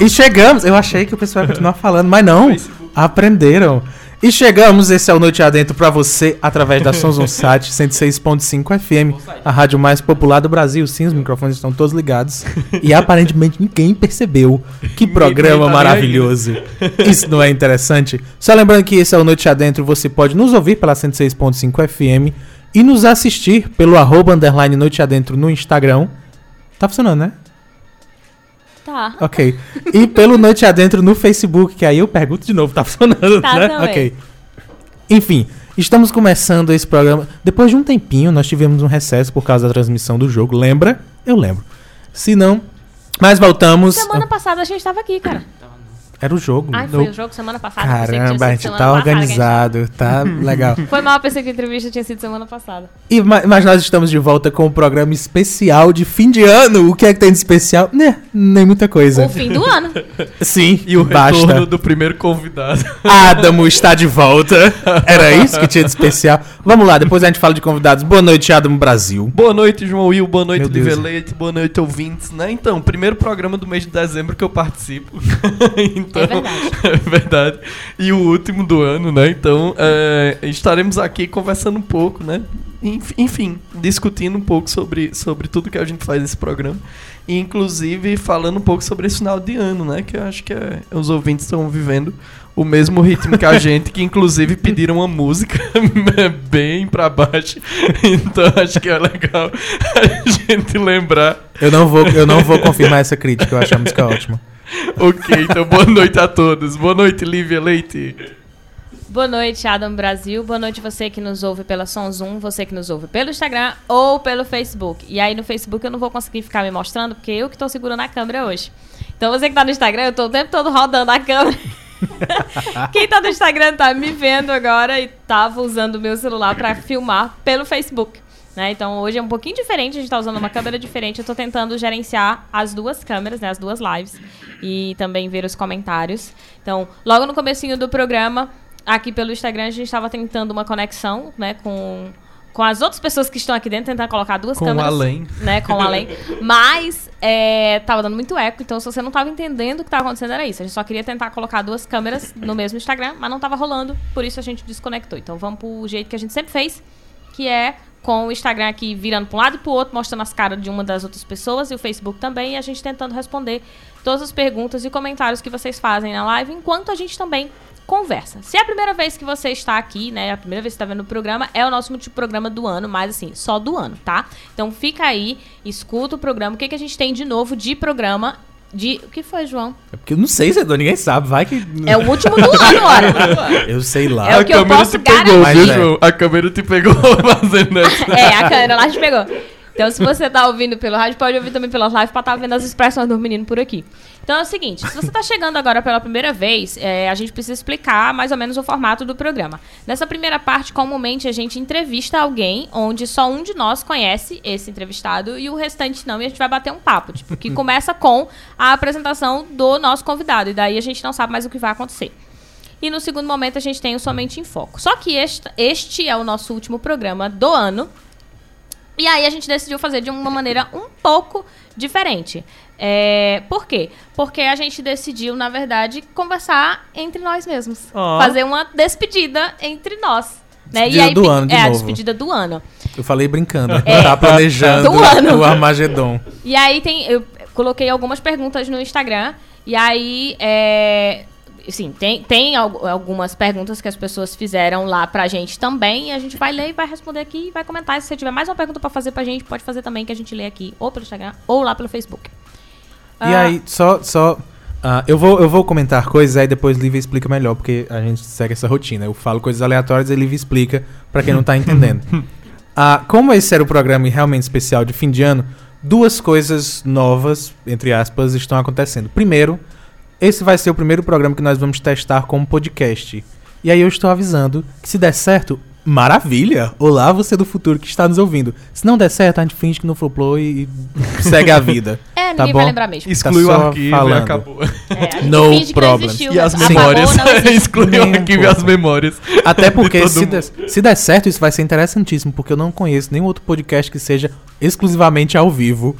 E chegamos, eu achei que o pessoal ia continuar falando, mas não. Aprenderam. E chegamos, esse é o Noite Adentro pra você, através da Sons on Sat 106.5 FM, a rádio mais popular do Brasil. Sim, os microfones estão todos ligados. E aparentemente ninguém percebeu. Que programa tá maravilhoso. Isso não é interessante? Só lembrando que esse é o Noite Adentro, você pode nos ouvir pela 106.5 FM e nos assistir pelo arroba underline Noite Adentro no Instagram. Tá funcionando, né? Tá. Ok. E pelo Noite Adentro no Facebook, que aí eu pergunto de novo, tá funcionando, Tá né? Ok. Enfim, estamos começando esse programa. Depois de um tempinho, nós tivemos um recesso por causa da transmissão do jogo. Lembra? Eu lembro. Se não, mas voltamos. Semana passada a gente tava aqui, cara. Era o jogo. Eu- foi o jogo semana passada. Caramba, a gente tá a gente- organizado, tá legal. Foi mal, eu pensei que a entrevista tinha sido semana passada. E, ma- mas nós estamos de volta com o programa especial de fim de ano. O que é que tem de especial? Né, nem muita coisa. O fim do ano. Sim, E o basta. retorno do primeiro convidado. Adamo está de volta. Era isso que tinha de especial. Vamos lá, depois a gente fala de convidados. Boa noite, Adamo Brasil. Boa noite, João Will. Boa noite. Livelete. Boa noite, ouvintes. Né? Então, primeiro programa do mês de dezembro que eu participo. então, É verdade. é verdade. E o último do ano, né? Então, é, estaremos aqui conversando um pouco, né? Enf- Enfim, discutindo um pouco sobre, sobre tudo que a gente faz nesse programa. E, inclusive, falando um pouco sobre esse final de ano, né? Que eu acho que é- os ouvintes estão vivendo o mesmo ritmo que a gente, que inclusive pediram uma música bem pra baixo. Então acho que é legal a gente lembrar. Eu não vou, eu não vou confirmar essa crítica, eu acho a música ótima. Ok, então boa noite a todos. Boa noite, Lívia Leite. Boa noite, Adam Brasil. Boa noite você que nos ouve pela Sonzum, você que nos ouve pelo Instagram ou pelo Facebook. E aí no Facebook eu não vou conseguir ficar me mostrando, porque eu que tô segurando a câmera hoje. Então você que tá no Instagram, eu tô o tempo todo rodando a câmera. Quem tá no Instagram tá me vendo agora e tava usando o meu celular pra filmar pelo Facebook. Né? Então hoje é um pouquinho diferente, a gente tá usando uma câmera diferente. Eu tô tentando gerenciar as duas câmeras, né? As duas lives. E também ver os comentários. Então, logo no comecinho do programa, aqui pelo Instagram, a gente estava tentando uma conexão, né, com, com as outras pessoas que estão aqui dentro, tentar colocar duas Com câmeras. além. Né, com além. Mas é, tava dando muito eco, então se você não tava entendendo o que tava acontecendo, era isso. A gente só queria tentar colocar duas câmeras no mesmo Instagram, mas não tava rolando, por isso a gente desconectou. Então vamos pro jeito que a gente sempre fez, que é com o Instagram aqui virando para um lado e pro outro, mostrando as caras de uma das outras pessoas, e o Facebook também, e a gente tentando responder todas as perguntas e comentários que vocês fazem na live, enquanto a gente também conversa. Se é a primeira vez que você está aqui, né, a primeira vez que está vendo o programa, é o nosso último programa do ano, mas assim, só do ano, tá? Então fica aí, escuta o programa, o que, que a gente tem de novo de programa de... O que foi, João? É porque eu não sei, Zedô, ninguém sabe. Vai que. É o último do ano, ora. Eu sei lá. É o a que eu câmera posso te pegou, garantir. viu, Mas é. João? A câmera te pegou fazendo essa. É, a câmera lá te pegou. Então, se você tá ouvindo pelo rádio, pode ouvir também pela live pra estar vendo as expressões dos meninos por aqui. Então é o seguinte, se você tá chegando agora pela primeira vez, é, a gente precisa explicar mais ou menos o formato do programa. Nessa primeira parte, comumente a gente entrevista alguém onde só um de nós conhece esse entrevistado e o restante não, e a gente vai bater um papo, tipo, que começa com a apresentação do nosso convidado, e daí a gente não sabe mais o que vai acontecer. E no segundo momento a gente tem o Somente em Foco. Só que este, este é o nosso último programa do ano. E aí a gente decidiu fazer de uma maneira um pouco diferente. É, por quê? Porque a gente decidiu, na verdade, conversar entre nós mesmos. Ó. Fazer uma despedida entre nós. Né? Despedida do ano, de É, a novo. despedida do ano. Eu falei brincando. É. Tá planejando Do ano. o Armagedon. E aí tem. Eu coloquei algumas perguntas no Instagram. E aí. É, Sim, tem, tem al- algumas perguntas que as pessoas fizeram lá pra gente também. E a gente vai ler e vai responder aqui e vai comentar. Se você tiver mais uma pergunta pra fazer pra gente, pode fazer também, que a gente lê aqui, ou pelo Instagram, ou lá pelo Facebook. E Ah, aí, só. só ah, eu, vou, eu vou comentar coisas, aí depois Lívia explica melhor, porque a gente segue essa rotina. Eu falo coisas aleatórias e Lívia explica pra quem não tá entendendo. Ah, como esse era o programa realmente especial de fim de ano, duas coisas novas, entre aspas, estão acontecendo. Primeiro, esse vai ser o primeiro programa que nós vamos testar como podcast. E aí eu estou avisando que se der certo, maravilha! Olá, você do futuro que está nos ouvindo. Se não der certo, a gente finge que não floplou e segue a vida. É, tá ninguém bom? vai lembrar mesmo. Exclui o só arquivo falando. e acabou. É, No existiu, E as memórias. Exclui o um arquivo e as memórias. Até porque se der, se der certo, isso vai ser interessantíssimo, porque eu não conheço nenhum outro podcast que seja exclusivamente ao vivo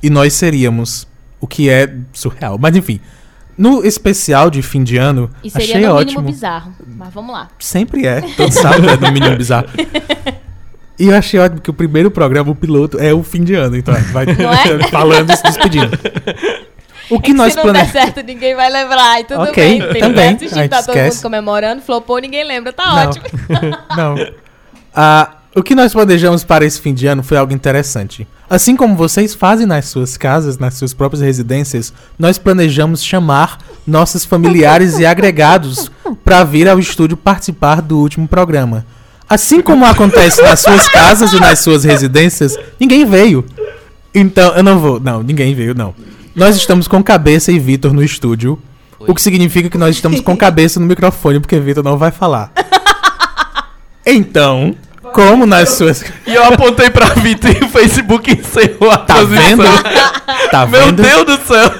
e nós seríamos, o que é surreal. Mas enfim, No especial de fim de ano, E seria achei no ótimo. mínimo bizarro. Mas vamos lá. Sempre é, todo sábado é no mínimo bizarro. E eu achei ótimo que o primeiro programa, o piloto, é o fim de ano. Então, vai é? falando e se despedindo. O que É nós se não der planejamos. certo, ninguém vai lembrar. E tudo Ok, bem. Tem também, que assistir, a gente tá todo esquece. mundo comemorando. Flopou, ninguém lembra. Tá Não. ótimo. Não. Ah, o que nós planejamos para esse fim de ano foi algo interessante. Assim como vocês fazem nas suas casas, nas suas próprias residências, nós planejamos chamar nossos familiares e agregados para vir ao estúdio participar do último programa. Assim como acontece nas suas casas e nas suas residências, ninguém veio. Então, eu não vou. Não, ninguém veio, não. Nós estamos com Cabeça e Vitor no estúdio. O que significa que nós estamos com cabeça no microfone, porque Vitor não vai falar. Então, como nas suas. E eu apontei pra Vitor e o Facebook encerrou a Tá vendo? Tá Meu vendo? Deus do céu.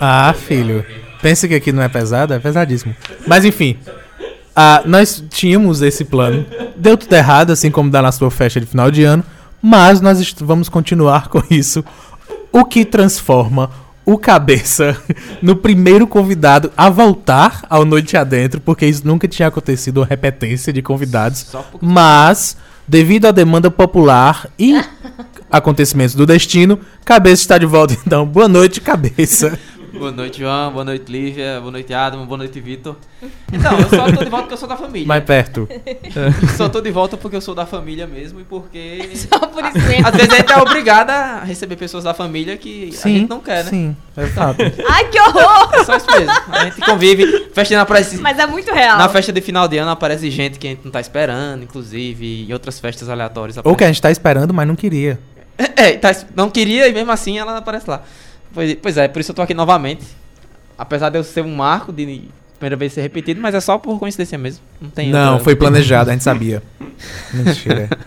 Ah, filho. Pensa que aqui não é pesado? É pesadíssimo. Mas enfim. ah, nós tínhamos esse plano. Deu tudo errado, assim como dá na sua festa de final de ano. Mas nós vamos continuar com isso. O que transforma o cabeça no primeiro convidado a voltar ao Noite Adentro, porque isso nunca tinha acontecido, uma repetência de convidados. Mas, devido à demanda popular e acontecimentos do destino, Cabeça está de volta. Então, boa noite, Cabeça. Boa noite, João. Boa noite, Lívia. Boa noite, Adam. Boa noite, Vitor. Então, eu só tô de volta porque eu sou da família. Mais perto. Só tô de volta porque eu sou da família mesmo e porque. Só por isso mesmo. Às vezes a gente é obrigado a receber pessoas da família que a gente não quer, né? Sim, é fato. Ai, que horror! É só isso mesmo. A gente convive. Festa aparece. Mas é muito real. Na festa de final de ano aparece gente que a gente não tá esperando, inclusive, e outras festas aleatórias. Ou que a gente tá esperando, mas não queria. É, tá, não queria e mesmo assim ela aparece lá. Pois, pois é, por isso eu tô aqui novamente. Apesar de eu ser um marco de primeira vez ser repetido, mas é só por coincidência mesmo. Não tem Não, outra- foi planejado, a gente sabia. Mentira.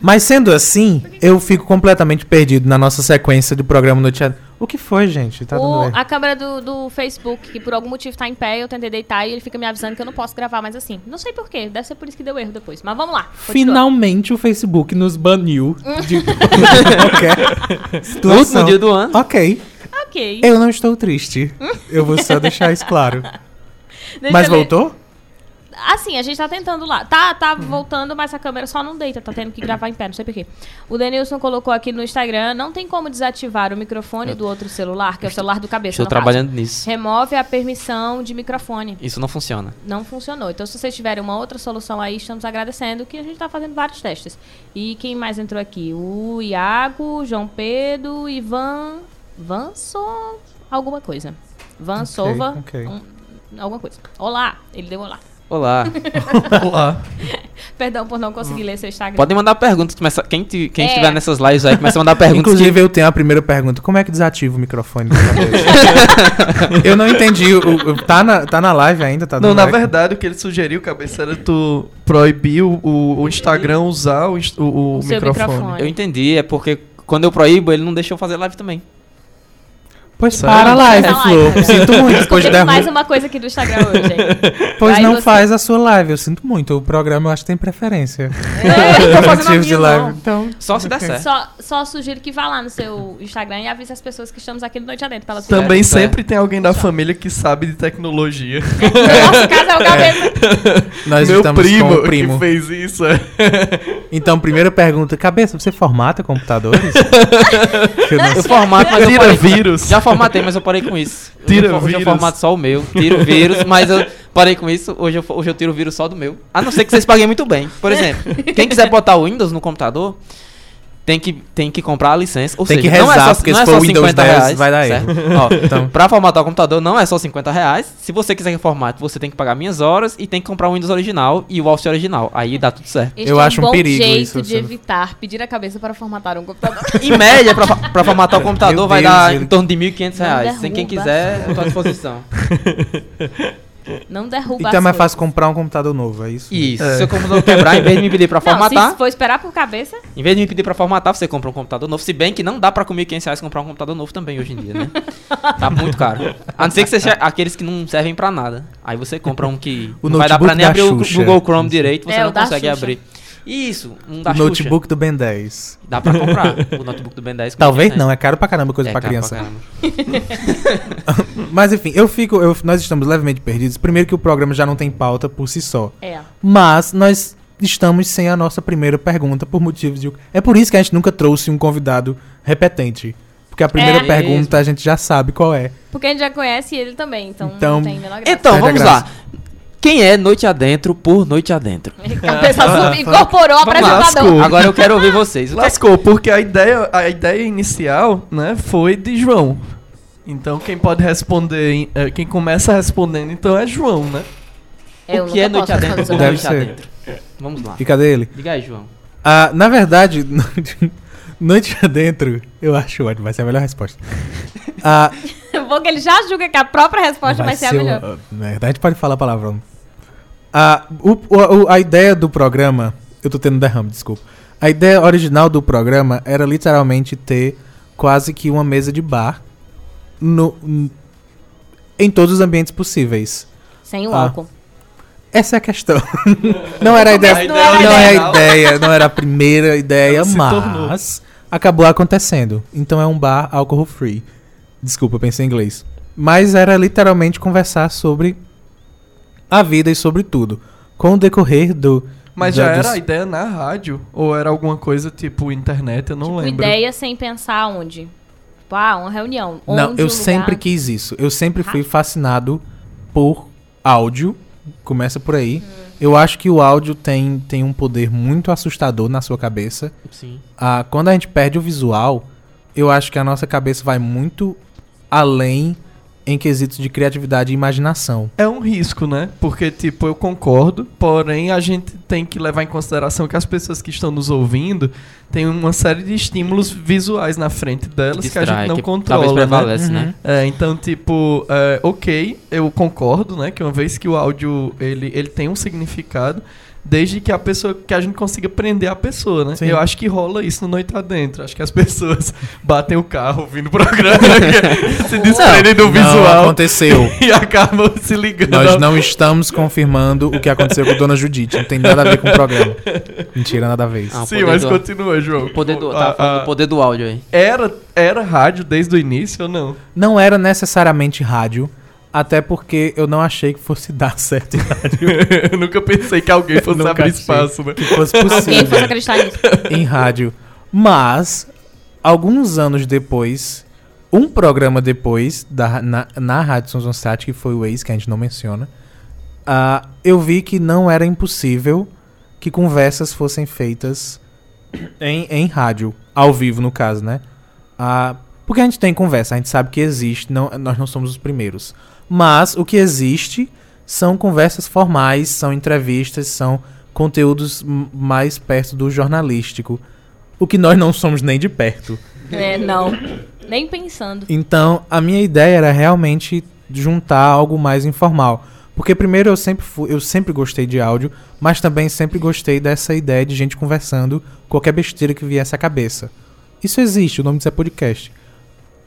Mas sendo assim, eu fico completamente perdido na nossa sequência do programa Noite Ad- O que foi, gente? Tá O- a câmera do, do Facebook, que por algum motivo tá em pé, eu tentei deitar e ele fica me avisando que eu não posso gravar mais assim. Não sei porquê, deve ser por isso que deu erro depois. Mas vamos lá. continua. Finalmente o Facebook nos baniu de qualquer situação. Último dia do ano. Ok, Ok. eu não estou triste. Eu vou só deixar isso claro. Deixa Mas voltou? Assim, a gente tá tentando lá. Tá, tá voltando, mas a câmera só não deita. Tá tendo que gravar em pé, não sei porquê. O Denilson colocou aqui no Instagram: não tem como desativar o microfone do outro celular, que é o celular do cabeça. Estou no caso. trabalhando nisso. Remove a permissão de microfone. Isso não funciona. Não funcionou. Então, se vocês tiverem uma outra solução aí, estamos agradecendo que a gente tá fazendo vários testes. E quem mais entrou aqui? O Iago, João Pedro, Ivan. Vanso. Alguma coisa. Van Sova. ok. um- alguma coisa. Olá. Ele deu olá. Olá. Olá. Perdão por não conseguir ler seu Instagram. Podem mandar perguntas. Começa... Quem, ti- quem É. estiver nessas lives aí, começa a mandar perguntas. Inclusive, eu tenho a primeira pergunta. Como é que desativa o microfone eu não entendi. O, o- tá, na, tá na live ainda? Tá Não, na verdade, o que ele sugeriu, cabeça, era tu proibir o, o, Instagram usar o, o, o microfone. microfone. Eu entendi, é porque quando eu proíbo, ele não deixou fazer live também. Pois Sério? para a live, cara. Sinto muito. Depois der mais uma coisa aqui do Instagram hoje, hein? Pois Aí não você- faz a sua live. Eu sinto muito. O programa eu acho que tem preferência. É, eu tô fazendo de live. não. Então, Só se der certo. Só, só sugiro que vá lá no seu Instagram e avise as pessoas que estamos aqui no Noite Adentro. Pra elas Também Certo, sempre tem alguém da família que sabe de tecnologia. No nosso caso é o cabeça. Nós Meu estamos primo, com o primo. que fez isso. é. Então, primeira pergunta. Cabeça, você formata computadores? Eu não Eu formato, mas eu vírus. Já formatei, mas eu parei com isso. Tira hoje eu, hoje eu vírus. formato só o meu. Tiro vírus, mas eu parei com isso. Hoje eu, hoje eu tiro o vírus só do meu. A não ser que vocês paguem muito bem. Por exemplo, quem quiser botar o Windows no computador, tem que, tem que comprar a licença. Ou Tem seja, que não é rezar, só, porque não se é for só Windows 50 10, reais, vai dar erro. Ó, Então, Pra formatar o computador não é só 50 reais. Se você quiser que formate, você tem que pagar minhas horas e tem que comprar o Windows original e o Office original. Aí dá tudo certo. Este Eu é acho um bom perigo jeito isso, de evitar pedir a cabeça para formatar um computador. Em média, pra, pra formatar o computador, Meu vai Deus, dar ele- em torno de 1.500 Não reais. Sem quem quiser, eu tô à disposição. Não derruba então é mais fácil comprar um computador novo, é isso? Isso. É. Se o computador quebrar, em vez de me pedir pra Não, formatar, se for esperar por cabeça, em vez de me pedir pra formatar, você compra um computador novo. Se bem que não dá pra com 1.500 reais comprar um computador novo também hoje em dia, né? Tá muito caro. A não ser que seja aqueles que não servem pra nada. Aí você compra um que O não vai dar pra nem abrir o. Google Chrome direito, você É, não consegue abrir. Isso, um da O notebook do Ben 10. Xuxa. Dá pra comprar. O notebook do Ben 10. que Talvez não, é caro pra caramba coisa É pra caro criança. caramba. Mas enfim, eu fico. eu- nós estamos levemente perdidos. Primeiro que o programa já não tem pauta por si só. É. Mas nós estamos sem a nossa primeira pergunta por motivos de. É por isso que a gente nunca trouxe um convidado repetente. Porque a primeira É. pergunta a gente já sabe qual é. Porque a gente já conhece ele também, então, Então- não tem a menor graça. Então, vamos lá. Quem é Noite Adentro por Noite Adentro? A pessoa sub- incorporou o apresentador. lascou. Agora eu quero ouvir vocês. Lascou, porque a ideia, a ideia inicial, né, foi de João. Então quem pode responder, eh, quem começa respondendo, então é João, né? Eu o que é Noite Adentro por Noite ser. Adentro? Vamos lá. E cadê ele? Diga aí, João. Ah, na verdade, Noite Adentro, eu acho ótimo, vai ser a melhor resposta. Ah. Bom que ele já julga que a própria resposta vai, ser a o- melhor. Na verdade, a gente pode falar palavrão. Ah, o- o- a ideia do programa. Eu tô tendo derrame, desculpa. A ideia original do programa era literalmente ter quase que uma mesa de bar no, em todos os ambientes possíveis. Sem o Ah. álcool. Essa é a questão. não era a ideia. Não, não era a é ideia. a ideia, não era a primeira ideia, mas acabou acontecendo. Então é um bar alcohol free. Desculpa, eu pensei em inglês. Mas era literalmente conversar sobre a vida e sobre tudo. Com o decorrer do. Mas já era a ideia na rádio? Ou era alguma coisa tipo internet? Eu não tipo, lembro. ideia sem pensar onde. Tipo, ah, uma reunião. Não, Onde eu o sempre lugar... quis isso. Eu sempre fui Ah. fascinado por áudio. Começa por aí. Hum. Eu acho que o áudio tem, tem um poder muito assustador na sua cabeça. Sim. Ah, quando a gente perde o visual, eu acho que a nossa cabeça vai muito além em quesitos de criatividade e imaginação. É um risco, né? Porque, tipo, eu concordo, porém a gente tem que levar em consideração que as pessoas que estão nos ouvindo têm uma série de estímulos visuais na frente delas que a gente não controla. Talvez né? prevalece, Uhum. né? É, então, tipo, é, ok, eu concordo, né? Que uma vez que o áudio ele, ele tem um significado, desde que a pessoa que a gente consiga prender a pessoa, né? Sim. Eu acho que rola isso no Noite Adentro. Acho que as pessoas batem o carro ouvindo o programa, se desprendem do Não visual aconteceu. e acabam se ligando. Nós não estamos confirmando o que aconteceu com Dona Judite. Não tem nada a ver com o programa. Mentira, nada a ver. Ah, Sim, mas do- continua, João. O poder do, A- tá falando a- do poder do áudio aí. era, era rádio desde o início ou não? Não era necessariamente rádio, até porque eu não achei que fosse dar certo em rádio. eu nunca pensei que alguém fosse Nunca abrir espaço, né? Que fosse Alguém fosse possível acreditar nisso. em rádio. Mas, alguns anos depois, um programa depois, da, na, na Rádio São Sonsat, que foi o ex, que a gente não menciona, ah, eu vi que não era impossível que conversas fossem feitas em, em rádio, ao vivo no caso, né? Ah, porque a gente tem conversa, a gente sabe que existe, não, nós não somos os primeiros. Mas o que existe são conversas formais, são entrevistas, são conteúdos mais perto do jornalístico. O que nós não somos nem de perto. É, não. Nem pensando. Então, a minha ideia era realmente juntar algo mais informal. Porque primeiro eu sempre fui, eu sempre gostei de áudio, mas também sempre gostei dessa ideia de gente conversando qualquer besteira que viesse à cabeça. Isso existe, o nome disso é podcast.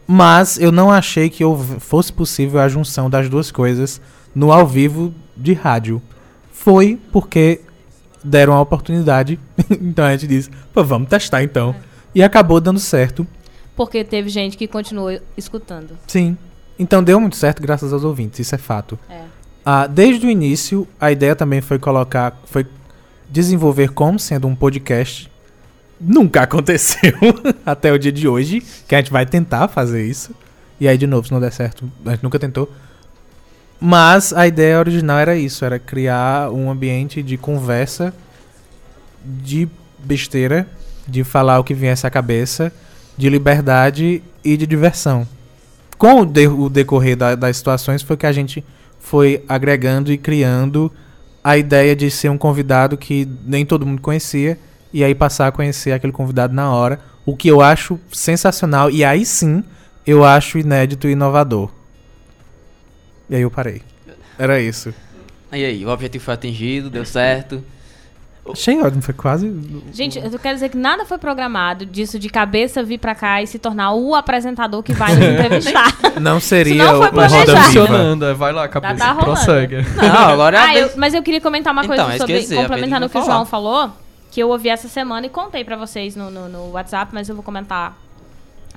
Mas eu não achei que fosse possível a junção das duas coisas no ao vivo de rádio. Foi porque deram a oportunidade, então a gente disse, pô, vamos testar então. E acabou dando certo. Porque teve gente que continuou escutando. Sim. Então deu muito certo graças aos ouvintes, isso é fato. É. Ah, desde o início, a ideia também foi colocar, foi desenvolver como sendo um podcast. Nunca aconteceu até o dia de hoje, que a gente vai tentar fazer isso. E aí, de novo, se não der certo, a gente nunca tentou. Mas a ideia original era isso, era criar um ambiente de conversa, de besteira, de falar o que viesse à cabeça, de liberdade e de diversão. Com o, de- o decorrer da- das situações foi que a gente foi agregando e criando a ideia de ser um convidado que nem todo mundo conhecia e aí passar a conhecer aquele convidado na hora, o que eu acho sensacional e aí sim eu acho inédito e inovador. E aí eu parei. Era isso. E aí, o objetivo foi atingido, deu certo. Achei ótimo, foi quase. Gente, eu quero dizer que nada foi programado disso de cabeça vir pra cá e se tornar o apresentador que vai nos entrevistar. Não seria Isso não foi o, Roda. Viva. Funcionando, é, vai lá, cabeça, tá prossegue. Não, agora é a Ah, eu- mas eu queria comentar uma Então, coisa eu sobre, ia dizer, a complementando o Pedro que o João falou. Que eu ouvi essa semana e contei pra vocês no, no, no WhatsApp, mas eu vou comentar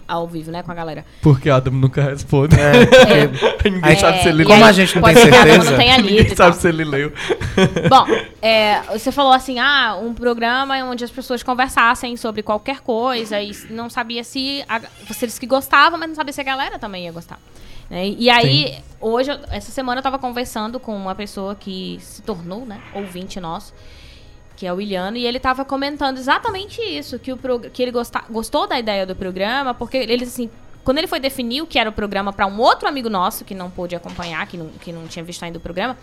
ao vivo, né, com a galera. Porque Adam nunca responde. É, porque Ninguém Aí, sabe se ele como leu. a gente não pode tem certeza, não lido Ninguém sabe se ele leu. Bom, é, você falou assim, ah, um programa onde as pessoas conversassem sobre qualquer coisa e não sabia se a, vocês que gostavam, mas não sabia se a galera também ia gostar. né? E aí, hoje, eu- essa semana eu tava conversando com uma pessoa que se tornou, né, ouvinte nosso, que é o Iliano, e ele tava comentando exatamente isso, que, o que ele gostou da ideia do programa, porque ele, assim, quando ele foi definir o que era o programa para um outro amigo nosso, que não pôde acompanhar, que não, que não tinha visto ainda o programa,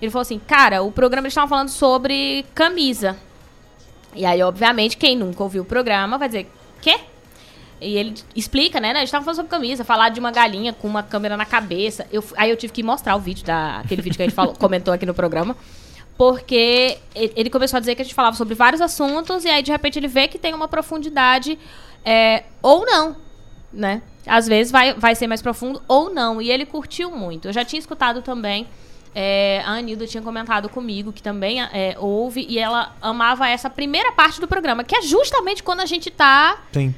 ele falou assim, cara, o programa eles estavam falando sobre camisa. E aí, obviamente, quem nunca ouviu o programa vai dizer, quê? E ele explica, né? né, Eles estavam falando sobre camisa, falar de uma galinha com uma câmera na cabeça. Eu, aí eu tive que mostrar o vídeo, da, aquele vídeo que a gente falou, comentou aqui no programa. Porque ele começou a dizer que a gente falava sobre vários assuntos, e aí de repente ele vê que tem uma profundidade é, ou não, né? Às vezes vai, vai ser mais profundo ou não. E ele curtiu muito. Eu já tinha escutado também. é, a Anilda tinha comentado comigo que também é, ouve e ela amava essa primeira parte do programa, que é justamente quando a gente tá Sim.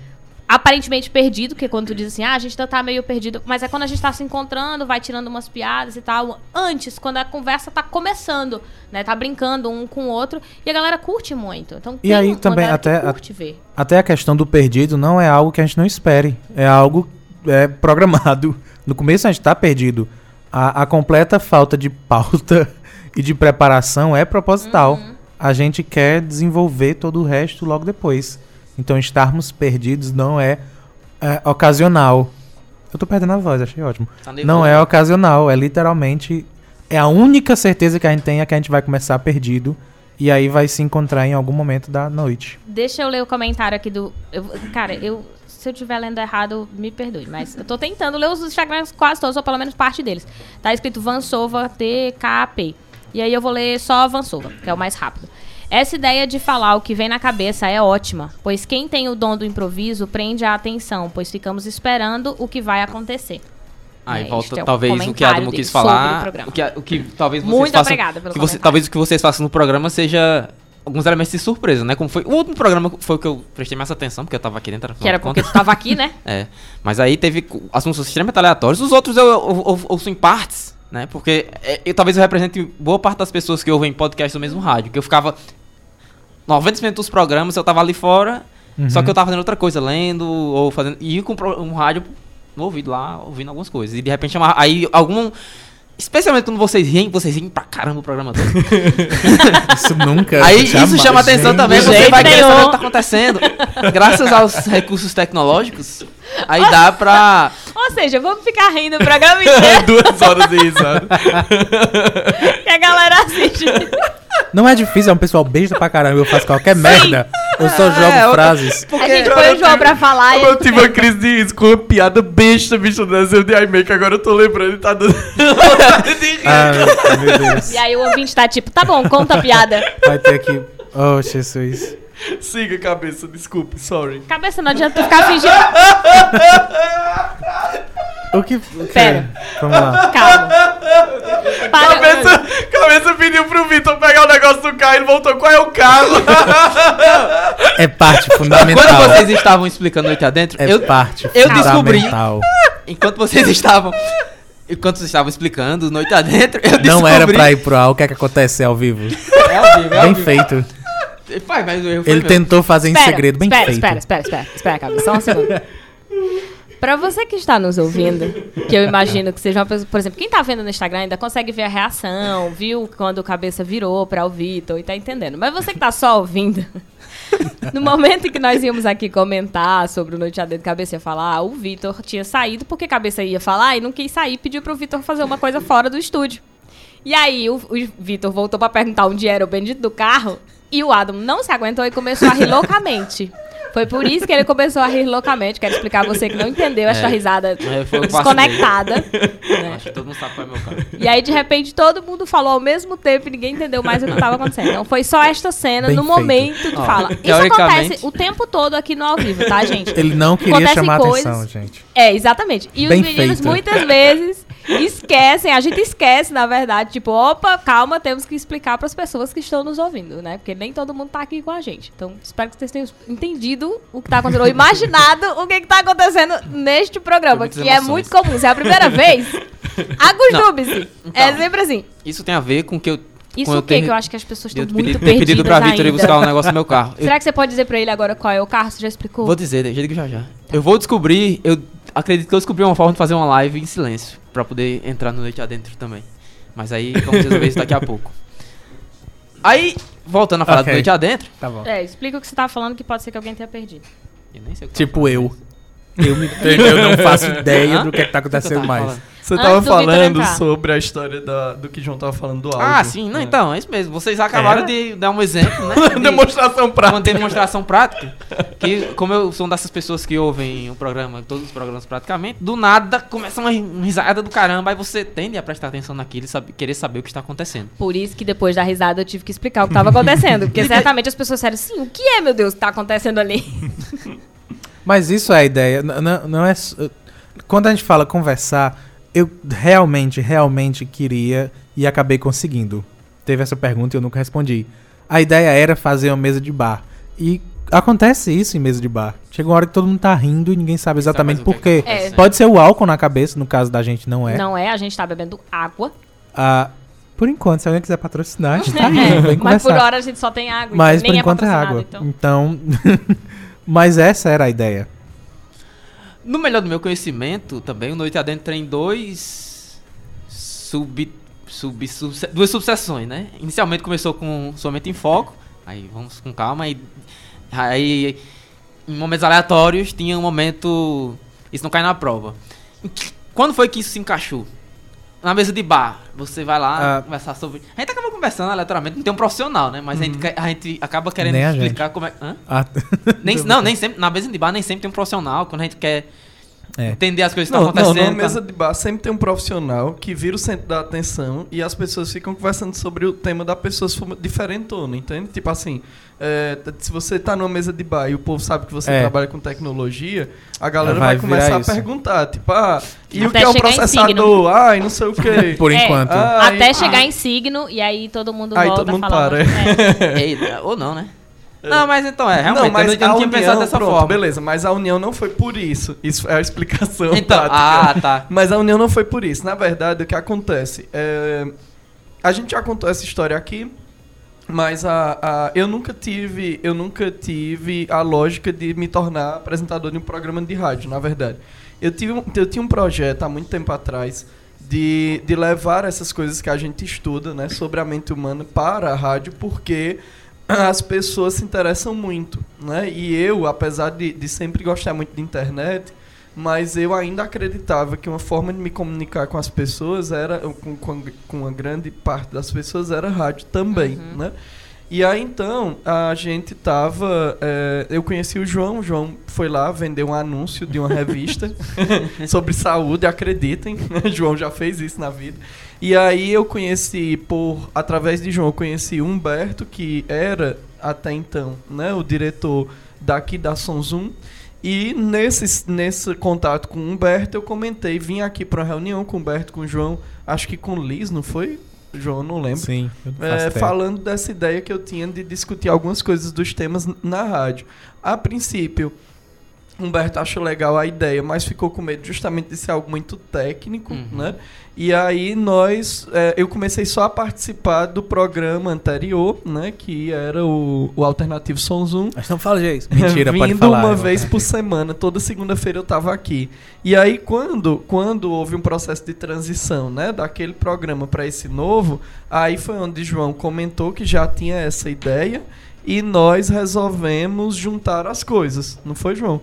Aparentemente perdido, que é quando tu diz assim, ah, a gente tá- tá meio perdido, mas é quando a gente tá se encontrando, vai tirando umas piadas e tal, antes, quando a conversa tá começando, né, tá brincando um com o outro, e a galera curte muito. Então, E aí também até- ver. Até a questão do perdido não é algo que a gente não espere. É algo é, programado. No começo a gente tá perdido. A, a completa falta de pauta e de preparação é proposital. Uhum. A gente quer desenvolver todo o resto logo depois. Então estarmos perdidos não é, é, ocasional. Eu tô perdendo a voz, achei ótimo. Tá Não é ocasional, é literalmente. É a única certeza que a gente tem é que a gente vai começar perdido. E aí vai se encontrar em algum momento da noite. Deixa eu ler o comentário aqui do. eu- cara, eu. Se eu estiver lendo errado, me perdoe. Mas eu tô tentando ler os Instagrams quase todos, ou pelo menos parte deles. Tá escrito Vansova TKP. E aí eu vou ler só Vansova, que é o mais rápido. Essa ideia de falar o que vem na cabeça é ótima, pois quem tem o dom do improviso prende a atenção, pois ficamos esperando o que vai acontecer. Aí É, volta é talvez o que comentário Adamo quis o falar. O que, o que talvez vocês Muito façam. obrigada pelo que você, talvez o que vocês façam no programa seja alguns elementos de surpresa, né? Como foi. O último programa foi o que eu prestei mais atenção, porque eu tava aqui dentro. Que era porque tu tava aqui, né? É. Mas aí teve assuntos extremamente aleatórios. Os outros eu, eu, eu- eu ouço em partes, né? Porque é, eu, talvez eu represente boa parte das pessoas que ouvem podcast do mesmo rádio. Que eu ficava. 90% dos programas eu tava ali fora, só Uhum. que eu tava fazendo outra coisa, lendo ou fazendo. E ia com um rádio no ouvido lá, ouvindo algumas coisas. E de repente. Aí algum. Especialmente quando vocês riem, vocês riem pra caramba o programa todo. Isso nunca. Aí jamais. isso chama atenção Gente, também, você vai querer saber o que tá acontecendo. Graças aos recursos tecnológicos, aí dá pra. Ou seja, vamos ficar rindo o programa inteiro Duas horas de risada. que a galera assiste. Não é difícil, é um pessoal besta pra caramba. Eu faço qualquer merda. Eu só jogo É, eu- frases. a gente põe o João pra falar e Eu tive uma crise de riso com uma piada besta, bicho, do desenho de iMake, agora eu tô lembrando e tá dando. de rir. Ah, meu Deus. E aí o ouvinte tá tipo, tá bom, conta a piada. Vai ter que. Oh, Jesus. Siga, cabeça, desculpe, sorry. Cabeça, não adianta tu ficar fingindo. O que. Pera. Vamos lá. Calma. Para. Cabeça, cabeça pediu pro Vitor pegar o negócio do carro e ele voltou. Qual é o carro? É parte fundamental. Quando vocês estavam explicando noite adentro, É eu, parte eu descobri- enquanto vocês estavam. Enquanto vocês estavam explicando noite adentro, eu descobri. Não era pra ir pro ar. O que é que acontece ao vivo? É ao vivo, é ao Bem vivo. feito. Pai, mas o erro foi Ele meu. tentou fazer em Espera, segredo. Bem espera, feito. espera, espera, espera, espera, cabeça, só um segundo. Pra você que está nos ouvindo, que eu imagino que seja uma pessoa, por exemplo, quem tá vendo no Instagram ainda consegue ver a reação, viu quando o cabeça virou para o Vitor e tá entendendo. Mas você que tá só ouvindo, no momento em que nós íamos aqui comentar sobre o Noite Adentro, cabeça ia falar, o Vitor tinha saído porque cabeça ia falar e não quis sair, pediu pro Vitor fazer uma coisa fora do estúdio. E aí o, o Vitor voltou pra perguntar onde era o bendito do carro e o Adam não se aguentou e começou a rir loucamente. Foi por isso que ele começou a rir loucamente. Quero explicar a você que não entendeu essa É. risada desconectada. né? Acho que todo mundo sabe qual é meu carro. E aí, de repente, todo mundo falou ao mesmo tempo e ninguém entendeu mais o que estava acontecendo. Então, foi só esta cena, Bem no feito. momento que Ó, fala. Isso acontece o tempo todo aqui no ao vivo, tá, gente? Ele não queria Acontecem chamar coisas- atenção, gente. É, exatamente. E Bem os meninos, feito. muitas vezes, esquecem, a gente esquece, na verdade, tipo, opa, calma, temos que explicar para as pessoas que estão nos ouvindo, né? Porque nem todo mundo tá aqui com a gente. Então, espero que vocês tenham entendido o que tá acontecendo, ou imaginado o que, que tá acontecendo neste programa, que é emoções. muito comum. Se é a primeira vez, acostube-se. É Então. sempre assim. Isso tem a ver com que eu. Isso o eu quê? ter- Que eu acho que as pessoas eu estão muito pedido, ter pedido pra perdidas Vitor ir buscar um negócio no meu carro. Eu Será que você pode dizer pra ele agora qual é o carro? Você já explicou? vou dizer, já digo já já. Eu vou descobrir, eu acredito que eu descobri uma forma de fazer uma live em silêncio. Pra poder entrar no Noite Adentro também. Mas aí vamos resolver isso daqui a pouco. Aí, voltando a falar Ok. do Noite Adentro. Tá bom. É, explica o que você tá falando que pode ser que alguém tenha perdido. Eu nem sei o que Tipo eu. Eu, me, eu não faço ideia do que, é que tá tava acontecendo mais. Você Antes tava do Vitor falando sobre a história da, do que João tava falando do áudio. Ah, sim, não, né? então, é isso mesmo. Vocês acabaram Era? de dar um exemplo, né? de- Demonstração uma prática. demonstração prática. Que, como eu sou uma dessas pessoas que ouvem o programa, todos os programas praticamente, do nada começa uma ri- uma risada do caramba, aí você tende a prestar atenção naquilo e sabe- querer saber o que está acontecendo. Por isso que depois da risada eu tive que explicar o que tava acontecendo. Porque certamente as pessoas disseram, sim, o que é, meu Deus, que tá acontecendo ali? Mas isso é a ideia. n- n- Não é. Quando a gente fala conversar, eu realmente, realmente queria e acabei conseguindo. Teve essa pergunta e eu nunca respondi. A ideia era fazer uma mesa de bar. E acontece isso em mesa de bar. Chega uma hora que todo mundo tá rindo e ninguém sabe exatamente Sabe mais por é quê. acontecendo. Pode ser o álcool na cabeça, no caso da gente não é. Não é, a gente tá bebendo água. Ah, por enquanto, se alguém quiser patrocinar, a gente tá rindo, vem Mas por hora a gente só tem água. Mas então por nem enquanto é, água. Então. Então. Mas essa era a ideia. No melhor do meu conhecimento, também, o Noite Adentro tem dois sub, sub, duas subseções, né? Inicialmente começou com somente em foco, aí vamos com calma, aí, aí em momentos aleatórios tinha um momento, isso não cai na prova. Quando foi que isso se encaixou? Na mesa de bar, você vai lá Ah. conversar sobre. A gente acaba conversando aleatoriamente, não tem um profissional, né? Mas a, gente, quer- a gente acaba querendo explicar como é. Hã? Ah, Nem, não, nem sempre. Na mesa de bar nem sempre tem um profissional. Quando a gente quer É. entender as coisas que Não, estão não, acontecendo. numa mesa de bar sempre tem um profissional que vira o centro da atenção e as pessoas ficam conversando sobre o tema da pessoa se for diferentona, entende? Tipo assim, é, se você tá numa mesa de bar e o povo sabe que você É. trabalha com tecnologia, a galera Vai vai, começar virar a isso. perguntar, tipo, ah, e o Até que é um em processador? Ai, não sei o quê. Por É. enquanto. Ah, Até e- chegar ah, em signo e aí todo mundo Aí volta todo mundo a falar. para, É. Eita, ou não, né? Não, mas então é, realmente, não, mas eu não, eu não tinha união, pensado dessa pronto, forma. Beleza, mas a união não foi por isso. Isso é a explicação Então, prática. ah, tá. Mas a união não foi por isso. Na verdade, o que acontece? É, a gente já contou essa história aqui, mas a, a- eu nunca tive, eu nunca tive a lógica de me tornar apresentador de um programa de rádio, na verdade. Eu, tive, eu tinha um projeto há muito tempo atrás de, de levar essas coisas que a gente estuda, né, sobre a mente humana para a rádio, porque as pessoas se interessam muito, né? E eu, apesar de, de sempre gostar muito de internet, mas eu ainda acreditava que uma forma de me comunicar com as pessoas era com, com, com uma grande parte das pessoas era rádio também, Uhum. né? E aí então a gente tava. eh, eu conheci o João, o João foi lá vender um anúncio de uma revista sobre saúde, acreditem, João já fez isso na vida. E aí eu conheci por através de João, eu conheci o Humberto, que era até então, né, o diretor daqui da Sonzum. E nesse, nesse contato com o Humberto, eu comentei, vim aqui para uma reunião com o Humberto, com o João, acho que com o Liz, não foi? João, não lembro. Sim, É, falando dessa ideia que eu tinha de discutir algumas coisas dos temas na rádio. A princípio, Humberto achou legal a ideia, mas ficou com medo justamente de ser algo muito técnico, Uhum. né? E aí nós, é, eu comecei só a participar do programa anterior, né? Que era o, o Alternativo Som Zoom. Mas não fala isso. Mentira, Vindo pode falar. uma eu- vez por semana, toda segunda-feira eu tava aqui. E aí quando, quando houve um processo de transição, né, daquele programa para esse novo, aí foi onde João comentou que já tinha essa ideia e nós resolvemos juntar as coisas, não foi, João?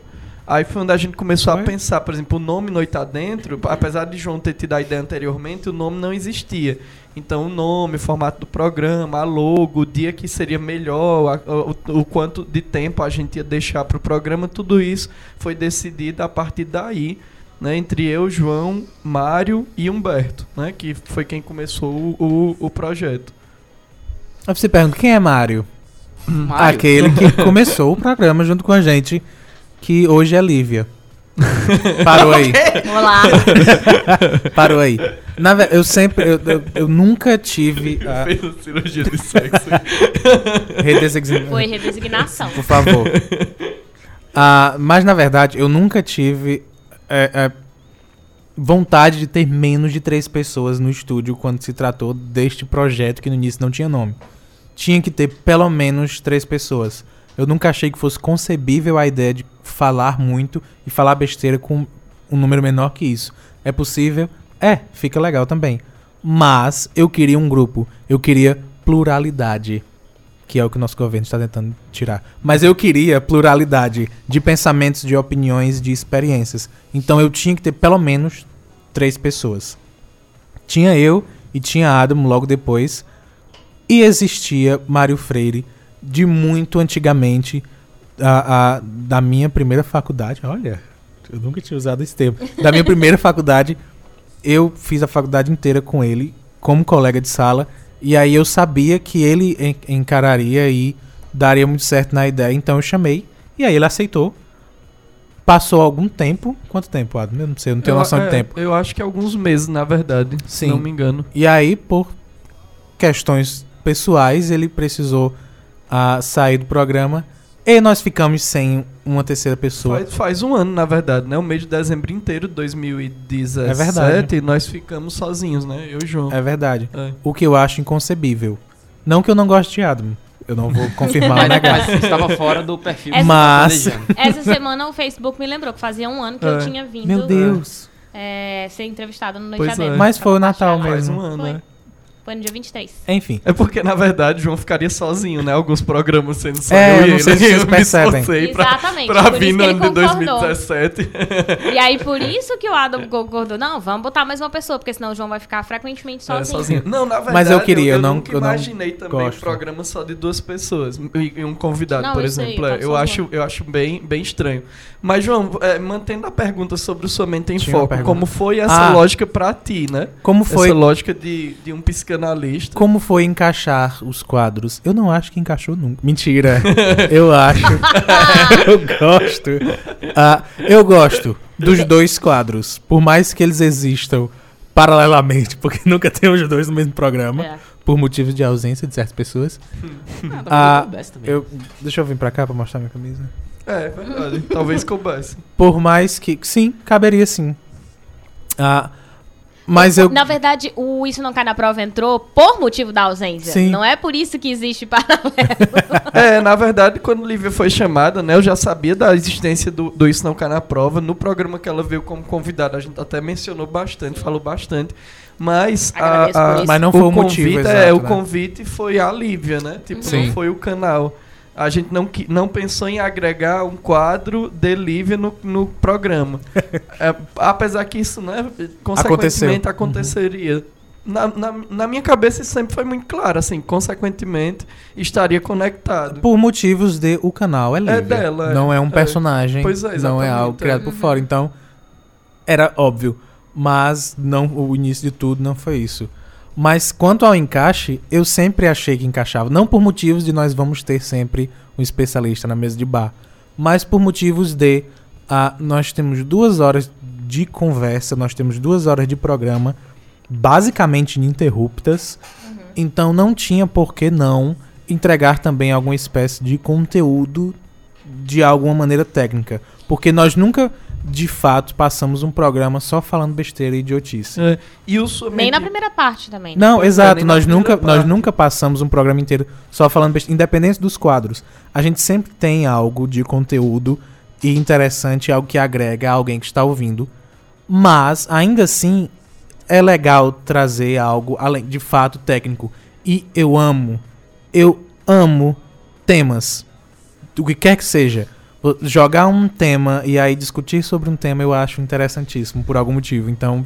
Aí foi onde a gente começou Foi. a pensar, por exemplo, o nome Noite Adentro, apesar de João ter tido a ideia anteriormente, o nome não existia. Então o nome, o formato do programa, a logo, o dia que seria melhor, a- o, o quanto de tempo a gente ia deixar para o programa, tudo isso foi decidido a partir daí, né, entre eu, João, Mário e Humberto, né, que foi quem começou o, o, o projeto. Aí você pergunta, quem é Mário? Mário. Aquele que começou o programa junto com a gente, que hoje é Lívia. Parou aí. Olá. Parou aí. Na eu sempre. Eu, eu, eu nunca tive. A Fez a cirurgia de sexo. redesign- Foi redesignação. Por favor. Ah, mas na verdade, eu nunca tive é, é, vontade de ter menos de três pessoas no estúdio quando se tratou deste projeto que no início não tinha nome. Tinha que ter pelo menos três pessoas. Eu nunca achei que fosse concebível a ideia de falar muito e falar besteira com um número menor que isso. É possível? É, fica legal também. Mas eu queria um grupo, eu queria pluralidade que é o que o nosso governo está tentando tirar. Mas eu queria pluralidade de pensamentos, de opiniões, de experiências. Então eu tinha que ter pelo menos três pessoas. Tinha eu e tinha Adam logo depois. E existia Mário Freire de muito antigamente, a, a- da minha primeira faculdade. Olha, eu nunca tinha usado esse termo. Da minha primeira faculdade, eu fiz a faculdade inteira com ele, como colega de sala. E aí eu sabia que ele en- encararia e daria muito certo na ideia, então eu chamei. E aí ele aceitou. Passou algum tempo. Quanto tempo, Adam? Eu não sei, eu não tenho Eu- noção é, de tempo. Eu acho que alguns meses, na verdade. Se Sim. não me engano. E aí, por questões pessoais, ele precisou ah, sair do programa. E nós ficamos sem uma terceira pessoa. Faz, faz um ano, na verdade, né? O mês de dezembro inteiro de 2017. É verdade. E nós ficamos sozinhos, né? Eu e o João. É verdade. É. O que eu acho inconcebível. Não que eu não goste de Adam. Eu não vou confirmar o Mas, negócio. mas estava fora do perfil. Essa- Mas-. Essa semana o Facebook me lembrou que fazia um ano que eu É. tinha vindo Meu Deus. é, ser entrevistada no Noite Pois Adentro. é. Mas foi o Natal Compartilhar. Faz mesmo. um ano, Foi. né? Foi no dia 23. Enfim. É porque, na verdade, o João ficaria sozinho, né? Alguns programas sendo só É, eu eu e não ele. se vocês eu percebem. pra, Exatamente. pra por vir no ano de concordou. 2017. E aí, por isso que o Adam concordou. Não, vamos botar mais uma pessoa, porque senão o João vai ficar frequentemente É, sozinho. sozinho. Não, na verdade, Mas eu queria, eu não- nunca eu não imaginei também gosto. um programa só de duas pessoas e e um convidado, Não, por eu sei, exemplo. eu É, eu, acho, eu acho bem, bem estranho. Mas, João, é, mantendo a pergunta sobre o Sua Mente em Tinha Foco, como foi essa Ah. lógica pra ti, né? Como foi, Essa lógica de, de um psicanalista. como foi encaixar os quadros? Eu não acho que encaixou nunca. Mentira. eu acho. eu gosto. Ah, eu gosto dos dois quadros. Por mais que eles existam paralelamente, porque nunca tem os dois no mesmo programa, É. por motivos de ausência de certas pessoas. Ah, Ah, também. Eu, deixa eu vir pra cá pra mostrar minha camisa. É, verdade. Talvez coubesse. Por mais que. Sim, caberia sim. Ah, mas eu. Na verdade, o Isso Não Cai na Prova entrou por motivo da ausência. Sim. Não é por isso que existe paralelo. É, na verdade, quando Lívia foi chamada, né, eu já sabia da existência do, do Isso Não Cai na Prova. No programa que ela veio como convidada, a gente até mencionou bastante, falou bastante. Mas, a, a-. Mas não foi o motivo convite, exato, é, o né? convite foi a Lívia, né? Tipo, Sim. não foi o canal. A gente não, não pensou em agregar um quadro de Lívia no, no programa. É, apesar que isso, né, consequentemente Aconteceu. aconteceria. Na, na, na minha cabeça isso sempre foi muito claro, assim, consequentemente estaria conectado. Por motivos de o canal é livre. dela, é. Não é um É. personagem. Pois é, não é algo é. criado por fora. Então, era óbvio. Mas não, o início de tudo não foi isso. Mas quanto ao encaixe, eu sempre achei que encaixava. Não por motivos de nós vamos ter sempre um especialista na mesa de bar. Mas por motivos de ah, nós temos duas horas de conversa, nós temos duas horas de programa, basicamente ininterruptas. Então não tinha por que não entregar também alguma espécie de conteúdo de alguma maneira técnica. Porque nós nunca, de fato, passamos um programa só falando besteira e idiotice. É, e o Nem na primeira parte também. né? Não, é, exato. nós nunca, nós nunca passamos um programa inteiro só falando besteira. Independente dos quadros. A gente sempre tem algo de conteúdo e interessante, algo que agrega a alguém que está ouvindo. Mas, ainda assim, é legal trazer algo além de fato técnico. E eu amo, eu amo temas. O que quer que seja. Jogar um tema e aí discutir sobre um tema eu acho interessantíssimo por algum motivo. Então,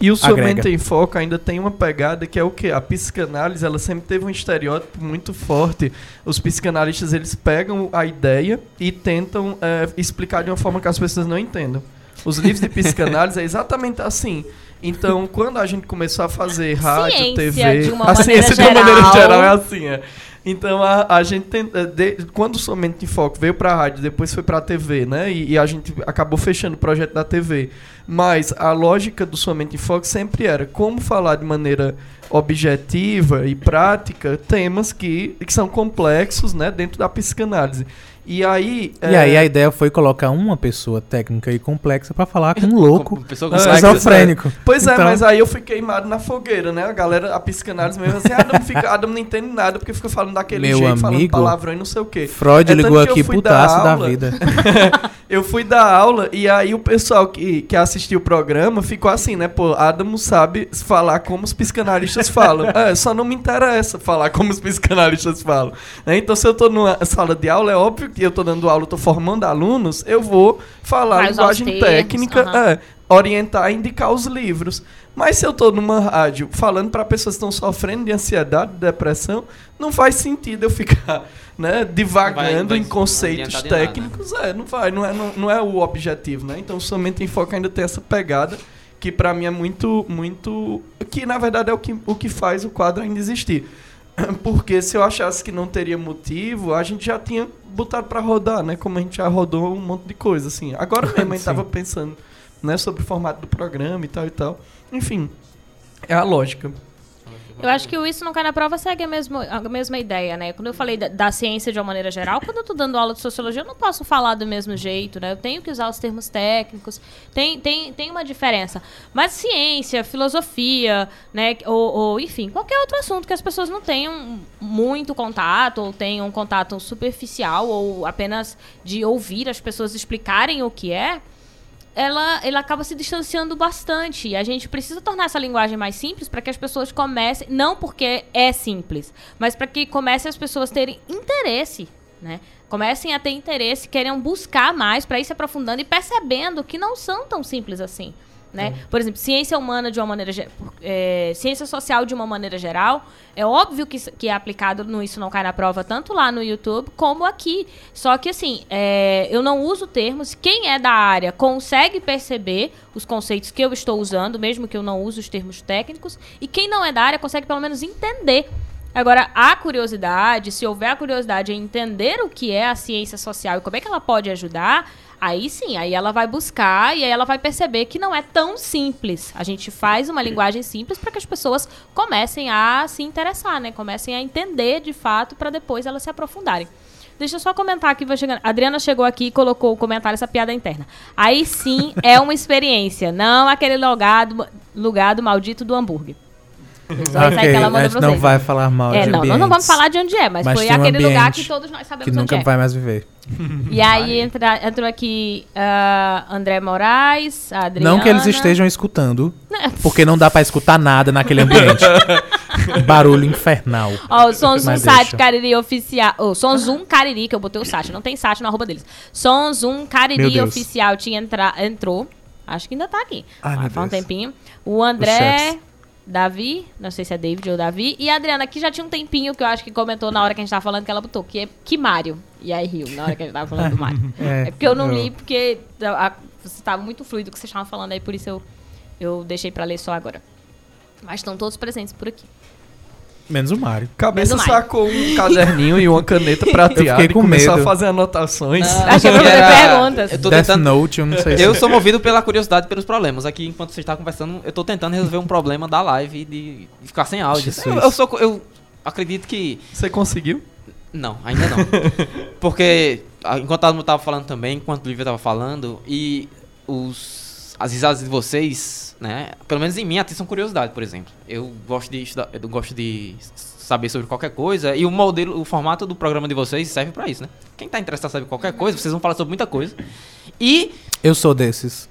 E o Sua Agrega. Mente em Foco ainda tem uma pegada que é o que? A psicanálise, ela sempre teve um estereótipo muito forte. Os psicanalistas, eles pegam a ideia e tentam é, explicar de uma forma que as pessoas não entendam. Os livros de psicanálise é exatamente assim. Então, quando a gente começou a fazer rádio, Ciência, TV... de uma a ciência de uma maneira geral. geral é assim, é. Então a, a gente tem, eh, de- quando o Somente em Foco veio pra rádio, depois foi pra TV, né? E, e a gente acabou fechando o projeto da TV. Mas a lógica do Somente em Foco sempre era como falar de maneira objetiva e prática temas que, que são complexos, né, dentro da psicanálise. E aí, E é, aí a ideia foi colocar uma pessoa técnica e complexa pra falar com um louco É, complexa. esquizofrênico. Pois é, Então- mas aí eu fui queimado na fogueira, né? A galera, a psicanálise mesmo assim, Adam, fica, Adam não entende nada porque fica falando daquele Meu jeito, falando amigo, palavrão e não sei o quê. Freud É ligou aqui putaço da aula. vida. Eu fui dar aula e aí o pessoal que, que assistiu o programa ficou assim, né? Pô, Adam não sabe falar como os psicanalistas falam. É, só não me interessa falar como os psicanalistas falam. né? Então, se eu tô numa sala de aula, é óbvio que eu tô dando aula, eu tô formando alunos, eu vou falar os linguagem termos, técnica, é, orientar e indicar os livros. Mas se eu tô numa rádio falando para pessoas que estão sofrendo de ansiedade, de depressão, não faz sentido eu ficar, né, divagando vai em conceitos de nada, técnicos. É, não vai, não é, não, não é o objetivo, né? Então, somente em foco ainda tem essa pegada que pra mim é muito, muito, que na verdade é o que, o que faz o quadro ainda existir. Porque se eu achasse que não teria motivo, a gente já tinha botado pra rodar, né? Como a gente já rodou um monte de coisa, assim. Agora mesmo a gente tava pensando, né, sobre o formato do programa e tal e tal. Enfim, é a lógica. Eu acho que o Isso Não Cai na Prova segue a mesma, a mesma ideia, né? Quando eu falei da, da ciência de uma maneira geral, quando eu tô dando aula de sociologia, eu não posso falar do mesmo jeito, né? Eu tenho que usar os termos técnicos, tem, tem, tem uma diferença. Mas ciência, filosofia, né? Ou, ou, enfim, qualquer outro assunto que as pessoas não tenham muito contato, ou tenham um contato superficial, ou apenas de ouvir as pessoas explicarem o que é, ela, ela acaba se distanciando bastante. E a gente precisa tornar essa linguagem mais simples para que as pessoas comecem, não porque é simples, mas para que comecem as pessoas terem interesse, né? Comecem a ter interesse, queiram buscar mais para ir se aprofundando e percebendo que não são tão simples assim. Né? Por exemplo, ciência humana de uma maneira é, ciência social de uma maneira geral, é óbvio que, que é aplicado no Isso Não Cai na Prova, tanto lá no YouTube como aqui. Só que assim, é, eu não uso termos. Quem é da área consegue perceber os conceitos que eu estou usando, mesmo que eu não use os termos técnicos, e quem não é da área consegue pelo menos entender. Agora, a curiosidade, se houver a curiosidade em entender o que é a ciência social e como é que ela pode ajudar, aí sim, aí ela vai buscar e aí ela vai perceber que não é tão simples. A gente faz uma linguagem simples para que as pessoas comecem a se interessar, né? Comecem a entender de fato para depois elas se aprofundarem. Deixa eu só comentar aqui, vai chegando. Adriana chegou aqui e colocou o comentário, essa piada interna. Aí sim é uma experiência, não aquele lugar do maldito do hambúrguer. Só que ela a mandou gente não vai falar mal É, de não, nós não vamos falar de onde é, mas, Mas foi um aquele lugar que todos nós sabemos que nunca é. vai mais viver. E aí entra, entrou aqui ah, André Moraes, a Adriana. Não que eles estejam escutando, porque não dá pra escutar nada naquele ambiente. Barulho infernal. Ó, o Sonzum Sat. Cariri Oficial. Ô, Sonzum Cariri, que eu botei o Sat, não tem Sat no arroba deles. Sonzum Cariri. Oficial tinha entra, entrou. Acho que ainda tá aqui. Ai, meu Faz um Deus. tempinho. O André. chefs. Davi, não sei se é David ou Davi, e a Adriana, que já tinha um tempinho que eu acho que comentou na hora que a gente tava falando, que ela botou, que é que Mário. E aí riu, na hora que a gente tava falando do Mário. É, É porque eu não eu- li, porque a- a- você estava muito fluido o que vocês estavam falando aí, por isso eu, eu deixei pra ler só agora. Mas estão todos presentes por aqui. Menos o Mário. Cabeça Menos sacou um caderninho e uma caneta prateada e com começou medo. a fazer anotações. Acho que é pra fazer perguntas. Eu tô Death tentando. Note, eu não sei se... Eu sou movido pela curiosidade e pelos problemas. Aqui, enquanto você está conversando, eu tô tentando resolver um problema da live de, de ficar sem áudio. Eu, eu sou. Eu acredito que. Você conseguiu? Não, ainda não. Porque, ah, enquanto mundo tava falando também, enquanto o Lívia tava falando, e os, as risadas de vocês, né? Pelo menos em mim, atiçam curiosidade, por exemplo. Eu gosto de estudar, eu gosto de saber sobre qualquer coisa, e o modelo, o formato do programa de vocês serve pra isso, né? Quem tá interessado em saber qualquer coisa, vocês vão falar sobre muita coisa. E Eu sou desses.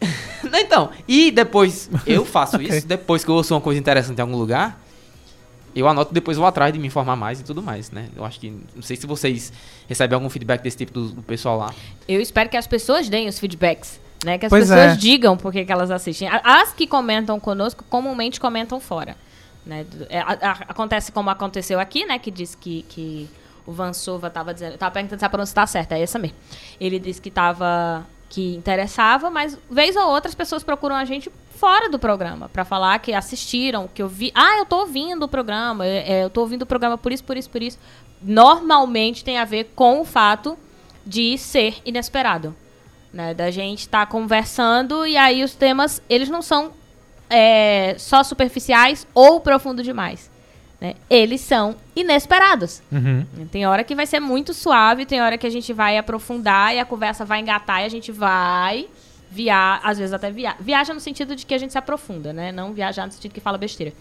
então, e depois eu faço Ok. isso, depois que eu ouço uma coisa interessante em algum lugar, eu anoto depois vou atrás de me informar mais e tudo mais, né? Eu acho que, não sei se vocês recebem algum feedback desse tipo do, do pessoal lá. Eu espero que as pessoas deem os feedbacks. Né? Que as Pois pessoas é. digam por que elas assistem. As que comentam conosco, comumente comentam fora. Né? É, acontece como aconteceu aqui, né? Que disse que, que o Vansova estava dizendo. Tava perguntando se a pronúncia tá certa, é essa mesmo. Ele disse que tava. que interessava, mas vez ou outra as pessoas procuram a gente fora do programa pra falar que assistiram, que eu vi, ah, eu tô ouvindo o programa, é, é, eu tô ouvindo o programa por isso, por isso, por isso. Normalmente tem a ver com o fato de ser inesperado, né? Da gente estar conversando e aí os temas eles não são é, só superficiais ou profundo demais. Né? Eles são inesperados. Uhum. Tem hora que vai ser muito suave, tem hora que a gente vai aprofundar e a conversa vai engatar e a gente vai viajar, às vezes até via viaja no sentido de que a gente se aprofunda, né? Não viajar no sentido que fala besteira.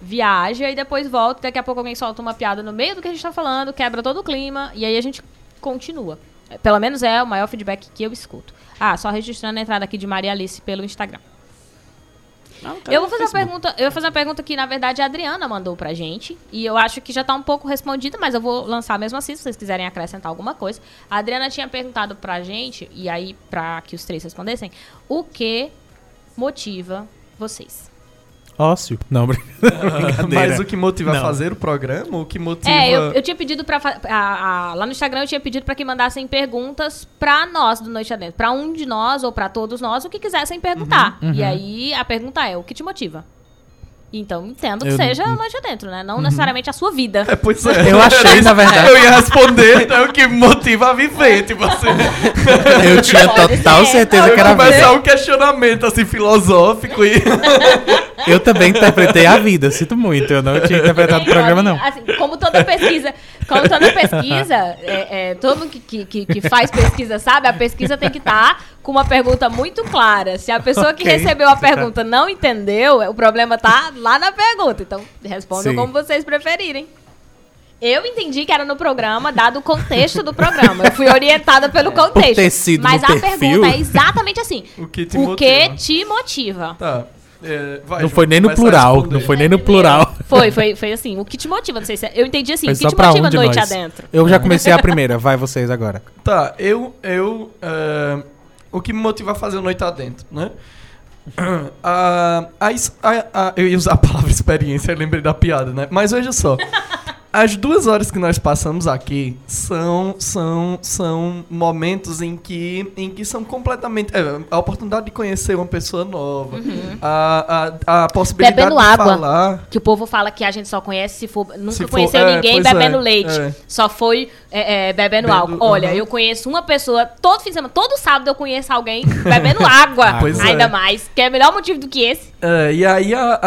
Viaja e depois volta, daqui a pouco alguém solta uma piada no meio do que a gente tá falando, quebra todo o clima e aí a gente continua. Pelo menos é o maior feedback que eu escuto. Ah, só registrando a entrada aqui de Maria Alice pelo Instagram. Não, tá Eu vou fazer uma pergunta, eu vou fazer uma pergunta que na verdade a Adriana mandou pra gente e eu acho que já tá um pouco respondida, mas eu vou lançar mesmo assim se vocês quiserem acrescentar alguma coisa. A Adriana tinha perguntado pra gente e aí pra que os três respondessem, o que motiva vocês? Ócio. Não, brincadeira. Mas o que motiva a fazer o programa? O que motiva. É, eu, eu tinha pedido pra. a- a- lá no Instagram eu tinha pedido pra que mandassem perguntas pra nós do Noite Adentro. Pra um de nós ou pra todos nós, o que quisessem perguntar. Uhum, E aí a pergunta é: o que te motiva? Então entendo que Eu- seja a Noite Adentro, né? Não necessariamente a sua vida. É, pois é. Eu achei, na verdade. Eu ia responder, é o que me motiva a viver, tipo assim. Eu tinha Pode total ser. certeza Eu que era começar vida. um questionamento assim filosófico e. Eu também interpretei a vida, sinto muito. Eu não tinha interpretado o programa, não. Assim, como toda pesquisa, como toda pesquisa, é, é, todo mundo que, que, que- que faz pesquisa sabe, a pesquisa tem que estar com uma pergunta muito clara. Se a pessoa que Ok. recebeu a pergunta não entendeu, o problema tá lá na pergunta. Então, respondam Sim. como vocês preferirem. Eu entendi que era no programa, dado o contexto do programa. Eu fui orientada pelo contexto. ter sido mas no a perfil. pergunta é exatamente assim. O que te o motiva? que te motiva? Tá. é, vai, Não foi nem no plural. Não foi nem no plural. Foi, foi, foi assim. O que te motiva? Não sei se é- eu entendi assim. Foi o que só te motiva um noite nós. adentro? Eu já comecei a primeira. Vai vocês agora. Tá, eu. eu é, o que me motiva a fazer o Noite Adentro, né? A, a, a- a- eu ia usar a palavra experiência, eu lembrei da piada, né? Mas veja só. As duas horas que nós passamos aqui são, são, são momentos em que, em que são completamente. é, a oportunidade de conhecer uma pessoa nova, a, a, a possibilidade Bebendo de água. falar. Que o povo fala que a gente só conhece se for. Nunca Se for- conheceu é, ninguém pois é, bebendo leite. é. Só foi é, é, bebendo Bebendo- álcool. Olha, aham. eu conheço uma pessoa, todo fim de semana, todo sábado eu conheço alguém bebendo água. Pois é. ainda mais. Que é melhor motivo do que esse. E aí a,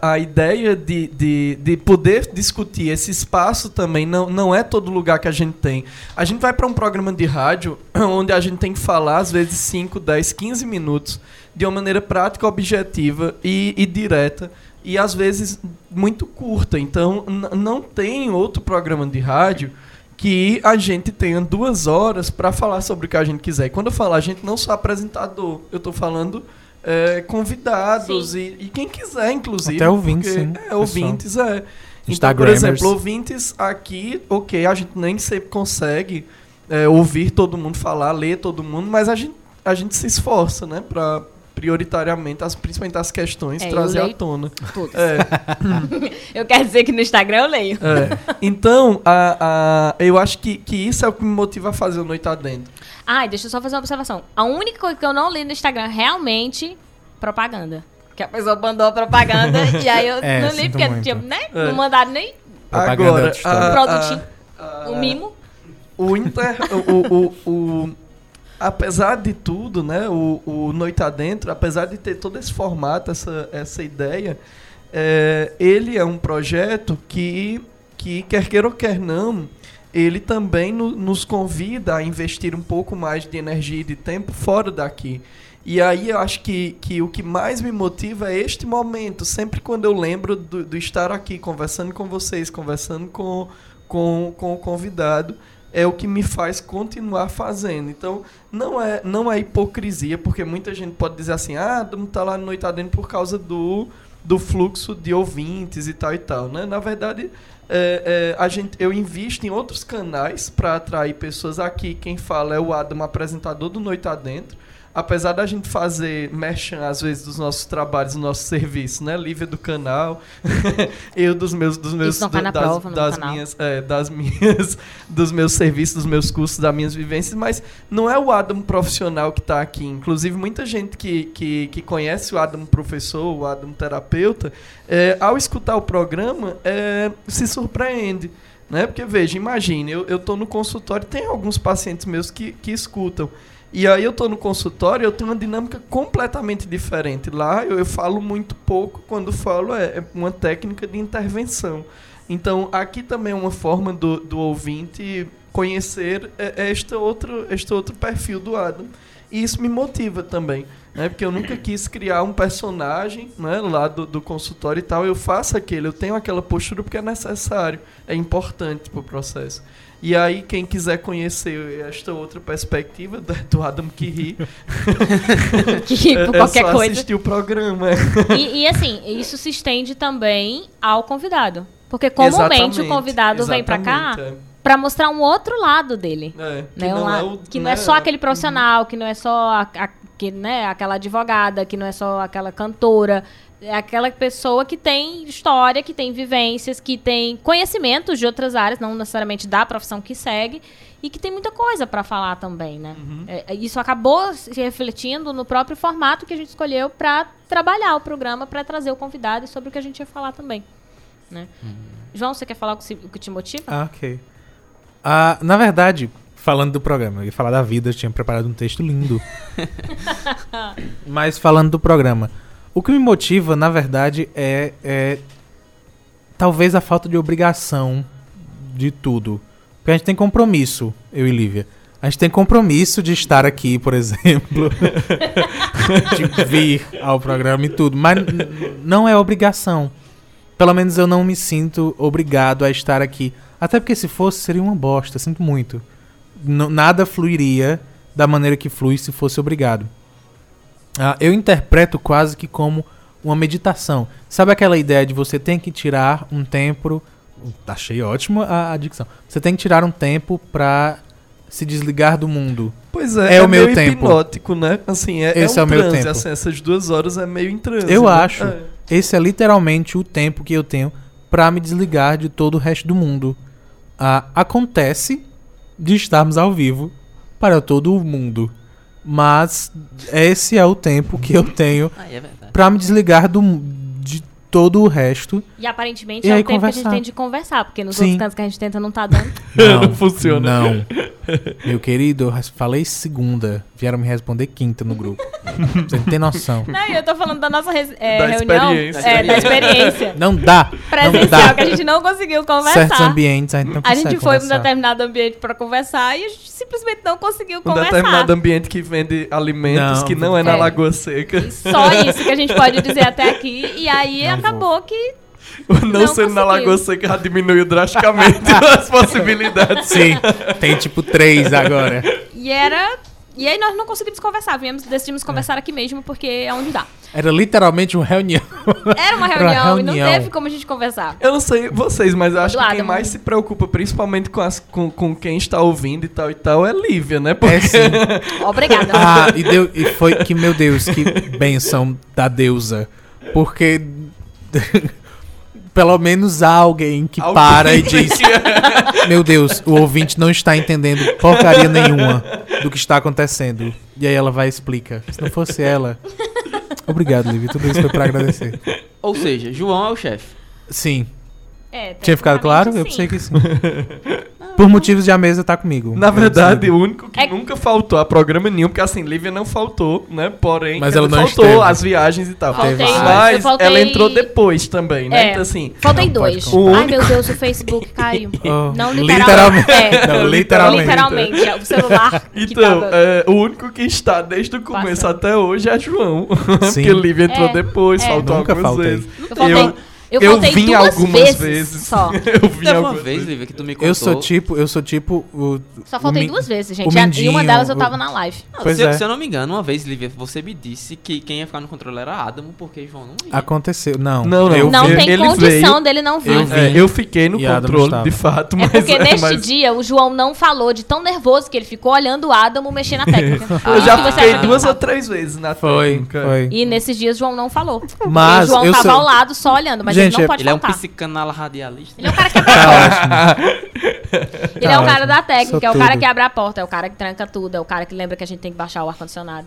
a, a ideia de, de, de poder discutir esse espaço também não, não é todo lugar que a gente tem. A gente vai para um programa de rádio onde a gente tem que falar, às vezes, 5, 10, 15 minutos de uma maneira prática, objetiva e, e direta. E às vezes muito curta. Então não tem outro programa de rádio que a gente tenha duas horas para falar sobre o que a gente quiser. E quando eu falo a gente, não sou apresentador, eu tô falando é, convidados e, e quem quiser, inclusive. Até ouvintes, porque- sim, É, pessoal. ouvintes, é. Então, por exemplo, ouvintes aqui, ok, a gente nem sempre consegue é, ouvir todo mundo falar, ler todo mundo, mas a gente, a gente se esforça, né, pra prioritariamente, as, principalmente as questões, É, trazer à leio tona. É, Eu quero dizer que no Instagram eu leio. é. Então, a, a, eu acho que, que isso é o que me motiva a fazer o Noite Adentro. Ai, deixa eu só fazer uma observação. A única coisa que eu não li no Instagram realmente propaganda. Que a pessoa mandou a propaganda e aí eu É, não li porque muito. tinha, né? É. Não mandaram nem Propaganda é Agora, história. a- o produtinho, a- o mimo. O Inter. o, o, o, apesar de tudo, né? O, o Noite Adentro, apesar de ter todo esse formato, essa, essa ideia, é, ele é um projeto que, que, quer queira ou quer não, ele também no- nos convida a investir um pouco mais de energia e de tempo fora daqui. E aí eu acho que, que o que mais me motiva é este momento. Sempre quando eu lembro do, estar aqui conversando com vocês, conversando com, com, com o convidado, é o que me faz continuar fazendo. Então, não é, não é hipocrisia, porque muita gente pode dizer assim, ah, não tá lá no Noite Adentro por causa do, do fluxo de ouvintes e tal e tal, né? Na verdade, é, é, a gente, eu invisto em outros canais para atrair pessoas aqui. Quem fala é o Adam, apresentador do Noite Adentro. Apesar da gente fazer merchan, às vezes, dos nossos trabalhos, do nosso serviço, né? Lívia do canal, eu dos meus, dos meus, cai na das, prova, no das minhas, é, das minhas, dos meus serviços, dos meus cursos, das minhas vivências, mas não é o Adam profissional que está aqui. Inclusive, muita gente que, que, que conhece o Adam professor, o Adam terapeuta, é, ao escutar o programa, é, se surpreende. Né? Porque, veja, imagine, eu, eu tô no consultório, tem alguns pacientes meus que, que escutam. E aí eu tô no consultório, eu tenho uma dinâmica completamente diferente. Lá eu, eu falo muito pouco, quando falo é, é uma técnica de intervenção. Então, aqui também é uma forma do, do ouvinte conhecer é, este, outro, este outro perfil do Adam. E isso me motiva também, né? Porque eu nunca quis criar um personagem né, lá do, do consultório e tal. Eu faço aquele, eu tenho aquela postura porque é necessário, é importante para o processo. E aí, quem quiser conhecer esta outra perspectiva do- Adam que ri, Que é, por é qualquer só coisa. assistir o programa. E, e, assim, isso se estende também ao convidado. Porque comumente o Exatamente, convidado vem pra cá exatamente, pra mostrar um outro lado dele. É, é, que né? Não é lado- o- que não é né, só aquele profissional, que não é só a, a- que, né, aquela advogada, que não é só aquela cantora. É aquela pessoa que tem história, que tem vivências, que tem conhecimentos de outras áreas, não necessariamente da profissão que segue, e que tem muita coisa pra falar também, né? Uhum. É, é, isso acabou se refletindo no próprio formato que a gente escolheu pra trabalhar o programa, pra trazer o convidado e sobre o que a gente ia falar também. Né? João, você quer falar o que, se- o que te motiva? Ah, ok. Ah, na verdade, falando do programa, eu ia falar da vida, eu tinha preparado um texto lindo. Mas falando do programa, o que me motiva, na verdade, é, é talvez a falta de obrigação de tudo. Porque a gente tem compromisso, eu e Lívia. A gente tem compromisso de estar aqui, por exemplo. de vir ao programa e tudo. Mas não é obrigação. Pelo menos eu não me sinto obrigado a estar aqui. Até porque se fosse, seria uma bosta. Sinto muito. N- nada fluiria da maneira que flui se fosse obrigado. Ah, eu interpreto quase que como uma meditação. Sabe aquela ideia de você tem que tirar um tempo. Achei ótimo a, a dicção. Você tem que tirar um tempo pra se desligar do mundo. Pois é, É é, o meu meio tempo. hipnótico, né? Assim, é, Esse é é um o meu transe, tempo. assim, essas duas horas é meio em transe. Eu né? acho. É. Esse é literalmente o tempo que eu tenho pra me desligar de todo o resto do mundo. Ah, acontece de estarmos ao vivo para todo o mundo. Mas esse é o tempo que eu tenho Ah, é pra me desligar do, todo o resto. E aparentemente E é o tempo que a conversar. gente tem de conversar, porque nos Sim. outros cantos que a gente tenta não tá dando. Não funciona. Não. Meu querido, eu falei segunda. Vieram me responder quinta no grupo. Você não tem noção. Não, eu tô falando da nossa é, Da reunião. experiência. É, da experiência. Não dá. Não Presencial, dá. que a gente não conseguiu Certos conversar. ambientes a gente não A gente foi pra um conversar. determinado ambiente pra conversar e a gente simplesmente não conseguiu Um conversar. determinado ambiente que vende alimentos Não, que não é na é. Lagoa Seca. Só isso que a gente pode dizer até aqui. E aí Não acabou que. Não, Não sendo na. Lagoa Seca já diminuiu drasticamente as possibilidades. Sim, tem tipo três agora. E era. E aí nós não conseguimos conversar. Viemos, decidimos É. conversar aqui mesmo, porque é onde dá. Era literalmente uma reunião. Era uma reunião, uma e não reunião. teve como a gente conversar. Eu não sei vocês, mas eu acho que quem mais se preocupa, principalmente com, as- com, com quem está ouvindo e tal e tal, é Lívia, né? Porque É sim. Obrigada. Ah, e, deu, e foi que, meu Deus, que benção da deusa. Porque pelo menos há alguém que alguém para e diz: Meu Deus, o ouvinte não está entendendo porcaria nenhuma do que está acontecendo. E aí ela vai e explica. Se não fosse ela. Obrigado, Livy. Tudo isso foi pra agradecer. Ou seja, João é o chefe. Sim. É, Tinha ficado claro? Eu tecnicamente, pensei que sim. Por motivos de a mesa tá comigo. Na verdade, Eu o único que É- nunca faltou a programa nenhum, porque assim, Lívia não faltou, né? Porém, Mas ela dizer, não faltou esteve. as viagens e tal. Faltei, eu Mas faltei- ela entrou depois também, né? É. Então assim, pode dois. contar. Ai, meu Deus, o Facebook caiu. Oh, Não literalmente. literalmente. É. Não, literalmente. Literalmente. é O celular. que Então, tava- é, o único que está desde o começo Passando. até hoje é João. Sim. Porque Lívia entrou É, depois, é. faltou Nunca algumas faltei. vezes. Eu faltei. Eu, Eu, Eu faltei vim duas algumas vezes, vezes. só. Eu vi Teve uma algumas vez, vezes. Lívia, que tu me contou. Eu sou tipo, eu sou tipo o. Só faltei o duas vezes, o gente. E a- e uma mindinho, delas eu o- tava na live. Não, Pois se, eu- é. se eu não me engano, uma vez, Lívia, você me disse que quem ia ficar no controle era Adamo, porque João não ia. Aconteceu. Não. Não, não. Eu não vi- tem ele condição veio- dele não vir. Eu vi. É, eu fiquei no controle, de fato, É mas... porque neste mas dia o João não falou de tão nervoso que ele ficou olhando o Adamo mexer na técnica. Eu já fiquei duas ou três vezes na Foi, técnica. foi. E nesses dias o João não falou. Mas o João eu tava ao lado só olhando, mas Gente, ele não pode Ele é um faltar. psicanala radialista. Ele é o cara que abre Tá a porta. Ele é o Tá cara da técnica, Sou é o cara que abre a porta, é o cara que tranca tudo, é o cara que lembra que a gente tem que baixar o ar-condicionado.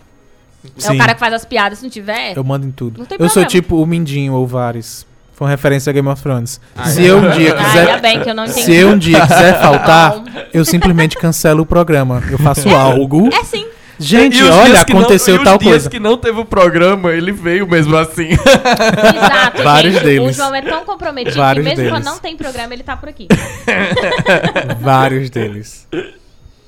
É Sim. o cara que faz as piadas, se não tiver. Eu mando em tudo. Não tem eu sou problema. tipo o Mindinho ou Vares. Foi uma referência a Game of Thrones. Ah, Se é. eu um dia Ah, quiser. ainda bem que eu não entendi. Se eu um dia quiser faltar, eu simplesmente cancelo o programa. Eu faço algo. É sim. Gente, E olha, que não- aconteceu e os tal dias coisa. que não teve o programa, ele veio mesmo assim. Exato, Vários gente. O deles. João é tão comprometido Vários que mesmo deles. quando não tem programa, ele tá por aqui. Vários deles.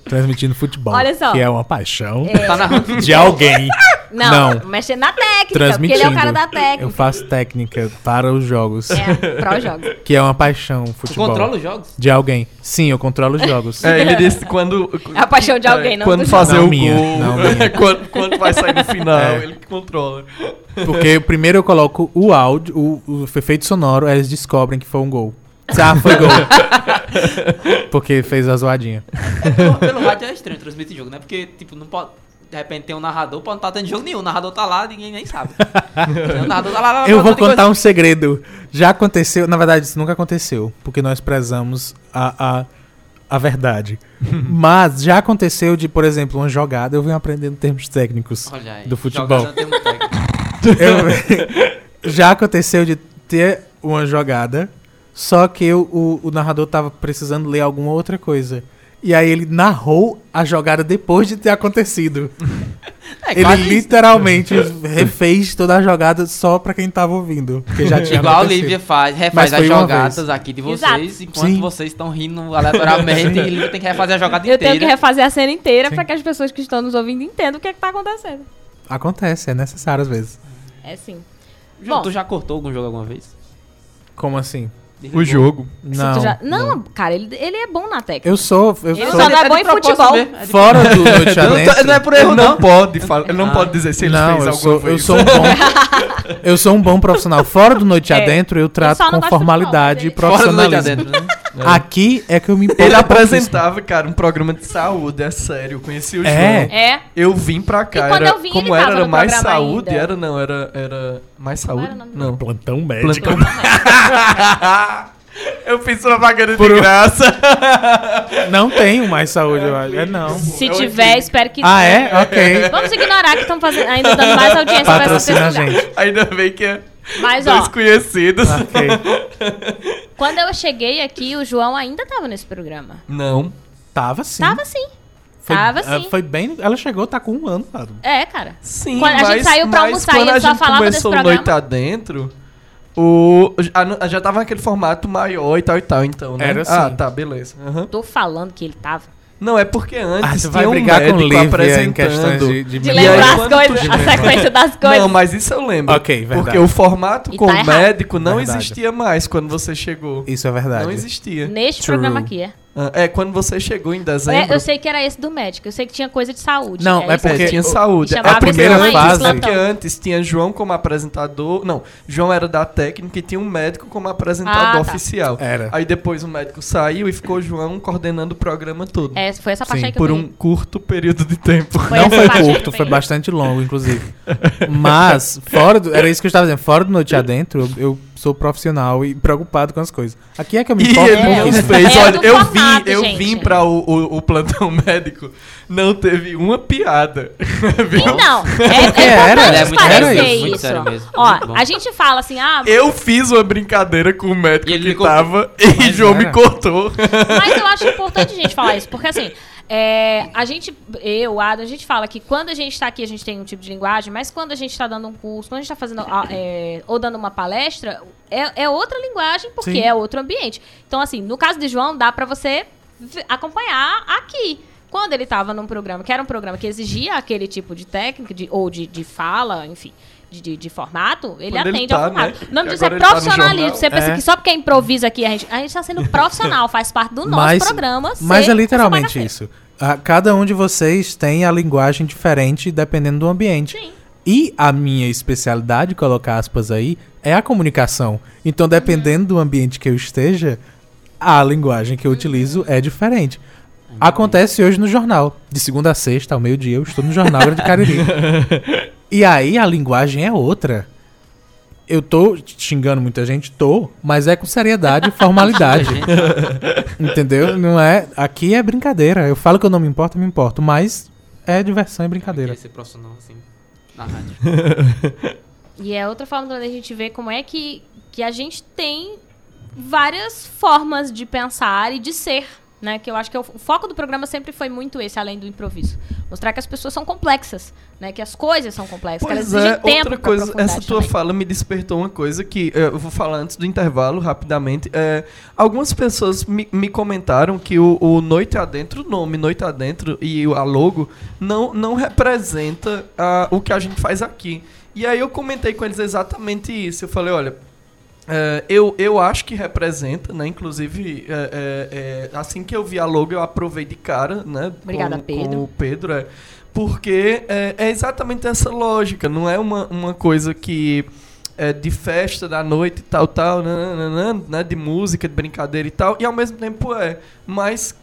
Transmitindo futebol. Olha só. Que é uma paixão Tá narrando. de alguém. Não, Não. mexendo na técnica, porque Transmitindo. ele é o cara da Eu técnica. faço técnica para os jogos. É, pró jogos. Que é uma paixão, Tu futebol. controla os jogos? De alguém. Sim, eu controlo os jogos. É, ele disse quando. É a paixão de alguém, não Quando do fazer Não o minha, gol. não minha. quando, quando vai sair no final, É. ele que controla. Porque primeiro eu coloco o áudio, o, o efeito sonoro, eles descobrem que foi um gol. Ah, foi gol. Porque fez a zoadinha. Pelo, pelo rádio é estranho transmitir jogo, né? Porque, tipo, não pode. De repente tem um narrador, pode não estar tendo jogo nenhum. O narrador tá lá, ninguém nem sabe. o narrador tá lá, lá, lá, Eu vou tem coisa- contar um segredo. Já aconteceu, na verdade, isso nunca aconteceu, porque nós prezamos a, a, a verdade. Mas já aconteceu de, por exemplo, uma jogada, eu venho aprendendo termos técnicos. Olha aí, do futebol. Eu- já aconteceu de ter uma jogada, só que eu- o, o narrador tava precisando ler alguma outra coisa. E aí ele narrou a jogada depois de ter acontecido. É, ele quase literalmente refez toda a jogada só pra quem tava ouvindo. Porque já tinha Igual a. Olivia faz, refaz as jogadas aqui de vocês, Exato. enquanto Sim. vocês estão rindo aleatoriamente, ele tem que refazer a jogada Eu tenho que inteira. refazer a cena inteira Sim. pra que as pessoas que estão nos ouvindo entendam o que, é que tá acontecendo. Acontece, é necessário às vezes. É sim. João, Bom. tu já cortou algum jogo alguma vez? Como assim? O jogo. Não. já- não, cara, ele, ele é bom na técnica. Eu sou. Eu Ele sou só não é de bom em futebol. é fora do Noite Não, não é por Ele erro, não, não. pode falar, ele não Ah. pode dizer se ele Não, fez eu alguma sou, eu sou um bom. Eu sou um bom profissional. Fora do Noite É. Adentro, eu trato não com formalidade e mas Fora do noite profissionalismo. adentro, né? Aqui é que eu me Ele pouquíssimo. apresentava, cara, um programa de saúde, é sério. Eu conheci o É? João. É. Eu vim pra cá. E quando era, eu vim, como ele era, tava era no mais saúde? ainda. Era não, era, era mais saúde? era, não. não. Plantão médico. Plantão. eu fiz propaganda Por de graça. Não tenho mais saúde, eu acho. É não. Se Eu tiver, espero que Ah, é? Ok. Vamos ignorar que estão fazendo, ainda dando mais audiência pra essa Patrocina pessoa. Ainda bem que é Mas, dois ó, conhecidos. Ok. quando eu cheguei aqui, o João ainda tava nesse programa. Não. Tava sim. Tava sim. Foi, tava ah, sim. Foi bem. Ela chegou, tá com um ano, cara. É, cara. Sim, Quando a gente mas, saiu pra mas almoçar, a só gente falava desse começou o programa. Noite Adentro, o, já, já tava naquele formato maior e tal e tal, então, né? Era Ah, assim. tá, beleza. Aham. Tô falando que ele tava. Não, é porque Ah, antes tu vai tinha um brigar com médico Lívia em apresentando. questões de, de, De aí, lembrar as tu coisas, a sequência das coisas. Não, mas isso eu lembro. Ok, verdade. Porque o formato E com tá médico não Verdade. existia mais quando você chegou. Isso é verdade. Não existia. Neste True. programa aqui, é. Ah, É, quando você chegou em dezembro. É, Eu sei que era esse do médico. Eu sei que tinha coisa de saúde. Não, é esse porque- É, tinha saúde. Chamava É porque primeira antes, fase- é porque antes tinha João como apresentador. Não, João era da técnica e tinha um médico como apresentador Ah, tá. oficial. Era. Aí depois o médico saiu e ficou João coordenando o programa todo. É, foi essa parte Sim, aí que eu por um peguei. curto período de tempo. Foi não foi curto, eu foi bastante longo, inclusive. Mas, fora do, era isso que eu estava dizendo, fora do Noite Adentro, eu, eu sou profissional e preocupado com as coisas. Aqui é que eu me E importo ele com não isso. fez. É Olha, eu formato, vim, eu gente. vim pra o, o, o plantão médico, não teve uma piada. Viu? Então, é, é Era, é muito sério isso. isso, muito sério mesmo, Ó, a gente fala assim, ah, Eu fiz uma brincadeira com o médico E ele que cortou. tava e Mas João me era. cortou. Mas eu acho importante a gente falar isso, porque assim, é, a gente, eu, o Adam, a gente fala que quando a gente tá aqui, a gente tem um tipo de linguagem, mas quando a gente tá dando um curso, quando a gente tá fazendo, é, ou dando uma palestra, é, é outra linguagem, porque Sim. é outro ambiente. Então, assim, no caso de João, dá pra você acompanhar aqui. Quando ele tava num programa, que era um programa que exigia aquele tipo de técnica, de, ou de, de fala, enfim. De, de- de formato, ele Quando ele atende tá, ao formato. né? O nome disso é ele tá profissionalismo. jornal. Você pensa É. que só porque improvisa aqui, a gente, a gente tá sendo profissional, faz parte do nosso Mas- programa. Mas é literalmente isso. Ah, cada um de vocês tem a linguagem diferente dependendo do ambiente. Sim. E a minha especialidade, colocar aspas aí, é a comunicação. Então, dependendo do ambiente que eu esteja, a linguagem que eu utilizo é diferente. Acontece hoje no jornal. De segunda a sexta, ao meio-dia, eu estou no Jornal Grande Cariri. e aí a linguagem é outra. Eu tô xingando muita gente, tô, mas é com seriedade e formalidade. Entendeu? Não é. Aqui é brincadeira. Eu falo que eu não me importo, eu me importo, mas é diversão e brincadeira. Queria ser profissional assim, na rádio. E é outra forma da gente ver como é que, que a gente tem várias formas de pensar e de ser. Né, que eu acho que é o, foco do programa sempre foi muito esse, além do improviso. Mostrar que as pessoas são complexas, né? Que as coisas são complexas, que elas Pois exigem é, tempo outra coisa, essa tua também. fala me despertou uma coisa que eh, eu vou falar antes do intervalo, rapidamente. É, algumas pessoas me, me comentaram que o, o Noite Adentro, o nome Noite Adentro e o- a logo não, não representa ah, o que a gente faz aqui. E aí eu comentei com eles exatamente isso. Eu falei, olha, é, eu, eu acho que representa, né? Inclusive, é, é, é, assim que eu vi a logo, eu aprovei de cara, né? Obrigada, com, Pedro. Com o Pedro, é. Porque é, é exatamente essa lógica. Não é uma, uma coisa que é de festa da noite e tal, tal, nananana, né? De música, de brincadeira e tal. E ao mesmo tempo é. Mas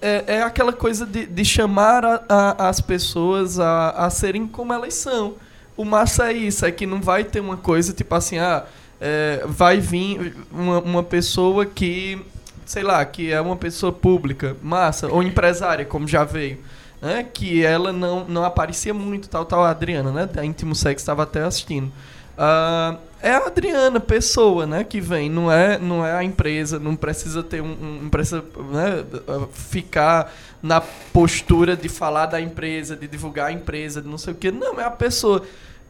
é, é aquela coisa de, de chamar a- a- as pessoas a, a serem como elas são. O massa é isso, é que não vai ter uma coisa tipo assim, ah, é, vai vir uma, uma pessoa que, sei lá, que é uma pessoa pública, massa, ou empresária, como já veio, né? Que ela não, não aparecia muito, tal, tal, a Adriana, né? Da Íntimo Sex estava até assistindo. Ah, é a Adriana, pessoa, né, que vem, não é, não é a empresa, não precisa ter um, um- precisa, né, ficar na postura de falar da empresa, de divulgar a empresa, de não sei o que, não, é a pessoa.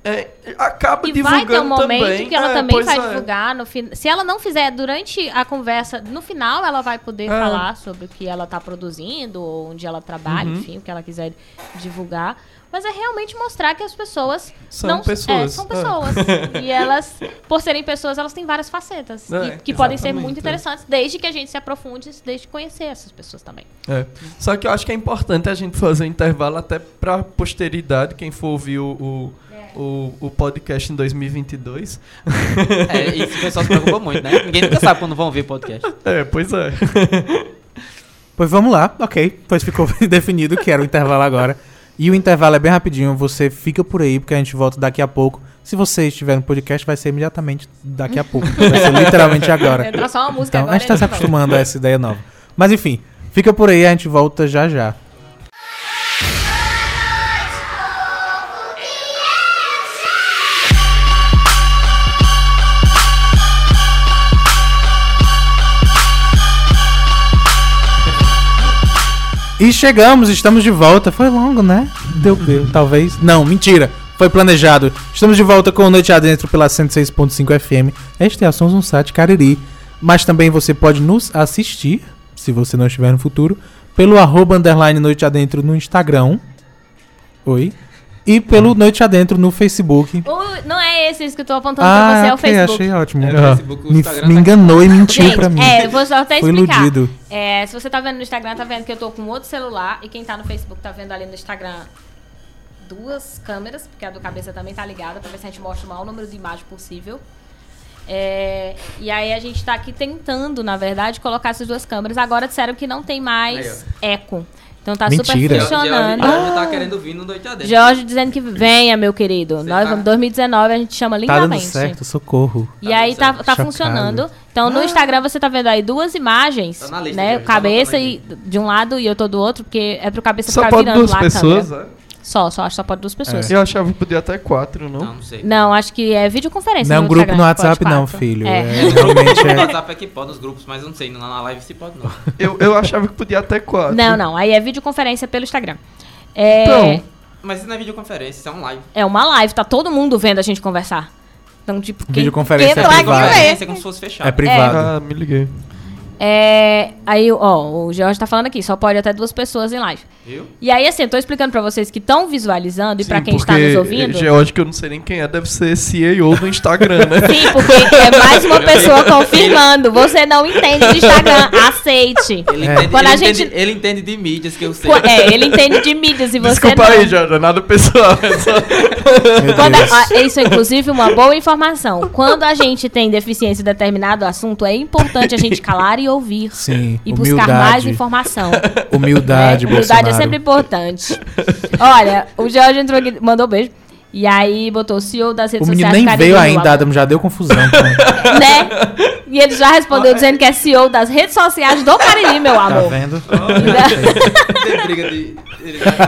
É, acaba E divulgando vai ter um momento também. que ela é, também vai é. divulgar. No fin... Se ela não fizer durante a conversa, no final ela vai poder É. falar sobre o que ela está produzindo, ou onde ela trabalha, Uhum. enfim, o que ela quiser divulgar. Mas é realmente mostrar que as pessoas São não pessoas, É, são é. pessoas. e elas, por serem pessoas, elas têm várias facetas. É, e que podem ser muito é. interessantes, desde que a gente se aprofunde, desde conhecer essas pessoas também. É. Só que eu acho que é importante a gente fazer um intervalo até pra posteridade, quem for ouvir o, o, o, o podcast em 2022. É, isso o pessoal se preocupa muito, né? Ninguém nunca sabe quando vão ver o podcast. É, pois é. Pois vamos lá, ok. Pois ficou definido que era o intervalo agora. E o intervalo é bem rapidinho, você fica por aí, porque a gente volta daqui a pouco. Se você estiver no podcast, vai ser imediatamente daqui a pouco. Vai ser literalmente agora. Entra só uma música Então, a agora. gente tá se a acostumando a essa ideia nova. Mas enfim, fica por aí, a gente volta já já. E chegamos, estamos de volta. Foi longo, né? Deu, deu, talvez. Não, mentira. Foi planejado. Estamos de volta com Noite Adentro pela 106.5 FM. Este é a Sons um site Cariri. Mas também você pode nos assistir, se você não estiver no futuro, pelo arroba underline Noite Adentro no Instagram. Oi. E pelo Noite Adentro no Facebook. O- não é esse isso que eu tô apontando pra você, é o Ah, ok, Facebook. achei ótimo. É, o Ah, Facebook, o me, Instagram me tá- enganou e mentiu Gente, pra mim. é, eu vou só até Fui explicar. iludido. É, se você tá vendo no Instagram, tá vendo que eu tô com outro celular. E quem tá no Facebook tá vendo ali no Instagram duas câmeras, porque a do cabeça também tá ligada, pra ver se a gente mostra o maior número de imagens possível. É, e aí a gente tá aqui tentando, na verdade, colocar essas duas câmeras. Agora disseram que não tem mais eco. Então tá Mentira. super funcionando. já, já tá querendo vir no Noite Adentro. Jorge dizendo que venha, meu querido. Você Nós tá- vamos 2019, a gente chama Tá dando lindamente. certo, socorro. E Tá aí tá, tá funcionando. Então no Instagram você tá vendo aí duas imagens, Tá na lista, né? Jorge, Cabeça tá e de um lado e eu tô do outro, porque é pro cabeça Só ficar virando duas lá a pessoas, câmera. é? Só, só acho que só pode duas pessoas. Eu achava que podia até quatro, não? Não, não sei. Não, acho que é videoconferência. Não é um no grupo Instagram no WhatsApp, não, filho. É. É, realmente No é. WhatsApp é que pode nos grupos, mas eu não sei. Na na live se pode não. Eu, eu achava que podia até quatro. Não, não. Aí é videoconferência pelo Instagram. É, Então. Mas isso não é videoconferência, isso é um live. é uma live, tá todo mundo vendo a gente conversar. Então, tipo, quem, Videoconferência quem é privada. é como se fosse fechado. É privado. Ah, me liguei. É, aí, ó, o Jorge tá falando aqui, só pode até duas pessoas em live. Eu? E aí, assim, eu tô explicando pra vocês que estão visualizando e pra Sim, quem está nos ouvindo. George, que eu não sei nem quem é, deve ser CEO do Instagram, né? Sim, porque é mais uma pessoa confirmando. Você não entende de Instagram, aceite. Ele, É. entende, Quando ele, a gente- entende, ele entende de mídias que eu sei. É, ele entende de mídias e você Desculpa não. aí, George, nada pessoal. É só... Quando Deus. a- a- isso é inclusive uma boa informação. Quando a gente tem deficiência em determinado assunto, é importante a gente calar e ouvir. Sim, E buscar mais humildade. informação. Humildade, É, humildade é sempre importante. Olha, o Jorge entrou aqui, mandou beijo. E aí botou o CEO das redes O menino sociais. nem veio ainda, Adam já deu confusão. Né? E ele já respondeu dizendo que é CEO das redes sociais do Cariri, meu Tá amor. vendo? Briga de.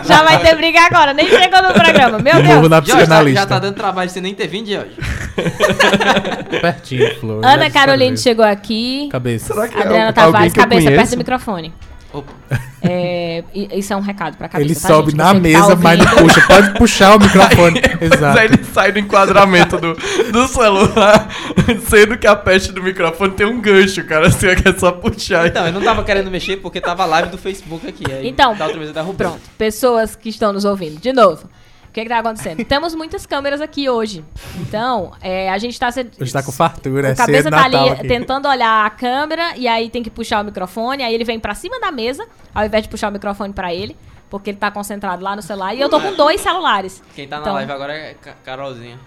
Já vai ter briga agora, nem chegou no programa. Meu De novo Deus. na Jorge, tá- já tá dando trabalho sem nem ter vindo, Jorge. Pertinho, Flor. Ana Já Caroline chegou aqui. Cabeça. Será que é Adriana alguém Tavares, cabeça, perto do microfone. Opa. É, isso é um recado pra cabeça. Ele tá, sobe gente? na tá mesa, mas não puxa. Pode puxar o microfone. Mas Exato. aí ele sai do enquadramento do, do celular, sendo que a peste do microfone tem um gancho, cara. Assim, é que é só puxar. Então, eu não tava querendo mexer porque tava live do Facebook aqui. Aí, Então, da outra vez eu derrubei. Pronto, pessoas que estão nos ouvindo. De novo, que, que tá acontecendo? Temos muitas câmeras aqui hoje. Então, é, a gente tá... Se... Hoje tá com fartura, é O cabeça cedo, tá ali aqui. tentando olhar a câmera e aí tem que puxar o microfone, aí ele vem pra cima da mesa, ao invés de puxar o microfone pra ele, porque ele tá concentrado lá no celular. E eu tô com dois celulares. Quem tá na Então- live agora é Ca- Carolzinha.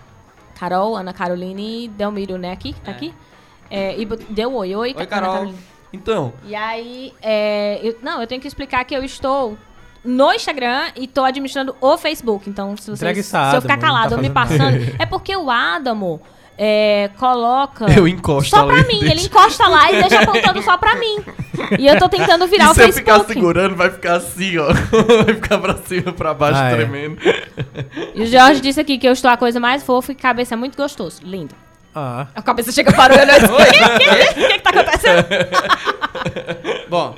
Carol, Ana Caroline Delmiro, né, aqui? Tá É. aqui? É, e deu oi, oi, Oi, Carol. Então, E aí, é, eu- não, eu tenho que explicar que eu estou no Instagram e tô administrando o Facebook. Então, se, vocês, se eu ficar calado tá ou me passando, é porque o Adamo é, coloca eu encosto só pra mim. Ele encosta lá e deixa apontando só pra mim. E eu tô tentando virar E o se eu ficar Facebook. segurando, vai ficar assim, ó. Vai ficar pra cima, pra baixo, Ah, é. tremendo. E o Jorge disse aqui que eu estou a coisa mais fofa e cabeça é muito gostoso. Lindo. Ah, A cabeça chega para o olho e eu disse, o que, que, que tá acontecendo? Bom,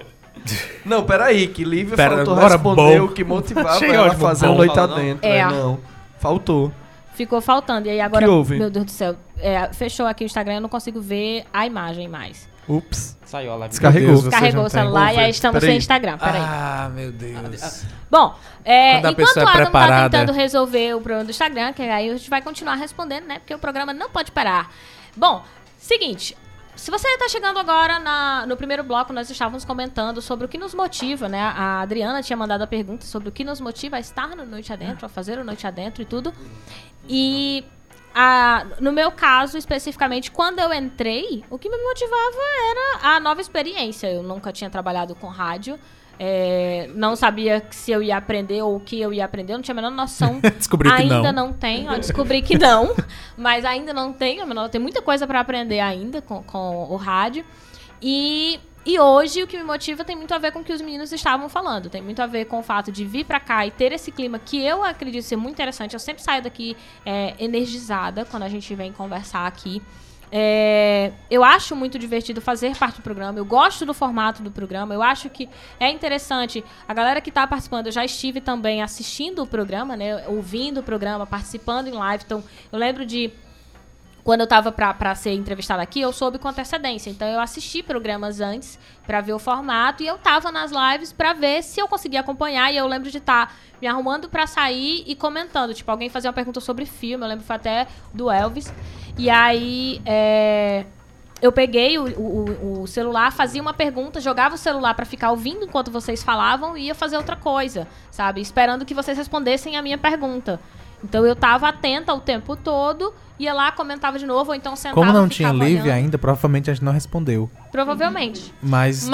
Não, peraí, que Lívia Pera, faltou responder bom. o que motivava Chega ela a fazer bom. a noite não. adentro. É. É. Não, faltou. Ficou faltando. E aí agora, Que houve? meu Deus do céu, é, fechou aqui o Instagram, eu não consigo ver a imagem mais. Ups. saiu a live. Descarregou. Deus, você Carregou não o celular e aí estamos Peraí. sem Instagram. Peraí. Ah, meu Deus. Bom, é, enquanto o é Adam tá preparada. tentando resolver o problema do Instagram, que aí a gente vai continuar respondendo, né? Porque o programa não pode parar. Bom, seguinte. Se você está chegando agora na- no primeiro bloco, nós estávamos comentando sobre o que nos motiva, né? A Adriana tinha mandado a pergunta sobre o que nos motiva a estar no Noite Adentro, a fazer o Noite Adentro e tudo. E a- no meu caso, especificamente, quando eu entrei, o que me motivava era a nova experiência. Eu nunca tinha trabalhado com rádio. É, não sabia se eu ia aprender ou o que eu ia aprender, eu não tinha a menor noção. Descobri que ainda não. não tenho, descobri que não, mas ainda não tenho, menor- tem muita coisa para aprender ainda com, com o rádio. E, e hoje o que me motiva tem muito a ver com o que os meninos estavam falando. Tem muito a ver com o fato de vir pra cá e ter esse clima que eu acredito ser muito interessante. Eu sempre saio daqui é, energizada quando a gente vem conversar aqui. É, eu acho muito divertido fazer parte do programa. Eu gosto do formato do programa. Eu acho que é interessante. A galera que está participando, eu já estive também assistindo o programa, né? Ouvindo o programa, participando em live. Então, eu lembro de quando eu tava pra, pra ser entrevistada aqui, eu soube com antecedência. Então eu assisti programas antes pra ver o formato e eu tava nas lives pra ver se eu conseguia acompanhar. E eu lembro de estar me arrumando pra sair e comentando. Tipo, alguém fazia uma pergunta sobre filme, eu lembro foi até do Elvis. E aí é, eu peguei o, o- o celular, fazia uma pergunta, jogava o celular pra ficar ouvindo enquanto vocês falavam e ia fazer outra coisa, sabe? Esperando que vocês respondessem a minha pergunta. Então eu tava atenta o tempo todo, ia lá, comentava de novo, ou então sentava Como não tinha live olhando. ainda, provavelmente a gente não respondeu. Provavelmente. Mas.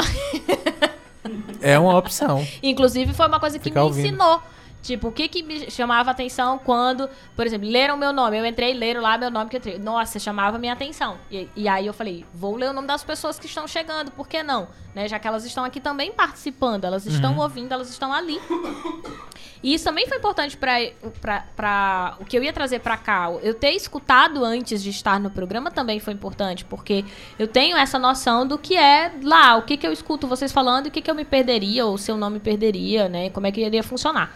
é uma opção. Inclusive, foi uma coisa que Ficar me ouvindo. ensinou. Tipo, o que, que me chamava atenção quando, por exemplo, leram meu nome. Eu entrei, leram lá meu nome que eu entrei. Nossa, chamava minha atenção. E, e aí eu falei, vou ler o nome das pessoas que estão chegando, por que não? Né? Já que elas estão aqui também participando, elas estão Uhum. ouvindo, elas estão ali. E isso também foi importante para o que eu ia trazer para cá. Eu ter escutado antes de estar no programa também foi importante, porque eu tenho essa noção do que é lá, o que, que eu escuto vocês falando e o que, que eu me perderia, ou se eu não me perderia, né? Como é que iria funcionar.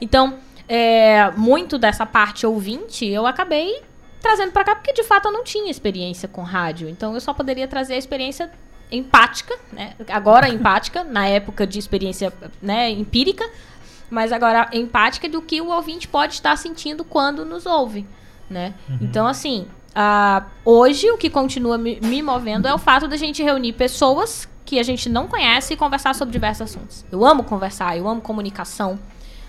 Então, é, muito dessa parte ouvinte eu acabei trazendo para cá, porque de fato eu não tinha experiência com rádio. Então eu só poderia trazer a experiência empática, né? Agora empática, na época de experiência né, empírica, mas agora empática do que o ouvinte pode estar sentindo quando nos ouve, né? Então, assim, ah, hoje o que continua me, me movendo é o fato da gente reunir pessoas que a gente não conhece e conversar sobre diversos assuntos. Eu amo conversar, eu amo comunicação.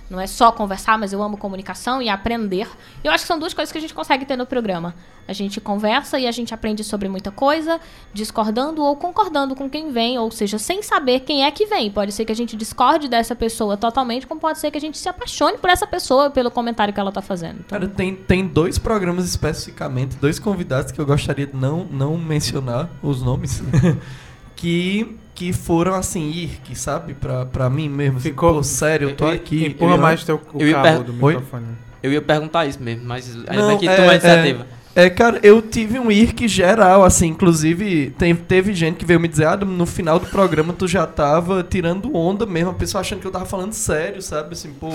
Não é só conversar, mas eu amo comunicação e aprender. Eu acho que são duas coisas que a gente consegue ter no programa. A gente conversa e a gente aprende sobre muita coisa, discordando ou concordando com quem vem, ou seja, sem saber quem é que vem. Pode ser que a gente discorde dessa pessoa totalmente, como pode ser que a gente se apaixone por essa pessoa pelo comentário que ela tá fazendo. Então, Cara, tem, tem dois programas especificamente, dois convidados que eu gostaria de não, não mencionar os nomes, que, que foram assim, ir, que sabe, pra, pra mim mesmo. assim, Ficou- Pô, sério, eu tô eu- aqui. Empurra eu- mais teu, o eu cabo per- do Oi? microfone. Eu ia perguntar isso mesmo, mas ainda Não, bem que é- tomou a é- iniciativa. É, cara, eu tive um IRC geral, assim, inclusive tem- teve gente que veio me dizer, ah, no final do programa tu já tava tirando onda mesmo, a pessoa achando que eu tava falando sério, sabe? Assim, pô,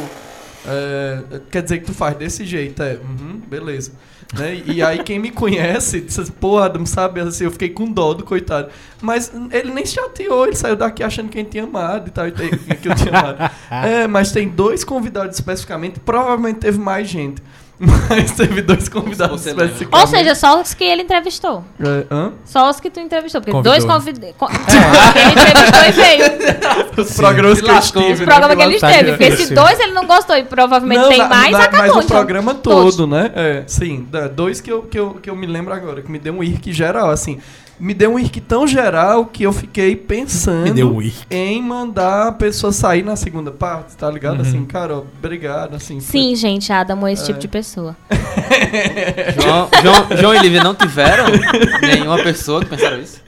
é, quer dizer que tu faz desse jeito, é, uhum, beleza. Né? E aí quem me conhece assim, pô, Adam, sabe, assim, eu fiquei com dó do coitado. Mas ele nem se chateou, ele saiu daqui achando que a gente tinha amado e tal, e que eu tinha amado. É, mas tem dois convidados especificamente, provavelmente teve mais gente. Mas teve dois convidados você ou seja, só os que ele entrevistou. É, hã? Só os que tu entrevistou. Porque Convidou, dois convidados. que ele entrevistou e veio. Os programas Se que eu lascou. estive. Os né, programas que ele Tá esteve. Porque se dois ele não gostou e provavelmente Não, tem na- mais, na- acabou. Mas o então. programa Todos. todo, né? É, sim, dois que eu, que, eu, que eu me lembro agora, que me deu um irk geral, assim. Me deu um irk tão geral que eu fiquei pensando um em mandar a pessoa sair na segunda parte, tá ligado? Uhum. Assim, cara, obrigado, assim. Sim, gente, Adam é esse É. tipo de pessoa. João, João, João e Lívia não tiveram nenhuma pessoa que pensaram isso?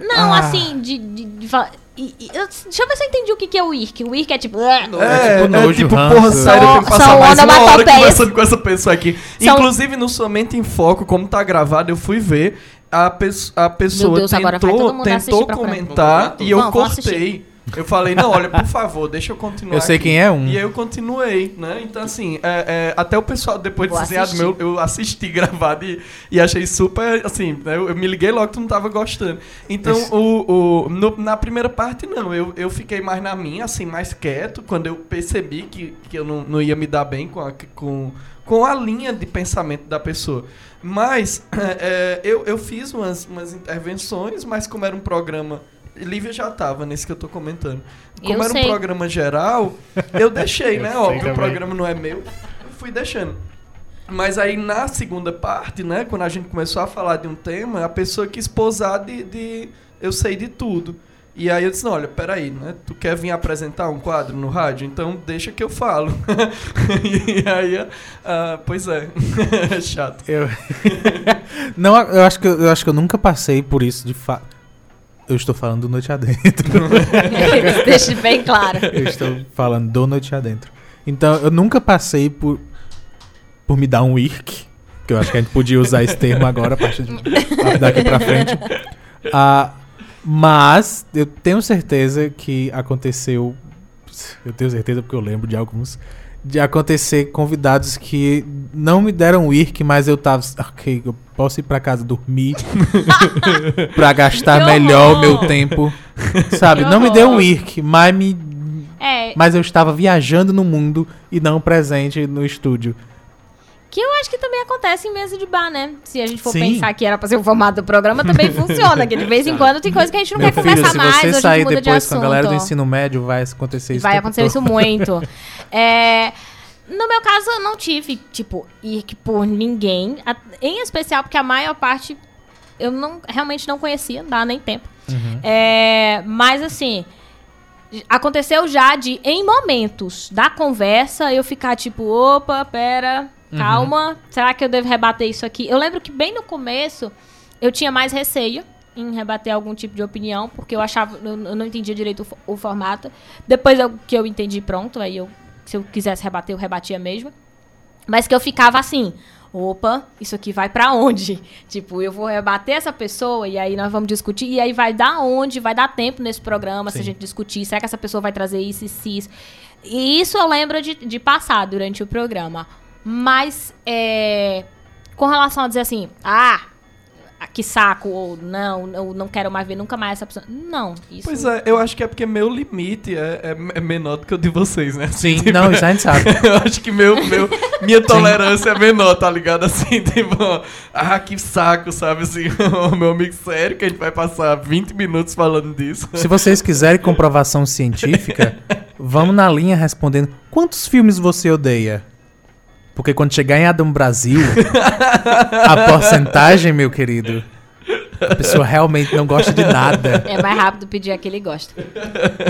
Não, Ah. assim, de. de, de e- e- deixa eu ver se eu entendi o que, que é o IRC. O IRC é tipo. "Ah, É, É tipo é nojo, tipo, ranço. porra, sério, eu tenho que passar mais uma hora conversando com essa pessoa aqui. São- Inclusive, no Somente em Foco, como tá gravado, eu fui ver, a, pesso- a pessoa Deus, tentou, tentou comentar e eu vamos cortei. Eu falei, não, olha, por favor, deixa eu continuar Eu sei aqui. quem é um. E aí eu continuei, né? Então, assim, é, é, até o pessoal depois Vou disse assim, ah, meu, eu assisti gravado e, e achei super, assim, né, eu, eu me liguei logo que tu não tava gostando. Então, o, o, no- na primeira parte, não, eu, eu fiquei mais na minha, assim, mais quieto, quando eu percebi que, que eu não, não ia me dar bem com a, com, com a linha de pensamento da pessoa. Mas, é, eu, eu fiz umas, umas intervenções, mas como era um programa... Lívia já tava nesse que eu tô comentando. Como Eu era sei. um programa geral, eu deixei, né? Eu Ó, sei que o programa não é meu, eu fui deixando. Mas aí na segunda parte, né, quando a gente começou a falar de um tema, a pessoa quis posar de, de eu sei de tudo. E aí eu disse, não, olha, peraí, né? Tu quer vir apresentar um quadro no rádio? Então deixa que eu falo. e aí, ah, pois é, chato. Eu... não, eu acho, que, eu acho que eu nunca passei por isso de fato. Eu estou falando do Noite Adentro. Deixa bem claro. eu estou falando do Noite Adentro. Então, eu nunca passei por, por me dar um irk. Que eu acho que a gente podia usar esse termo agora, a partir de, daqui pra frente. Ah, mas eu tenho certeza que aconteceu. Eu tenho certeza porque eu lembro de alguns. De acontecer convidados que não me deram o IRC, mas eu tava. Ok, eu posso ir pra casa dormir. pra gastar melhor o meu tempo. Sabe? Não me deu um! IRC, mas me. É, Mas eu estava viajando no mundo e não presente no estúdio. Que eu acho que também acontece em mesa de bar, né? Se a gente for Sim. pensar que era pra ser o formato do programa, também funciona. Que de vez em quando tem coisa que a gente não Meu quer filho, conversar se mais, você ou a gente sair muda de depois com a galera do ensino médio, vai acontecer isso. Vai acontecer isso muito. É, no meu caso, eu não tive, tipo, IRC por ninguém. Em especial porque a maior parte eu não, realmente não conhecia, não dá nem tempo. Uhum. É, mas assim, aconteceu já de, em momentos da conversa, eu ficar tipo, opa, pera, Uhum. calma, será que eu devo rebater isso aqui? Eu lembro que bem no começo eu tinha mais receio em rebater algum tipo de opinião, porque eu achava, eu, eu não entendia direito o, o formato. Depois eu- que eu entendi, pronto, aí eu, se eu quisesse rebater, eu rebatia mesmo. Mas que eu ficava assim, opa, isso aqui vai pra onde? Tipo, eu vou rebater essa pessoa e aí nós vamos discutir. E aí vai dar onde? Vai dar tempo nesse programa se a Sim. gente discutir. Será que essa pessoa vai trazer isso, isso, isso? E isso eu lembro de, de passar durante o programa. Mas, é, com relação a dizer assim, ah, que saco, ou não, eu não quero mais ver nunca mais essa pessoa. Não, isso. Pois é, eu acho que é porque meu limite é, é, é menor do que o de vocês, né? Sim, Tipo, não, isso a gente sabe. eu acho que meu, meu, minha tolerância é menor, tá ligado? Assim, tipo, ah, que saco, sabe? Assim, meu amigo sério que a gente vai passar 20 minutos falando disso. Se vocês quiserem comprovação científica, vamos na linha respondendo quantos filmes você odeia? Porque quando chegar em Adam Brasil, a porcentagem, meu querido, a pessoa realmente não gosta de nada. É mais rápido pedir a que ele gosta.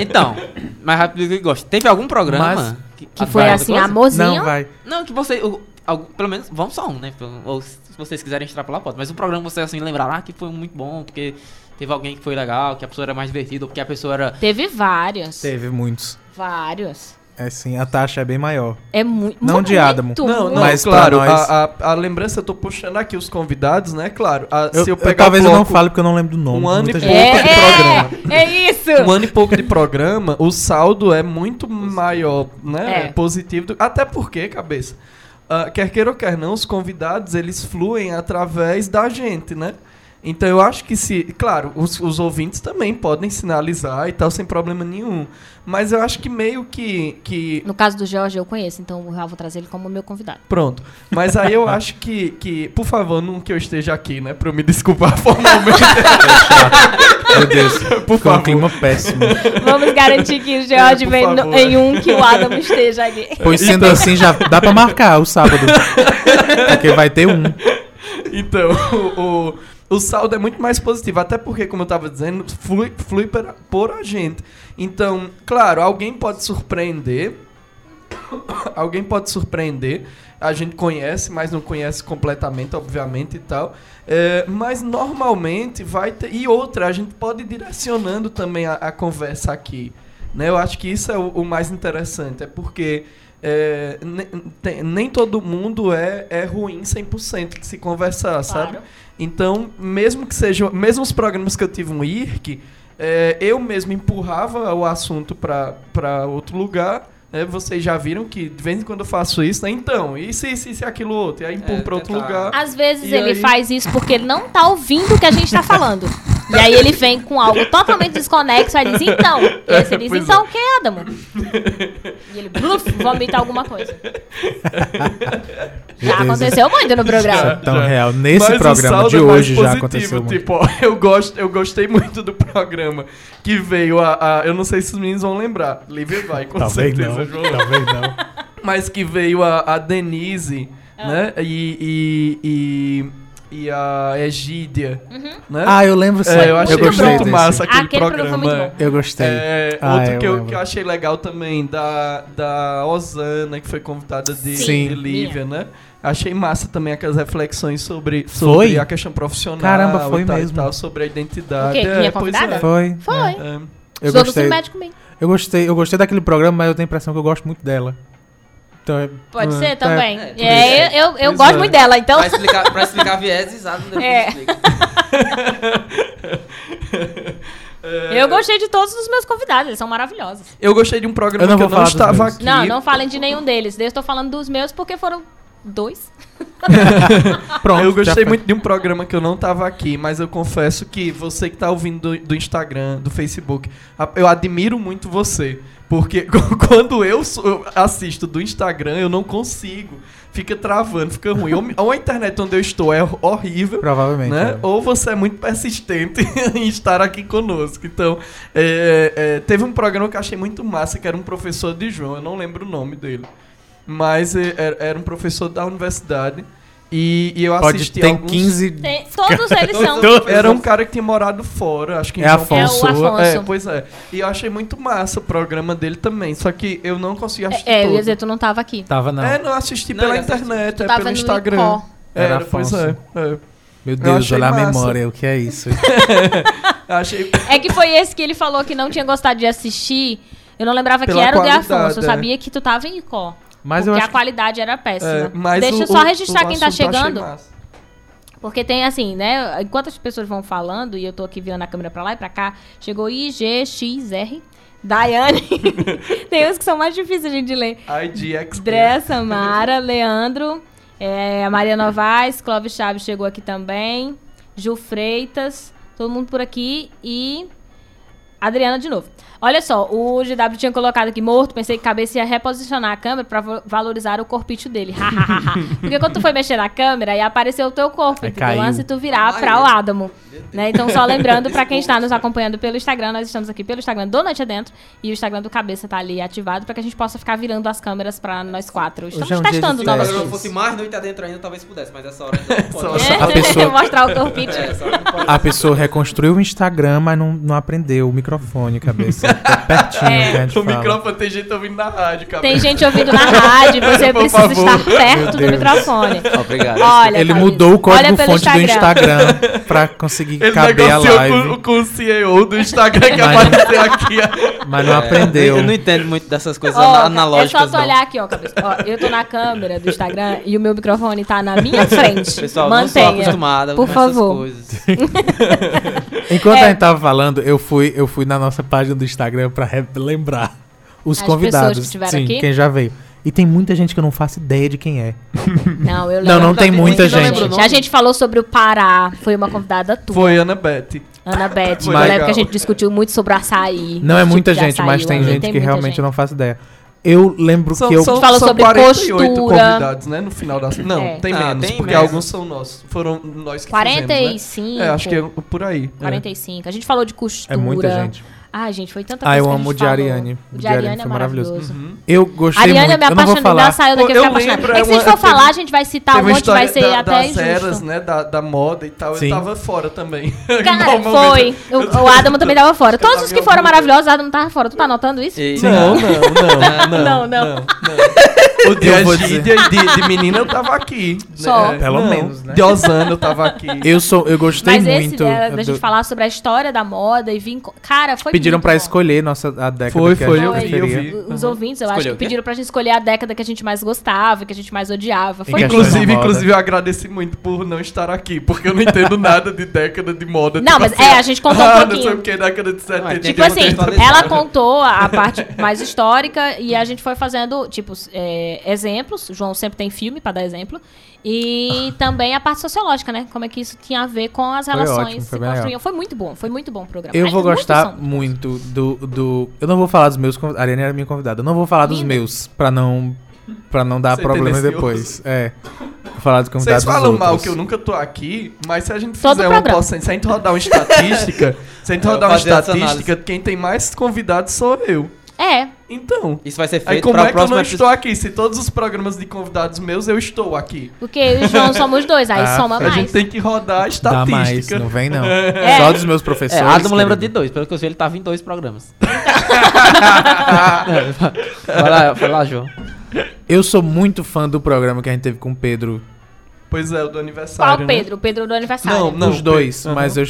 Então, mais rápido que gosta. Teve algum programa Mas- que, Que foi assim, amorzinho. Não, vai. Não, que você. o- algum- pelo menos, vamos só um, né? Pelo- Ou se vocês quiserem extrapolar, pode. Mas um programa você assim lembrar ah, que foi muito bom, porque teve alguém que foi legal, que a pessoa era mais divertida, ou porque a pessoa era. Teve vários. Teve muitos. Vários. É sim, a taxa é bem maior. É muito. Não de Adamo. Não, não, Mas claro, nós- a, a, a lembrança, eu tô puxando aqui os convidados, né? Claro, a- Eu, se eu eu- pegar talvez o eu não bloco- fale porque eu não lembro do nome. Um ano Muita e gente- pouco. É, de programa. é, é isso. um ano e pouco de programa, o saldo é muito maior, né? É. Positivo. do- até porque, cabeça, ah, quer queira ou quer não, os convidados, eles fluem através da gente, né? Então eu acho que se... Claro, os, os ouvintes também podem sinalizar e tal, sem problema nenhum. Mas eu acho que meio que... que No caso do Jorge, eu conheço, então eu vou trazer ele como meu convidado. Pronto. Mas aí eu acho que, que... Por favor, não que eu esteja aqui, né? Pra eu me desculpar formalmente. Meu Deus, Por ficou um favor. clima péssimo. Vamos garantir que o Jorge por vem no- favor. em um que o Adam esteja aqui. Pois sendo assim, já dá pra marcar o sábado. Porque vai ter um. Então, o, o, o saldo é muito mais positivo. Até porque, como eu estava dizendo, flui, flui per- por a gente. Então, claro, alguém pode surpreender. alguém pode surpreender. A gente conhece, mas não conhece completamente, obviamente e tal. É, mas normalmente vai ter. E outra, a gente pode ir direcionando também a, a conversa aqui. Né? Eu acho que isso é o, o mais interessante. É porque. é, ne- tem- nem todo mundo é, é ruim 100% de se conversar, sabe? Então, mesmo que sejam, mesmo os programas que eu tive um IRC, é, eu mesmo empurrava o assunto para outro lugar. né? vocês já viram que de vez em quando eu faço isso, né? Então, isso, isso, isso e aquilo outro. E aí empurro É, para outro tentar- lugar. Às vezes ele aí? faz isso porque ele não tá ouvindo o que a gente tá falando. E aí ele vem com algo totalmente desconexo e diz, então. E aí você diz, Pois então o que, Adamo? E ele, bluf, vomita alguma coisa. Já aconteceu muito no Isso é programa. tão Já. real. Nesse Mas programa saldo de é mais hoje já positivo, aconteceu muito. Tipo, ó, eu, gosto, eu gostei muito do programa que veio a, a- Eu não sei se os meninos vão lembrar. Lívia vai, com Talvez certeza, não. João. Talvez não. Mas que veio a, a Denise, Ah. né? E, e, e, e a Egídia, né? Ah, eu lembro sim. É, eu achei gostei muito desse. massa aquele, Aquele programa programa. foi muito bom. Eu gostei. É, Ah, outro eu que, eu, que eu achei legal também, da, da Osana, que foi convidada de, Sim. de Lívia, né? Achei massa também aquelas reflexões sobre, sobre Foi? a questão profissional. Caramba, foi e tal, e mesmo. tal, sobre a identidade. O quê? É, Minha pois convidada? é. Foi. Foi. é. É. Eu gostei. Eu gostei, eu gostei daquele programa, mas eu tenho a impressão que eu gosto muito dela. Então, é- Pode é, ser é, também. é, É, eu, eu, eu gosto é. muito dela, então. Pra explicar, pra explicar vieses, Adam depois É. explica. Eu gostei de todos os meus convidados, eles são maravilhosos. Eu gostei de um programa Eu não que eu não estava aqui. Não, não falem de nenhum deles. Eu estou falando dos meus porque foram dois. Pronto. eu gostei muito de um programa que eu não tava aqui, mas eu confesso que você que tá ouvindo do, do Instagram, do Facebook, eu admiro muito você. Porque quando eu assisto do Instagram, eu não consigo. Fica travando, fica ruim. Ou, a internet onde eu estou é horrível. Provavelmente. Né? é. Ou você é muito persistente em estar aqui conosco. Então, é, é, teve um programa que eu achei muito massa, que era um professor de João, eu não lembro o nome dele. Mas é, era um professor da universidade. E, e eu Pode assisti tem alguns... 15. Tem- todos eles são. Era um cara que tinha morado fora, acho que em É João Afonso. É o Afonso. É, pois é. E eu achei muito massa o programa dele também. Só que eu não consegui assistir É, eu todo. ia dizer, tu não tava aqui. Tava não. É, não assisti Não, pela internet, Tu é tava pelo no Instagram. Icó. Era Era, pois é. é. Meu Deus, olha a memória, o que é isso? Achei É que foi esse que ele falou que não tinha gostado de assistir. Eu não lembrava que Pela era o de Afonso. Eu é. sabia que tu tava em Icó. Mas porque eu a acho que qualidade era péssima. É, mas Deixa o- eu só registrar o quem tá eu achei chegando. Porque tem assim, né? Enquanto as pessoas vão falando, e eu tô aqui virando a câmera pra lá e pra cá, chegou IGXR. Daiane. tem uns que são mais difíceis a gente de ler. IDX. Dré, Samara, Leandro, é, a Maria Novaes, Clóvis Chaves chegou aqui também. Ju Freitas, todo mundo por aqui e Adriana de novo. Olha só, o GW tinha colocado aqui morto, pensei que cabeça ia reposicionar a câmera pra valorizar o corpite dele. Porque quando tu foi mexer na câmera, aí apareceu o teu corpo, Aí entendeu? Antes de tu virar pra o Adamo. Né? Então, só lembrando, pra quem está nos acompanhando pelo Instagram, nós estamos aqui pelo Instagram do Noite Adentro e o Instagram do Cabeça tá ali ativado pra que a gente possa ficar virando as câmeras pra nós quatro. Estamos é um dia de testando novas Se eu coisas. fosse mais noite adentro ainda, talvez pudesse, mas essa hora não pode. Essa A pessoa- Mostrar o corpite. É. A pessoa reconstruiu o Instagram, mas não, não aprendeu o microfone, cabeça. Tá pertinho É. que a gente O fala. microfone tem gente ouvindo na rádio, cara. Tem gente ouvindo na rádio, você Por precisa favor. estar perto do microfone. Obrigado. Olha, Ele mudou o código olha pelo fonte do Instagram pra conseguir Ele caber a live, com, com o CEO do Instagram que Mas- apareceu aqui. mas não É, aprendeu. Eu não entendo muito dessas coisas ana- analógicas. É só tu olhar aqui, ó, cabeça. Ó, eu tô na câmera do Instagram e o meu microfone tá na minha frente. Pessoal, não sou Mantenha. acostumada Por com favor. essas coisas. Enquanto É. a gente tava falando, eu fui, eu fui na nossa página do Instagram pra re- lembrar os As convidados. que Sim, aqui? quem já veio. E tem muita gente que eu não faço ideia de quem é. Não, eu Não, lembro. não tem muita Não gente. nome. A gente falou sobre o Pará, foi uma convidada tua, Foi Ana Beth. Ana Beth. Foi eu lembro legal. que a gente discutiu muito sobre açaí. Não é tipo muita de gente, açaí, mas tem gente que muita realmente gente. eu não faço ideia. Eu lembro São, que eu. são, falou são sobre 48 postura. convidados, né? No final das. Não, É. tem Ah, menos, tem porque menos. alguns são nossos. Foram nós que 45. fizemos, né? É, acho que é por aí. é. 45. A gente falou de costura. É muita gente. Ai, gente, foi tanta Ah, coisa eu que a amo gente o de falou. Ariane. O de Ariane é maravilhoso. Uhum. Eu gostei Ariane, muito. eu me eu vou apaixonei falar. saiu daqui, eu eu fiquei apaixonada. lembro, É que se a gente for falar, a gente vai citar um monte, vai ser da, até das injusto. eras, né? Da, da moda e tal. Sim. Eu tava fora também. Cara, foi. O, o Adamo também tava fora. Eu Todos os que foram maravilhosos, o Adamo tava fora. Tu tá anotando isso? Não, não, não, não, Não, não. O de e de, de menina eu tava aqui. Só. né? Pelo Não, menos, né? De Osana eu tava aqui. Eu, sou, eu gostei Mas esse muito. dela, da do- gente falar sobre a história da moda e vir. co- Cara, foi Pediram muito pra bom. escolher nossa, a década Foi, que foi, a eu gente eu vi. Os Uhum. ouvintes, eu acho Escolheu que o quê? pediram pra gente escolher a década que a gente mais gostava, que a gente mais odiava. Foi Inclusive, da inclusive, eu agradeci muito por não estar aqui, porque eu não entendo nada de década de moda. Não, mas é, a gente contou um ah, pouquinho. Não sei o que, década de 70. tem Tipo que assim, ela contou a parte mais histórica e a gente foi fazendo, tipo, é, exemplos. O João sempre tem filme pra dar exemplo. E também a parte sociológica, né? Como é que isso tinha a ver com as Foi relações ótimo, se foi legal. construíam. Foi muito bom, foi muito bom o programa. Eu Mas vou gostar muito do, do. Eu não vou falar dos meus. A Ariane era minha convidada. Eu não vou falar dos Linda. meus, pra não. Pra não dar Ser problema depois. É. Vou falar dos convidados Vocês dos falam outros. mal que eu nunca tô aqui, mas se a gente Todo fizer programa. porcentagem, se a gente rodar uma estatística, se a gente rodar uma estatística, quem tem mais convidados sou eu. É, Então. Isso vai ser Aí feito como para é o que eu não episódio. estou aqui? Se todos os programas de convidados meus, eu estou aqui. porque eu e o João somos dois, aí Ah, soma A mais. gente tem que rodar a Dá estatística. mais, não vem não. É. Só dos meus É, professores. Adam lembra de dois. Pelo que eu sei, ele tava em dois programas. vai lá, vai lá, João. Eu sou muito fã do programa que a gente teve com o Pedro. Pois é, o do aniversário. Qual né? Pedro? O Pedro do aniversário. Não, não. os dois, Pedro, mas eu.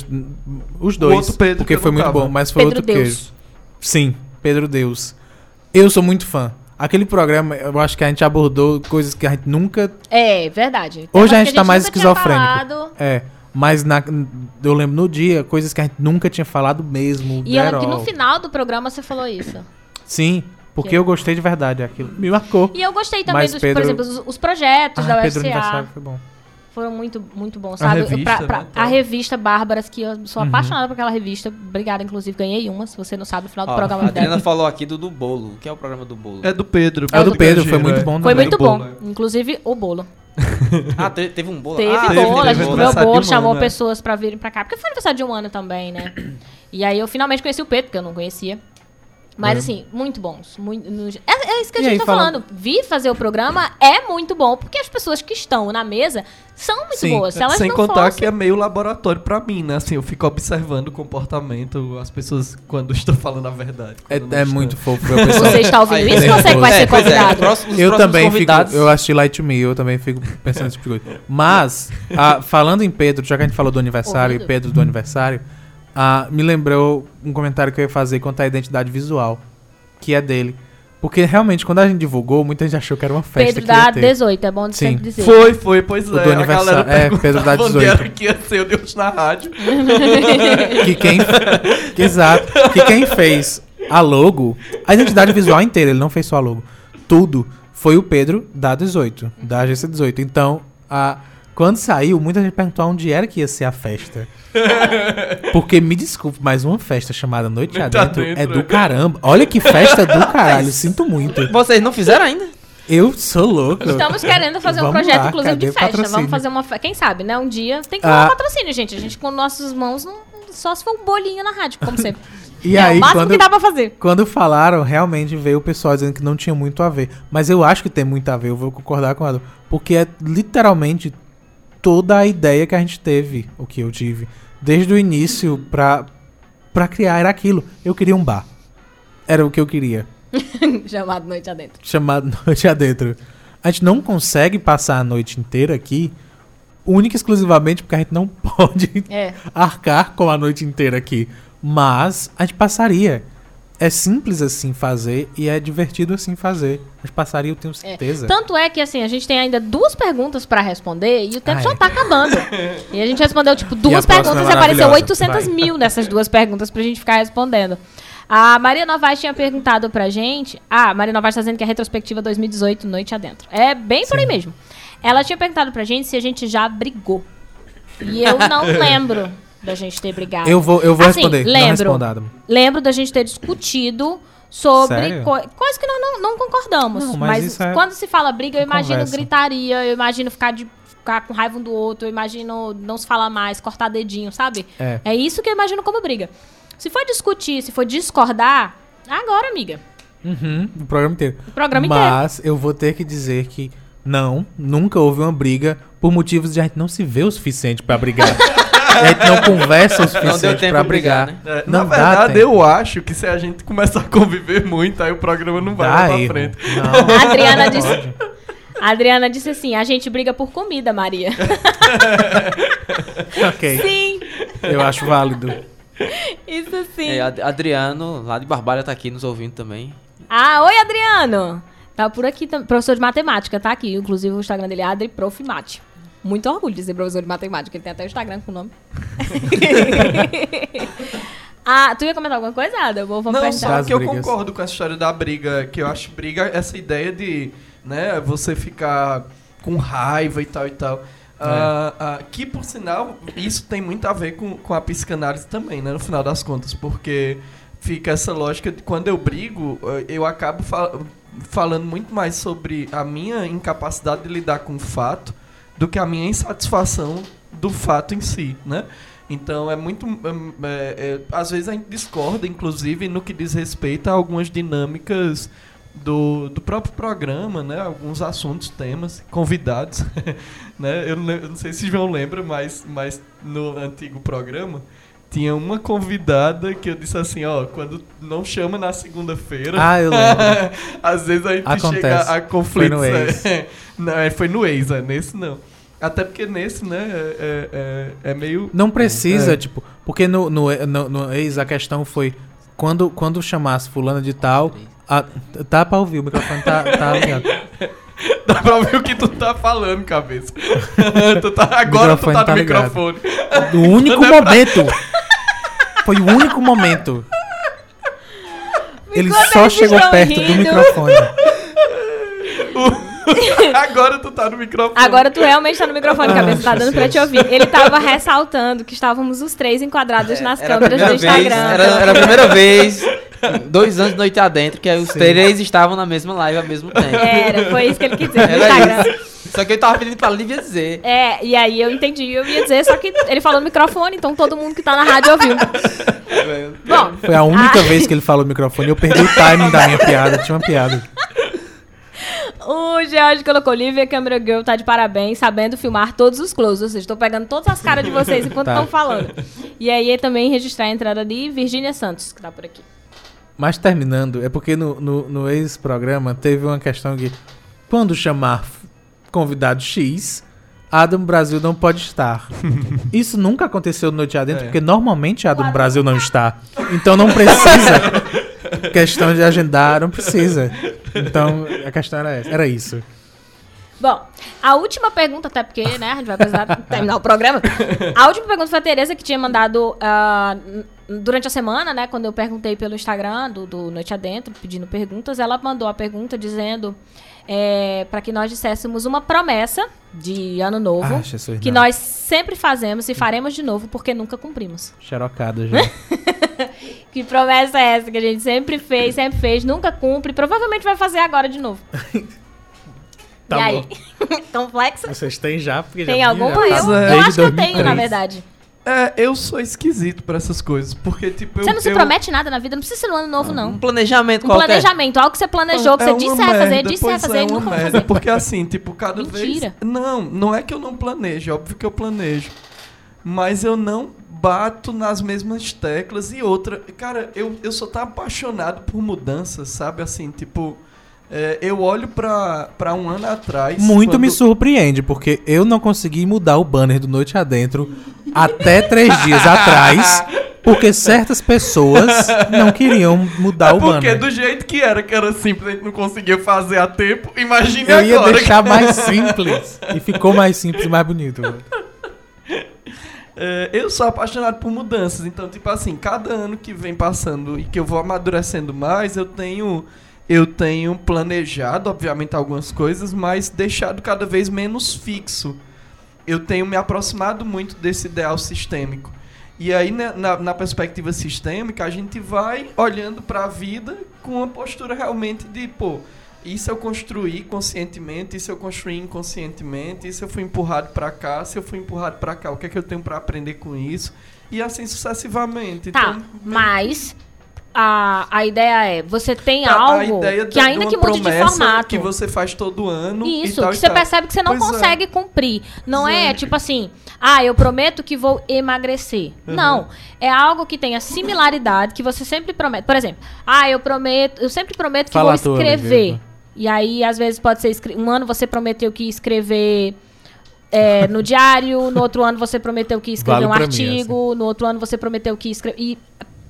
Os dois. outro Pedro porque que foi muito tava. bom, mas foi Pedro outro Deus. queijo. Sim, Pedro Deus. Eu sou muito fã. Aquele programa, eu acho que a gente abordou coisas que a gente nunca. É, verdade. Hoje Temas a gente que tá mais nunca tinha esquizofrênico. É. Mas na, eu lembro no dia, coisas que a gente nunca tinha falado mesmo. E eu que no final do programa você falou isso. Sim, porque Que- eu gostei de verdade. Aquilo me marcou. E eu gostei também Mas dos, Pedro- por exemplo, os, os projetos da Ah, Pedro UFCA. Aniversário foi bom. Foram muito, muito bons, A sabe? revista, Pra- pra- né, a revista Bárbaras, que eu sou Uhum. apaixonada por aquela revista. Obrigada, inclusive, ganhei uma. Se você não sabe, no final do Ó, programa a Adriana dela. falou aqui do, do bolo. O que é o programa do bolo? É do Pedro. É o do Pedro, foi muito é. bom Foi muito Do bolo, bom. Inclusive, o bolo. Ah, te- teve um bolo? Teve ah, teve, bolo, a teve gente um comeu bolo, um chamou ano, é. pessoas pra virem pra cá. Porque foi aniversário de um ano também, né? E aí eu finalmente conheci o Pedro, porque eu não conhecia. Mas É. assim, muito bons. Muito, no- é, é isso que a E gente aí, tá fala- falando. Vir fazer o programa é muito bom, porque as pessoas que estão na mesa são muito Sim. boas. Se elas Sem não contar fossem... que é meio laboratório pra mim, né? Assim, eu fico observando o comportamento, as pessoas quando estou falando a verdade. É, é muito fofo. Você está ouvindo isso ou você que vai É, ser pois é, convidado? próximo- os Eu próximos também fico. convidados- Eu assisti Light Me, eu também fico pensando nesse tipo de coisa. Mas, ah, falando em Pedro, já que a gente falou do aniversário Ouvindo. e Pedro do aniversário, ah, me lembrou um comentário que eu ia fazer quanto à identidade visual, que é dele. Porque realmente, quando a gente divulgou, muita gente achou que era uma festa Pedro que ia da ter. 18, é bom de Sim. sempre dizer. Foi, foi, pois O é. do a aniversário- galera é, Pedro onde 18. era que ia ser o Deus na rádio. que quem que, exato que quem fez a logo a identidade visual inteira ele não fez só a logo tudo foi o Pedro da 18 da agência 18 então a Quando saiu, muita gente perguntou onde era que ia ser a festa. Porque, me desculpe, mas uma festa chamada Noite Noite Adentro, Adentro, é do é. caramba. Olha que festa do caralho, sinto muito. Vocês não fizeram ainda? Eu sou louco. Estamos querendo fazer um Vamos projeto, lá, inclusive, de festa. patrocínio? Vamos fazer uma. fe- Quem sabe, né? Um dia tem que Ah. rolar patrocínio, gente. A gente com nossas mãos, não, só se for um bolinho na rádio, como sempre. E é aí, o máximo quando, que dá pra fazer. quando falaram, realmente veio o pessoal dizendo que não tinha muito a ver. Mas eu acho que tem muito a ver, eu vou concordar com ela. Porque é literalmente toda a ideia que a gente teve, o que eu tive, desde o início pra, pra criar, era aquilo. Eu queria um bar. Era o que eu queria. Chamado Noite Adentro. chamado Noite Adentro. A gente não consegue passar a noite inteira aqui, única e exclusivamente porque a gente não pode É. arcar com a noite inteira aqui. Mas a gente passaria. É simples assim fazer e é divertido assim fazer. Gente passaria, eu tenho certeza. Tanto é que, assim, a gente tem ainda duas perguntas pra responder e o tempo Ah, já é. tá acabando. e a gente respondeu, tipo, E duas perguntas é e apareceu maravilhosa. 800 Vai. mil nessas duas perguntas pra gente ficar respondendo. A Maria Novaes tinha perguntado pra gente. Ah, a Maria Novaes tá dizendo que é retrospectiva 2018, noite adentro. É bem por aí mesmo. Ela tinha perguntado pra gente se a gente já brigou. E eu não lembro da gente ter brigado. Eu vou, eu vou Assim, responder. Lembro. Lembro da gente ter discutido sobre co- coisas que nós não, não concordamos. Não, mas mas é quando se fala briga, eu imagino conversa. gritaria, eu imagino ficar, de, ficar com raiva um do outro, eu imagino não se falar mais, cortar dedinho, sabe? É. É isso que eu imagino como briga. Se for discutir, se for discordar, agora, amiga. Uhum, o programa inteiro. O programa inteiro. Mas eu vou ter que dizer que não, nunca houve uma briga por motivos de a gente não se ver o suficiente pra brigar. a gente não conversa o suficiente Não deu tempo pra pra brigar, brigar. né? É, na Não dá verdade, eu acho que se a gente começar a conviver muito, aí o programa não vai Dá pra frente. Não, A Adriana não disse, pode. a Adriana disse assim: a gente briga por comida, Maria. Ok, sim, eu acho válido. isso sim. É, Ad- Adriano, lá de Barbalha, tá aqui nos ouvindo também. Ah, oi, Adriano! Tá por aqui, professor de matemática, tá aqui. Inclusive o Instagram dele é AdriProfMate. Muito orgulho de ser professor de matemática, ele tem até o Instagram com o nome. ah, tu ia comentar alguma coisa, Ada? Vou, vamos Não, perguntar. só que eu concordo com essa história da briga, que eu acho briga essa ideia de, né, você ficar com raiva e tal e tal. Ah, ah, que, por sinal, isso tem muito a ver com, com a psicanálise também, né, no final das contas, porque fica essa lógica de quando eu brigo, eh, eu acabo fa- falando muito mais sobre a minha incapacidade de lidar com o fato do que a minha insatisfação do fato em si, né? Então é muito. hum, é, é, às vezes a gente discorda, inclusive, no que diz respeito a algumas dinâmicas do, do próprio programa, né? Alguns assuntos, temas, convidados. né? eu, não eu não sei se João lembra, mas, mas no antigo programa tinha uma convidada que eu disse assim, ó, quando não chama na segunda-feira. Ah, eu lembro. Às vezes a gente Acontece. chega a conflitos. Foi no ex. é. não, é, foi no ex, é, nesse não. Até porque nesse, né, é, é, é- é meio. Não precisa, É. tipo, porque no, no, no, no ex a questão foi quando, quando chamasse fulano de tal. a- tá pra ouvir, o microfone tá, tá ligado. Dá pra ouvir o que tu tá falando, cabeça. tu tá, agora tu tá no tá ligado. microfone. O único momento. Foi o único momento. Ele Enquanto só chegou perto do rindo. microfone. agora tu tá no microfone. Agora tu realmente tá no microfone, Ah, cabeça, tá dando pra te ouvir. Ele tava ressaltando que estávamos os três enquadrados nas Era a câmeras do vez, Instagram. era, era a primeira vez, dois anos de noite adentro, que os Sim. três estavam na mesma live ao mesmo tempo. Era, foi isso que ele quis dizer no Era Instagram. isso. Só que eu tava pedindo pra Lívia dizer. É, e aí eu entendi, eu ia dizer, só que ele falou no microfone, então todo mundo que tá na rádio ouviu. Bom, Foi a única Ah. vez que ele falou no microfone. Eu perdi o timing da minha piada. Tinha uma piada. O George colocou, Lívia Câmera Girl tá de parabéns, sabendo filmar todos os closes, ou seja, tô pegando todas as caras de vocês enquanto Tá. estão falando. E aí também registrar a entrada de Virgínia Santos, que tá por aqui. Mas terminando, é porque no, no, no ex-programa teve uma questão que quando chamar convidado X, Adam Brasil não pode estar. Isso nunca aconteceu no Noite Adentro, É. porque normalmente Adam Brasil não está. Então não precisa. questão de agendar, não precisa. Então a questão era essa. Era isso. Bom, a última pergunta, até porque, né, a gente vai precisar terminar o programa. A última pergunta foi a Tereza que tinha mandado n- durante a semana, né, quando eu perguntei pelo Instagram do, do Noite Adentro, pedindo perguntas, ela mandou a pergunta dizendo é, para que nós disséssemos uma promessa de ano novo Ah, Jesus, que não. nós sempre fazemos e faremos de novo porque nunca cumprimos. Xerocada já. Que promessa é essa que a gente sempre fez, sempre fez, nunca cumpre, provavelmente vai fazer agora de novo. Tá e aí? bom. Complexo? Vocês têm já? Porque Tem já alguma? já Eu, tá eu acho que eu tenho, 2003. na verdade. É, eu sou esquisito pra essas coisas, porque, tipo, eu... Você não se eu- promete nada na vida, não precisa ser no ano novo, Um não. planejamento Um qualquer. planejamento, algo que você planejou, que É você uma disse que ia fazer, merda, disse ia pois fazer é, e nunca merda, fazer. Porque assim, tipo, cada Mentira. vez... Não, não é que eu não planejo, é óbvio que eu planejo. Mas eu não bato nas mesmas teclas e outra... Cara, eu, eu sou tão apaixonado por mudanças, sabe? Assim, tipo... é, eu olho pra, pra um ano atrás... Muito quando- me surpreende, porque eu não consegui mudar o banner do Noite Adentro até três dias atrás, porque certas pessoas não queriam mudar É o porque banner. do jeito que era, que era simples, a gente não conseguia fazer a tempo. Imagine Eu ia agora. deixar mais simples. E ficou mais simples e mais bonito. É, eu sou apaixonado por mudanças, então, tipo assim, cada ano que vem passando e que eu vou amadurecendo mais, eu tenho. Eu tenho planejado, obviamente, algumas coisas, mas deixado cada vez menos fixo. Eu tenho me aproximado muito desse ideal sistêmico. E aí, né, na, na perspectiva sistêmica, a gente vai olhando para a vida com uma postura realmente de, pô, isso eu construí conscientemente, isso eu construí inconscientemente, isso eu fui empurrado para cá, se eu fui empurrado para cá, o que é que eu tenho para aprender com isso? E assim sucessivamente. Tá, Então, mas a, a ideia é, você tem Tá, algo ideia que da- ainda de que mude de formato. que você faz todo ano e Isso, tal que e você tal. percebe que você não Pois é. consegue cumprir. Não é, é. tipo assim, ah, eu prometo que vou emagrecer. Uhum. Não. É algo que tenha similaridade, que você sempre promete. Por exemplo, ah, eu prometo, eu sempre prometo que Fala vou tua, escrever. Olivia. E aí, às vezes, pode ser um ano você prometeu que ia escrever. é, no diário, no outro ano você prometeu que ia escrever Vale um pra mim, artigo, no outro ano você prometeu que ia escrever. E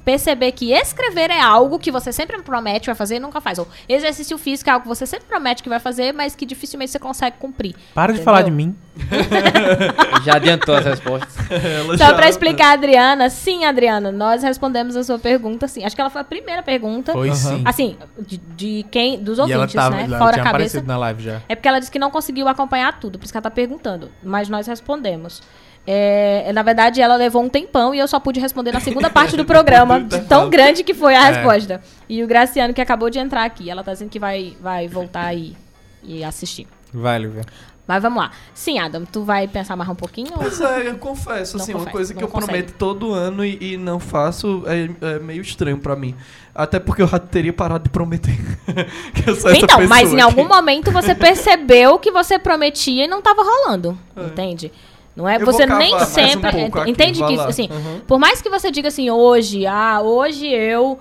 perceber que escrever é algo que você sempre promete vai fazer e nunca faz. Ou exercício físico é algo que você sempre promete que vai fazer, mas que dificilmente você consegue cumprir. Para de Entendeu? falar de mim. Já adiantou as respostas. Ela Só já- pra explicar a Adriana, sim, Adriana, nós respondemos a sua pergunta, sim. Acho que ela foi a primeira pergunta. Foi Aham. sim. Assim, de, de quem? Dos e ela ouvintes, tava, né? ela Fora tinha a cabeça. aparecido na live já. É porque ela disse que não conseguiu acompanhar tudo, por isso que ela tá perguntando. Mas nós respondemos. É, na verdade, ela levou um tempão e eu só pude responder na segunda parte do programa, de tão grande que foi a É. resposta. E o Graciano, que acabou de entrar aqui, ela tá dizendo que vai, vai voltar e, e assistir. Vai, Lívia. Mas vamos lá. Sim, Adam, tu vai pensar mais um pouquinho? ou- Pois é, eu confesso, Não assim, confessa, uma coisa que eu consegue. prometo todo ano e, e não faço é, é meio estranho pra mim. Até porque eu já teria parado de prometer. que eu sou essa Então, mas pessoa em algum momento você percebeu que você prometia e não tava rolando. É. Entende? Não é? Eu você nem mais um sempre. pouco aqui, entende vai que, assim, Uhum. por mais que você diga assim, hoje, ah, hoje eu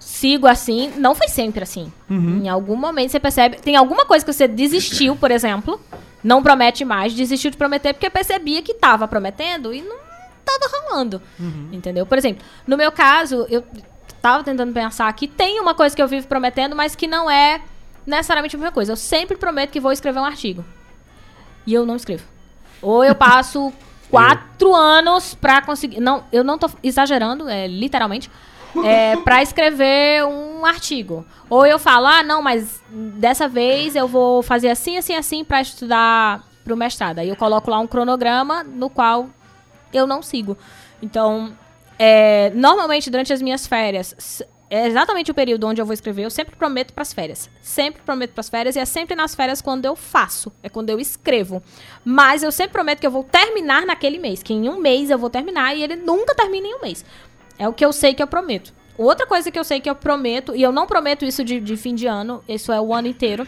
sigo assim, não foi sempre assim. Uhum. Em algum momento você percebe. Tem alguma coisa que você desistiu, por exemplo, não promete mais, desistiu de prometer porque percebia que tava prometendo e não tava rolando. Uhum. Entendeu? Por exemplo, no meu caso, eu tava tentando pensar que tem uma coisa que eu vivo prometendo, mas que não é necessariamente a mesma coisa. Eu sempre prometo que vou escrever um artigo. E eu não escrevo. Ou eu passo quatro anos pra conseguir. Não, eu não tô exagerando, é literalmente. É, pra escrever um artigo. Ou eu falo, ah, não, mas dessa vez eu vou fazer assim, assim, assim pra estudar pro mestrado. Aí eu coloco lá um cronograma no qual eu não sigo. Então, é, normalmente durante as minhas férias, é exatamente o período onde eu vou escrever, eu sempre prometo pras férias. Sempre prometo pras férias e é sempre nas férias quando eu faço, é quando eu escrevo. Mas eu sempre prometo que eu vou terminar naquele mês, que em um mês eu vou terminar e ele nunca termina em um mês. É o que eu sei que eu prometo. Outra coisa que eu sei que eu prometo, e eu não prometo isso de, de fim de ano, isso é o ano inteiro.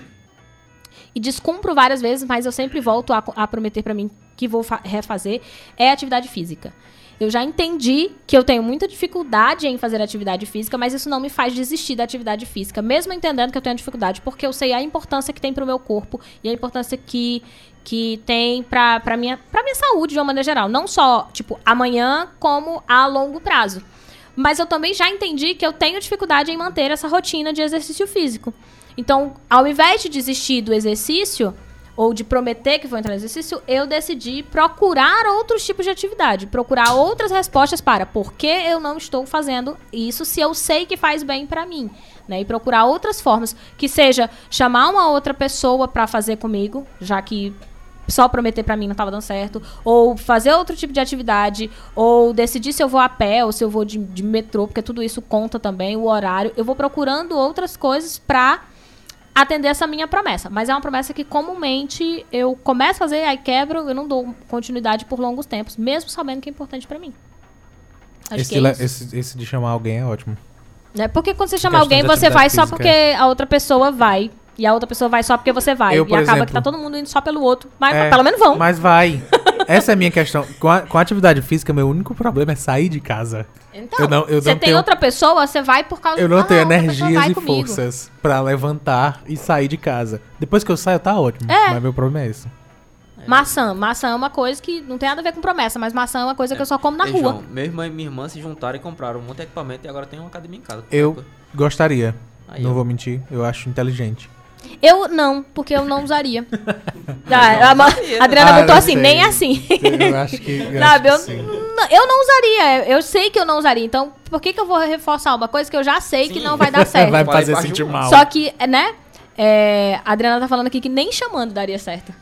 E descumpro várias vezes, mas eu sempre volto a, a prometer pra mim que vou fa- refazer, é atividade física. Eu já entendi que eu tenho muita dificuldade em fazer atividade física, mas isso não me faz desistir da atividade física, mesmo entendendo que eu tenho dificuldade, porque eu sei a importância que tem pro meu corpo e a importância que, que tem pra, pra, minha, pra minha saúde de uma maneira geral. Não só, tipo, amanhã, como a longo prazo. Mas eu também já entendi que eu tenho dificuldade em manter essa rotina de exercício físico. Então, ao invés de desistir do exercício, ou de prometer que vou entrar no exercício, eu decidi procurar outros tipos de atividade, procurar outras respostas para por que eu não estou fazendo isso se eu sei que faz bem para mim, né? E procurar outras formas, que seja chamar uma outra pessoa para fazer comigo, já que só prometer pra mim não tava dando certo, ou fazer outro tipo de atividade, ou decidir se eu vou a pé ou se eu vou de, de metrô, porque tudo isso conta também, o horário. Eu vou procurando outras coisas pra atender essa minha promessa. Mas é uma promessa que comumente eu começo a fazer, aí quebro, eu não dou continuidade por longos tempos, mesmo sabendo que é importante pra mim. Esse, que é esse, esse de chamar alguém é ótimo. Né? Porque quando você chama alguém, você vai só física. porque a outra pessoa vai. E a outra pessoa vai só porque você vai. Eu, e acaba que exemplo- tá todo mundo indo só pelo outro. Mas É, pelo menos vão. Mas vai. Essa é a minha questão. Com a, com a atividade física, meu único problema é sair de casa. Então, Eu não- eu você não tem tenho- outra pessoa, você vai por causa Eu não Ah, tenho energias e comigo. forças pra levantar e sair de casa. Depois que eu saio, tá ótimo. É. Mas meu problema é esse. Maçã. Maçã é uma coisa que não tem nada a ver com promessa, mas maçã é uma coisa que eu só como na Ei, rua. João, meu irmão e minha irmã se juntaram e compraram um monte de equipamento e agora tem uma academia em casa. Eu gostaria. Aí, não ó. vou mentir. Eu acho inteligente. Eu não, porque eu não usaria. Ah, a, Ma- usaria, a Adriana Ah, botou eu assim, sei. nem assim. Eu acho que. Eu Sabe, eu, acho que sim. não- eu não usaria. Eu sei que eu não usaria. Então, por que, que eu vou reforçar uma coisa que eu já sei que Sim. não vai dar certo? Vai fazer partir sentir mal. Só que, né? é, a Adriana tá falando aqui que nem chamando daria certo.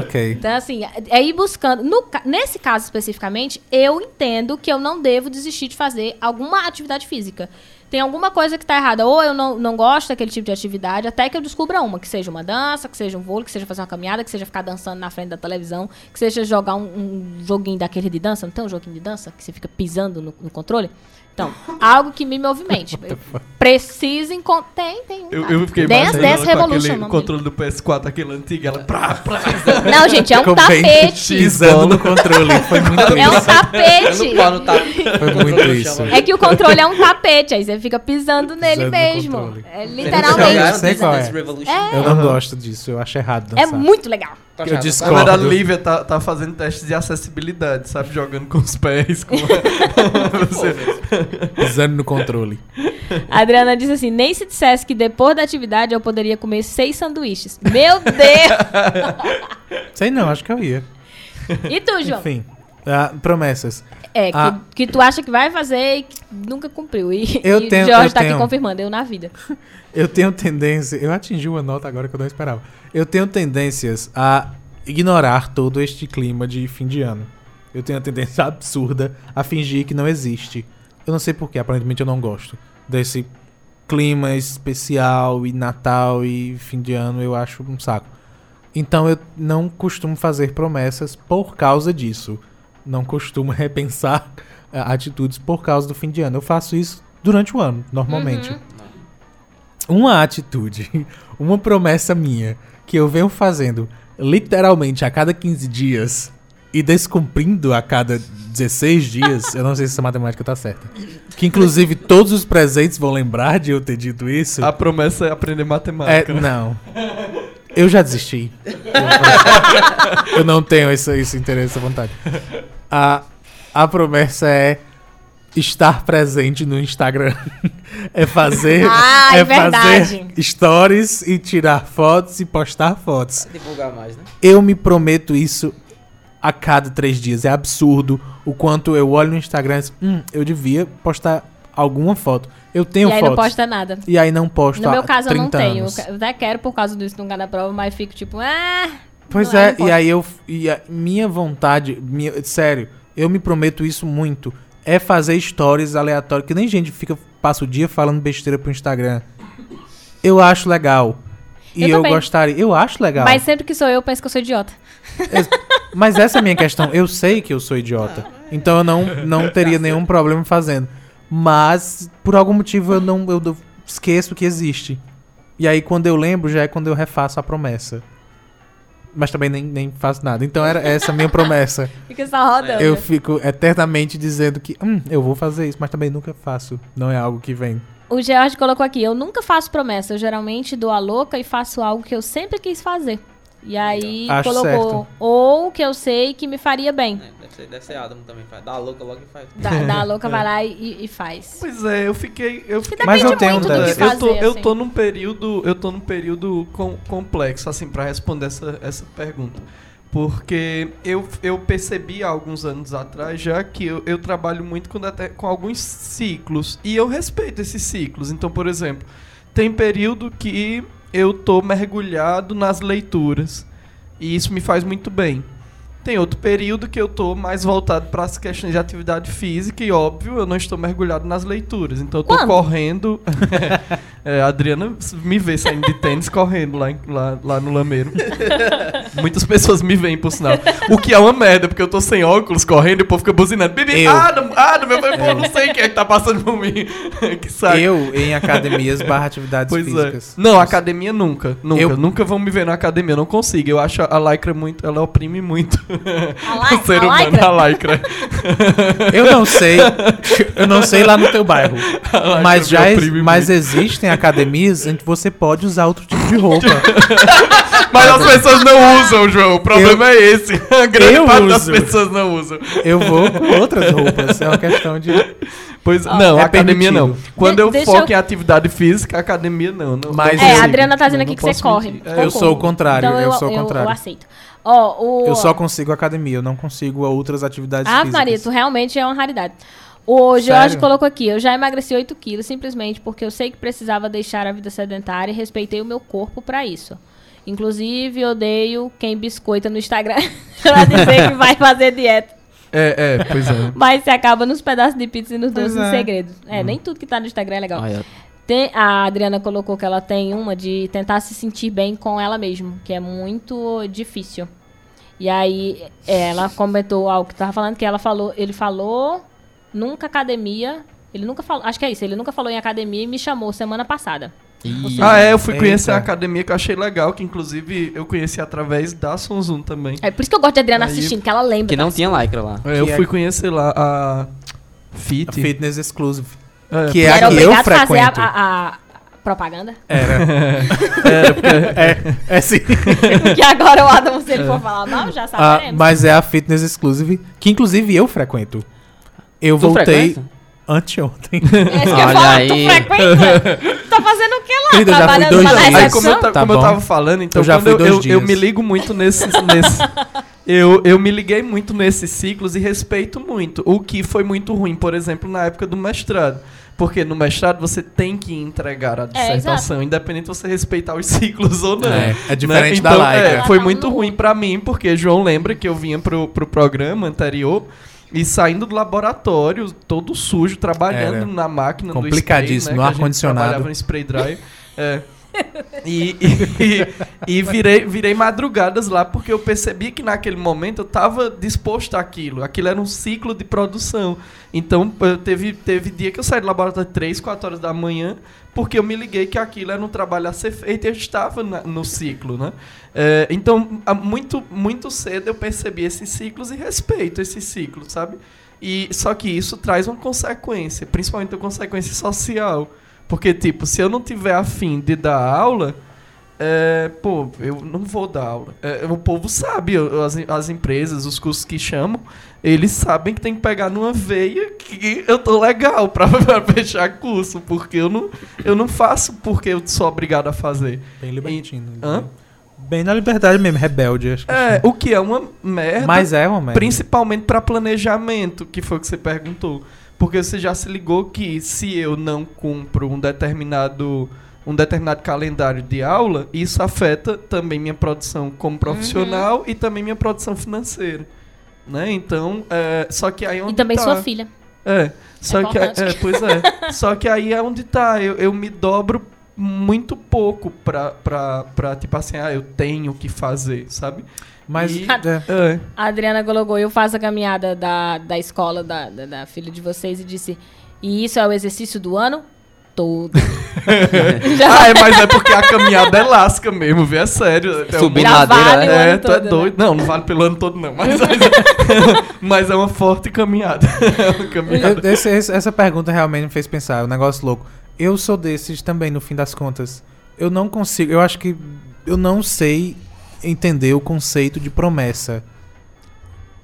Ok. Então, assim, é- ir buscando. No nesse caso especificamente, eu entendo que eu não devo desistir de fazer alguma atividade física. Tem alguma coisa que tá errada, ou eu não, não gosto daquele tipo de atividade, até que eu descubra uma, que seja uma dança, que seja um vôlei, que seja fazer uma caminhada, que seja ficar dançando na frente da televisão, que seja jogar um, um joguinho daquele de dança. Não tem um joguinho de dança que você fica pisando no, no controle? Então, algo que me movimente. Eu preciso encontrar. Tem, tem. Eu, eu fiquei Dance, Dance Revolution. o controle do PS4, aquele antigo, ela... Prá, prá. dele. Não, gente, é um tapete. Pisando no controle. Foi muito É um tapete. Tapa. Foi muito isso. É que o controle é um tapete, aí você fica pisando nele Pisando mesmo. controle. É Eu literalmente. sei qual é. Eu não gosto disso. Eu acho errado É dançar. muito legal. Eu Na discordo. verdade, a Lívia tá, tá fazendo testes de acessibilidade, sabe? Jogando com os pés. Com... Você- Pisando no controle. A Adriana disse assim: nem se dissesse que depois da atividade eu poderia comer seis sanduíches. Meu Deus! Sei não, acho que eu ia. E tu, João? Enfim. ah, promessas. É, que, Ah. que tu acha que vai fazer e que nunca cumpriu. E, Eu e tenho- o Jorge tá aqui tenho. confirmando, eu na vida. Eu tenho tendência. Eu atingi uma nota agora que eu não esperava. Eu tenho tendências a ignorar todo este clima de fim de ano. Eu tenho a tendência absurda a fingir que não existe. Eu não sei porquê, aparentemente eu não gosto desse clima especial e Natal e fim de ano, eu acho um saco. Então eu não costumo fazer promessas por causa disso. Não costumo repensar eh, atitudes por causa do fim de ano. Eu faço isso durante o ano, normalmente Uhum. uma atitude, uma promessa minha, que eu venho fazendo literalmente a cada 15 dias e descumprindo a cada 16 dias, eu não sei se essa matemática tá certa. Que inclusive todos os presentes vão lembrar de eu ter dito isso. A promessa é aprender É, matemática. né? não. Eu já desisti. Eu não tenho esse, esse interesse, essa vontade. A, a promessa é estar presente no Instagram. É fazer, Ah, é é fazer stories e tirar fotos e postar fotos. Divulgar mais, né? Eu me prometo isso a cada três dias. É absurdo o quanto eu olho no Instagram e digo, hum, eu devia postar alguma foto. Eu tenho e aí fotos. não posta nada. E aí não posto No meu caso, eu não 30 tenho. anos. Eu até quero por causa disso no da prova, mas fico tipo, ah. Pois não, é, posso. e aí eu. E a minha vontade. Minha, sério, eu me prometo isso muito. É fazer stories aleatórias, que nem gente fica, passa o dia falando besteira pro Instagram. Eu acho legal. E Eu eu, gostaria. Eu acho legal. Mas sempre que sou eu, penso que eu sou idiota. Mas essa é a minha questão. Eu sei que eu sou idiota. Então eu não, não teria nenhum problema fazendo. Mas, por algum motivo, eu não eu esqueço que existe. E aí, quando eu lembro, já é quando eu refaço a promessa. Mas também nem, nem faço nada. Então era essa a minha promessa. Fica só rodando. Eu fico eternamente dizendo que hum, eu vou fazer isso, mas também nunca faço. Não é algo que vem. O George colocou aqui: eu nunca faço promessa. Eu geralmente dou a louca e faço algo que eu sempre quis fazer. E aí Acho colocou certo. ou que eu sei que me faria bem. É, deve, ser, deve ser Adam também. Faz. Dá a louca logo e faz. Da, da louca vai lá e, e faz. Pois é, eu fiquei. Eu fiquei Mas eu tenho muito um do que dessa. eu tô, fazer, eu assim. tô num período, eu tô num período com- complexo assim para responder essa, essa pergunta. Porque eu, eu percebi há alguns anos atrás já que eu, eu trabalho muito com, dete- com alguns ciclos e eu respeito esses ciclos. Então, por exemplo, tem período que eu tô mergulhado nas leituras e isso me faz muito bem. Tem outro período que eu tô mais voltado para as questões de atividade física e, óbvio, eu não estou mergulhado nas leituras. Então eu tô Quando? correndo. É, a Adriana me vê saindo de tênis correndo lá, lá, lá no Lameiro. Muitas pessoas me veem, por sinal. O que é uma merda, porque eu tô sem óculos correndo e o povo fica buzinando. Bibi, Eu. Adam, Adam, eu falei, pô, não sei quem é que tá passando por mim. que saco. Eu em academias barra atividades Pois físicas. é. Não, academia nunca. Nunca. Eu- Nunca vão me ver na academia. Eu não consigo. Eu acho a lycra muito. Ela oprime muito. O ser a humano, lycra? a lycra. Eu não sei, eu não sei lá no teu bairro, mas me já oprime mas existem academias em que você pode usar outro tipo de roupa. Mas as pessoas não usam, João. O problema é esse. A grande Eu parte das uso. pessoas não usam. Eu vou com outras roupas, é uma questão de Pois, Ó, não, é academia permitido. não. Quando De- eu deixa foco eu- em atividade física, academia não. não Mas É, eu- a. Adriana tá dizendo aqui que você corre. mentir. Eu sou o contrário, Então eu sou o contrário. Eu, aceito. Ó, o... eu só consigo academia, eu não consigo outras atividades Ah, físicas. Maria, tu realmente é uma raridade. O Jorge Sério? colocou aqui, eu já emagreci 8 quilos simplesmente porque eu sei que precisava deixar a vida sedentária e respeitei o meu corpo pra isso. Inclusive, odeio quem biscoita no Instagram pra dizer que vai fazer dieta. É, é, pois é. Mas se acaba nos pedaços de pizza e nos doces é. segredos. É, nem tudo que tá no Instagram é legal. Olha, Tem- a Adriana colocou que ela tem uma de tentar se sentir bem com ela mesma, que é muito difícil. E aí é, ela comentou algo que tava falando, que ela falou, ele falou nunca academia, ele nunca falou, acho que é isso, ele nunca falou em academia e me chamou semana passada. Ih, Ah, é, eu fui Eita. conhecer a academia que eu achei legal, que inclusive eu conheci através da Sonzum também. É por isso que eu gosto de Adriana Aí- assistindo, que ela lembra. que não tinha lycra lá. É, eu é- fui conhecer lá a Fit. A Fitness Exclusive. É, Que é Era a que eu obrigado a fazer a, frequento. a- a propaganda. É, é sim. que agora o Adam, se ele for falar mal, já Ah, saberemos. mas é a Fitness Exclusive, que inclusive eu frequento. Eu Tu voltei frequenta? Anteontem. É isso que eu Olha aí. tu frequenta. tá fazendo o que lá? Querida, eu já fui Trabalhando dois lá na. Aí, como eu, ta- Tá como eu tava falando, então Eu já quando fui eu, dois eu, eu me ligo muito nesses. nesse, eu, eu me liguei muito nesses ciclos e respeito muito. O que foi muito ruim, por exemplo, na época do mestrado. Porque no mestrado você tem que entregar a dissertação, independente de você respeitar os ciclos ou não. É, é diferente da então, Laika. é, foi muito tá no ruim pra mim, porque João lembra que eu vinha pro, pro programa anterior e saindo do laboratório, todo sujo, trabalhando Era. na máquina do Complicadíssimo, spray, no né, gente ar-condicionado. Trabalhava no spray dry. É. E, e, e virei, virei madrugadas lá porque eu percebi que naquele momento eu estava disposto àquilo. Aquilo era um ciclo de produção. Então teve, teve dia que eu saí do laboratório 3, 4 horas da manhã porque eu me liguei que aquilo era um trabalho a ser feito e eu estava na- no ciclo, né? É, então, muito, muito cedo eu percebi esses ciclos e respeito esses ciclos, sabe? E, só que isso traz uma consequência, principalmente uma consequência social. Porque, tipo, se eu não tiver afim de dar aula, é, pô, eu não vou dar aula. É, o povo sabe, eu- as, as empresas, os cursos que chamam, eles sabem que tem que pegar numa veia que eu tô legal pra, pra fechar curso, porque eu não, eu não faço porque eu sou obrigado a fazer. Bem libertino. Hã? Bem na liberdade mesmo, rebelde, acho que É, chama. o que é uma merda. Mas é uma merda. Principalmente para planejamento, que foi o que você perguntou. Porque você já se ligou que se eu não cumpro um determinado um determinado calendário de aula, isso afeta também minha produção como profissional e também minha produção financeira. Né? Então, é, só que aí é onde E também tá. sua filha. É, só que importante. é, pois é. só que aí é onde tá, eu, eu me dobro muito pouco pra, pra, pra, tipo assim, ah, eu tenho que fazer, sabe? Mas E- é, É. A Adriana colocou, eu faço a caminhada da, da escola da, da, da filha de vocês e disse, e isso é o exercício do ano todo. Ah, é, mas é porque a caminhada é lasca mesmo, viu? É sério. É Subir um- Já ladeira, vale né? o É, tu é todo, doido. Não, não vale pelo ano todo, não. Mas, mas é uma forte caminhada. É uma caminhada. esse- esse- essa pergunta realmente me fez pensar, é um negócio louco. Eu sou desses também, no fim das contas. Eu não consigo, eu acho que eu não sei entender o conceito de promessa.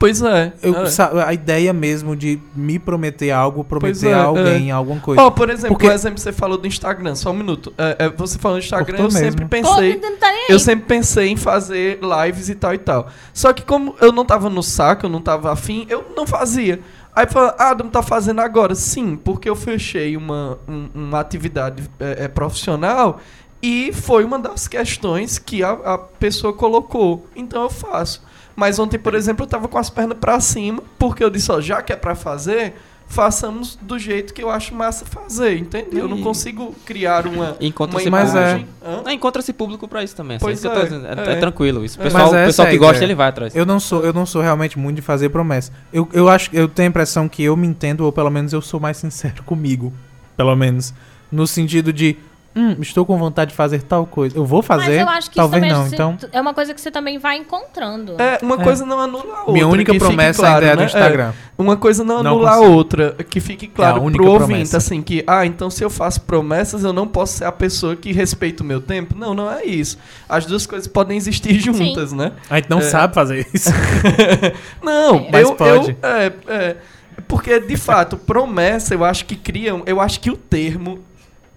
Pois é. Eu, é. a ideia mesmo de me prometer algo, prometer é, a alguém alguma coisa. Ó, por exemplo, Porque- o exemplo que você falou do Instagram, só um minuto. É, é, você falou do Instagram, Cortou eu sempre mesmo. Pô, pensei. tá. Eu sempre pensei em fazer lives e tal e tal. Só que como eu não tava no saco, eu não tava afim, eu não fazia. Aí fala, ah, não tá fazendo agora. Sim, porque eu fechei uma, um- uma atividade é, é, profissional e foi uma das questões que a, a pessoa colocou. Então eu faço. Mas ontem, por exemplo, eu tava com as pernas pra cima, porque eu disse, ó, já que é pra fazer, façamos do jeito que eu acho massa fazer, entende? Eu não E- consigo criar uma, Encontra-se uma Mas é. imagem. Não, encontra-se público pra isso também. assim, Pois isso que eu tô é, dizendo. É, é. é tranquilo. Isso. O É. pessoal, o pessoal é a que gosta, ele vai atrás. Eu não sou, eu não sou realmente muito de fazer promessa. Eu, eu acho eu tenho a impressão que eu me entendo, ou pelo menos eu sou mais sincero comigo. Pelo menos. No sentido de. Hum, estou com vontade de fazer tal coisa. Eu vou fazer, Mas eu acho que talvez isso não. se- Então, é uma coisa que você também vai encontrando. É, uma É. coisa não anula a outra. minha única promessa claro, ainda é a do né? Instagram. Uma coisa não Não anula a outra. Que fique claro É pro ouvinte, promessa. assim, que, ah, então se eu faço promessas, eu não posso ser a pessoa que respeita o meu tempo. Não, não é isso. As duas coisas podem existir juntas, né? A gente não É. sabe fazer isso. Não, Mas eu, pode. eu- é, é, porque de fato, promessa, eu acho que criam, eu acho que o termo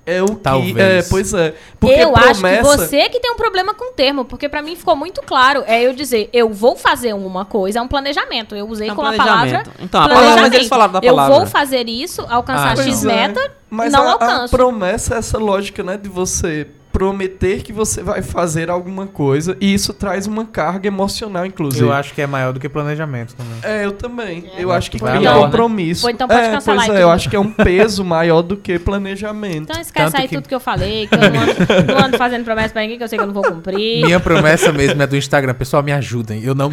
é o que, Talvez. é, pois é, porque eu acho que promessa, você que tem um problema com o termo, porque pra mim ficou muito claro. É eu dizer, eu vou fazer uma coisa, é um planejamento. Eu usei É um como a palavra. Então, a palavra, mas eles falaram da Eu palavra. vou fazer isso, alcançar Ah, X não. meta, mas não a, a alcanço. promessa é essa lógica, né, de você prometer que você vai fazer alguma coisa e isso traz uma carga emocional, inclusive. Eu acho que é maior do que planejamento também. É, eu também. É. Eu acho que cria né? compromisso. Pô, então pode é, cancelar pois aí é, eu acho que é um peso maior do que planejamento. Então esquece Tanto aí que- tudo que eu falei, que eu não ando, não ando fazendo promessa pra ninguém, que eu sei que eu não vou cumprir. Minha promessa mesmo é do Instagram. Pessoal, me ajudem. Eu não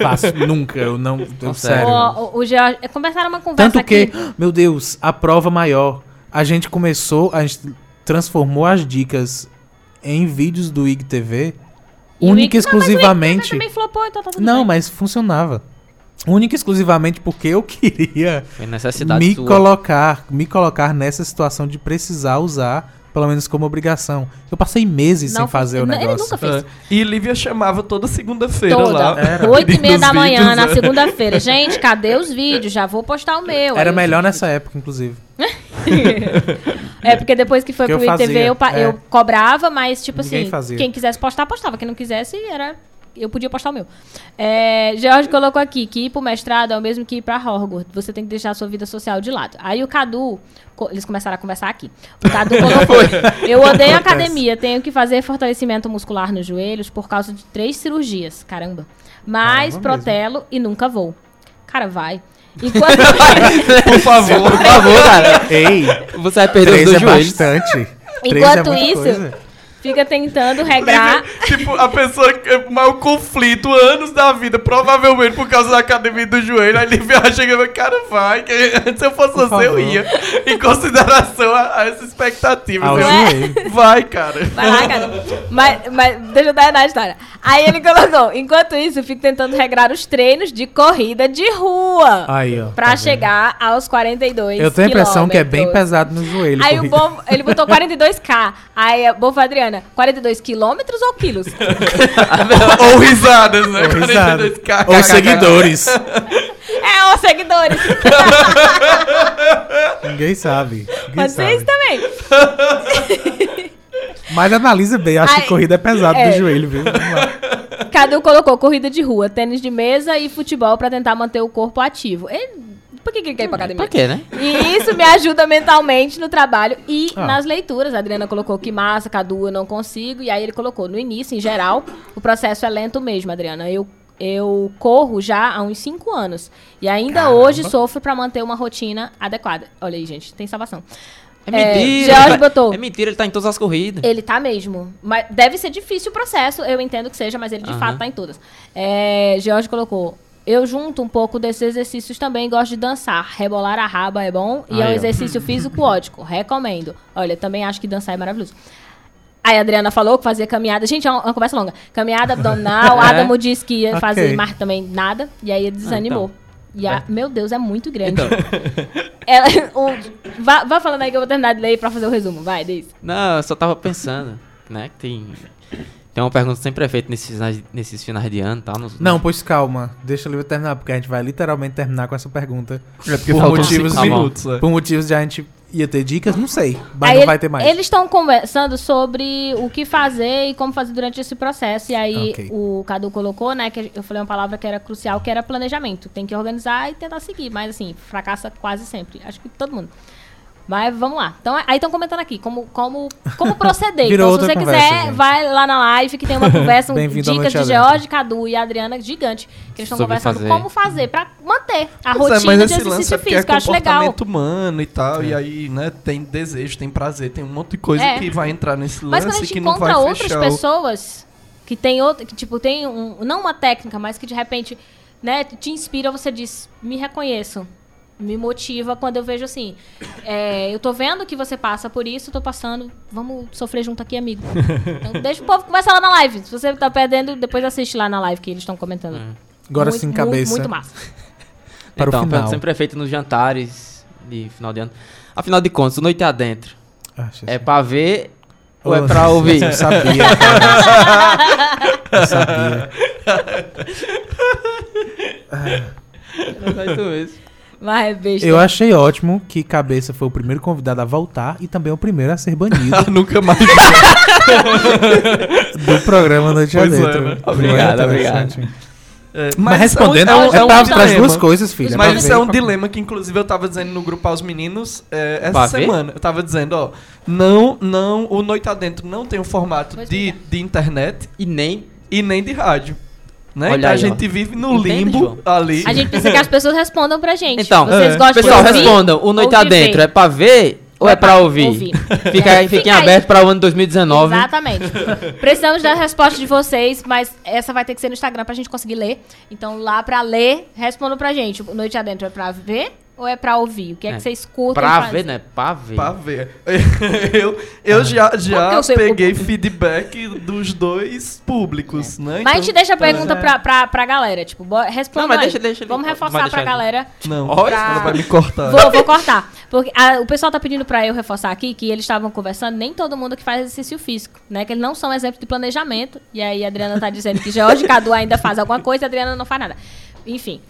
faço nunca. Eu não. Eu, Não, sério. O, o, o George, começaram uma conversa Tanto que, aqui. meu Deus, a prova maior. A gente começou, a gente transformou as dicas em vídeos do IGTV única e Ig- Não, mas exclusivamente. flopou, então tá tudo Não, bem. mas funcionava. Única e exclusivamente porque eu queria Foi necessidade me sua. colocar, me colocar nessa situação de precisar usar, pelo menos como obrigação. Eu passei meses Não sem fazer o fun- Ele negócio. nunca fez. É. E Lívia chamava toda segunda-feira lá. Era. Oito e meia da manhã, vídeos, na né? segunda-feira. Gente, cadê os vídeos? Já vou postar o meu. Era Aí- melhor nessa época, inclusive. É, porque depois que foi Que eu pro ITV, fazia, eu, pa- é. eu cobrava, mas, tipo Ninguém assim, fazia. quem quisesse postar, postava. Quem não quisesse, era. Eu podia postar o meu. É, George colocou aqui que ir pro mestrado é o mesmo que ir pra Hogwarts. Você tem que deixar a sua vida social de lado. Aí o Cadu, eles começaram a conversar aqui. O Cadu colocou: Eu odeio academia, tenho que fazer fortalecimento muscular nos joelhos por causa de três cirurgias. Caramba. Mas Caramba protelo e nunca vou. Cara, vai. Enquanto. Por favor. Por favor, cara. Ei, Você vai perder os dois é joelhos. bastante. Três Enquanto é muita isso, coisa. Fica tentando regrar. tipo, a pessoa que é maior conflito, anos da vida, provavelmente por causa da academia do joelho. Aí Lívia chega e fala, cara, vai. Que se eu fosse você, eu ia. Em consideração a, a essa expectativa. Ao Eu-. Vai, cara. Vai lá, cara. Mas, mas deixa eu dar a história. Aí ele colocou: enquanto isso, eu fico tentando regrar os treinos de corrida de rua. Aí, ó. pra tá vendo? chegar aos 42 Eu tenho a impressão que é bem pesado no joelho. Aí o corrida. bom, ele botou 42k. Aí a Bofo Adriana, 42 quilômetros ou quilos? Ou risadas, né? Ou risada. 42K. Ou seguidores. é, os seguidores. Ninguém sabe. Ninguém ser sabe. também. Mas analisa bem, acho Ai, que corrida é pesado é. do joelho, viu? Cadu colocou corrida de rua, tênis de mesa e futebol pra tentar manter o corpo ativo. Ele- por que, que ele quer ir pra academia? Pra quê, né? E isso me ajuda mentalmente no trabalho e Ah. nas leituras. A Adriana colocou que massa, Cadu, eu não consigo. E aí ele colocou, no início, em geral, o processo é lento mesmo, Adriana. Eu, eu corro já há uns 5 anos. E ainda Caramba. hoje sofro pra manter uma rotina adequada. Olha aí, gente, tem salvação. É É, mentira. George ele- botou. É mentira, ele tá em todas as corridas. Ele tá mesmo. Mas deve ser difícil o processo, eu entendo que seja, mas ele de Aham. fato tá em todas. É, George colocou. Eu junto um pouco desses exercícios também, gosto de dançar. Rebolar a raba é bom e é um ó. exercício físico ótimo. Recomendo. Olha, também acho que dançar é maravilhoso. Aí a Adriana falou que fazia caminhada. Gente, é uma, uma conversa longa. Caminhada abdominal. É. Adamo disse que ia Ok. fazer, mas também nada. E aí ele desanimou. E a- É. meu Deus, é muito grande. Então, Ela, o- vá, vá falando aí que eu vou terminar de ler pra fazer o resumo. Vai, Deise. não, eu só tava pensando, né? Que tem, Tem uma pergunta sempre é feita nesses finais, nesses finais de ano, tá? Nos- Não, pois calma. Deixa eu terminar, porque a gente vai literalmente terminar com essa pergunta. É porque Por motivos cinco de- minutos. é. Por motivos de a gente ia ter dicas, não sei. Mas Aí não ele- vai ter mais. Eles estão conversando sobre o que fazer e como fazer durante esse processo. E aí Ok. o Cadu colocou, né, que eu falei uma palavra que era crucial, que era planejamento. Tem que organizar e tentar seguir. Mas assim, fracassa quase sempre. Acho que todo mundo. Mas vamos lá. Então, aí estão comentando aqui como, como, como proceder. Virou então, se você conversa, ao gente. vai lá na live que tem uma conversa, um, dicas de. George, Cadu e Adriana gigante. Que eles estão conversando fazer. como fazer pra manter a Pois é, rotina mas de esse lance exercício é físico. é eu acho legal. humano e tal, e aí, né, tem desejo, tem prazer, tem um monte de coisa É. que vai entrar nesse Mas quando a lance gente que não vai encontra outras o... pessoas que tem outra, que tipo, tem um, não uma técnica, mas que de repente, né, te inspira, você diz, me reconheço. Me motiva quando eu vejo assim. é, eu tô vendo que você passa por isso, eu tô passando. Vamos sofrer junto aqui, amigo. Então deixa o povo conversar lá na live. Se você tá perdendo, depois assiste lá na live que eles estão comentando. Agora Muito, sim, muito, cabeça. Muito massa. Para o então, a final. sempre é feita nos jantares de final de ano. Afinal de contas, o Noite Adentro Ah, é pra ver ou é pra ouvir? Eu sabia. cara. eu sabia. Mas é besta. Eu achei ótimo que Cabeça foi o primeiro convidado a voltar e também o primeiro a ser banido Nunca mais. do programa Noite Pois é, Adentro. né? Obrigado, Muito interessante. É, Mas, isso é um- respondendo, é um, é, é um as duas coisas, filha. Mas isso ver é um dilema que, inclusive, eu tava dizendo no grupo aos meninos é, essa Pra ver? semana. Eu tava dizendo, ó, não, não, o Noite Adentro não tem o formato Pois de, é. de internet E nem. e nem de rádio. Né? Olha Então a aí, ó. gente vive no Entende, limbo João? ali. A gente precisa que as pessoas respondam pra gente. Então, Vocês é. gostam Pessoal, de ouvir? respondam. O Noite Adentro é pra ver ou é pra ouvir? Ouvir. Fica, É, aí- fiquem fica aí. abertos para o ano 2019. Exatamente. Precisamos da resposta de vocês, mas essa vai ter que ser no Instagram pra gente conseguir ler. Então, lá pra ler, respondam pra gente. O Noite Adentro é pra ver ou é pra ouvir? O que é, É. que vocês curtem Pra fazer? ver, né? Pra ver. Pra ver. eu eu já, já eu peguei público? feedback dos dois públicos, né? Mas a gente deixa a então, pergunta pra, pra, pra galera. Tipo, responda Não, mas aí. deixa- deixa Vamos reforçar pra galera. Não, Olha, ela vai me cortar. Vou, vou cortar. Porque a- o pessoal tá pedindo pra eu reforçar aqui que eles estavam conversando, nem todo mundo que faz exercício físico, né? Que eles não são exemplo de planejamento. E aí a Adriana tá dizendo que Jorge e Cadu ainda faz alguma coisa, a Adriana não faz nada. Enfim,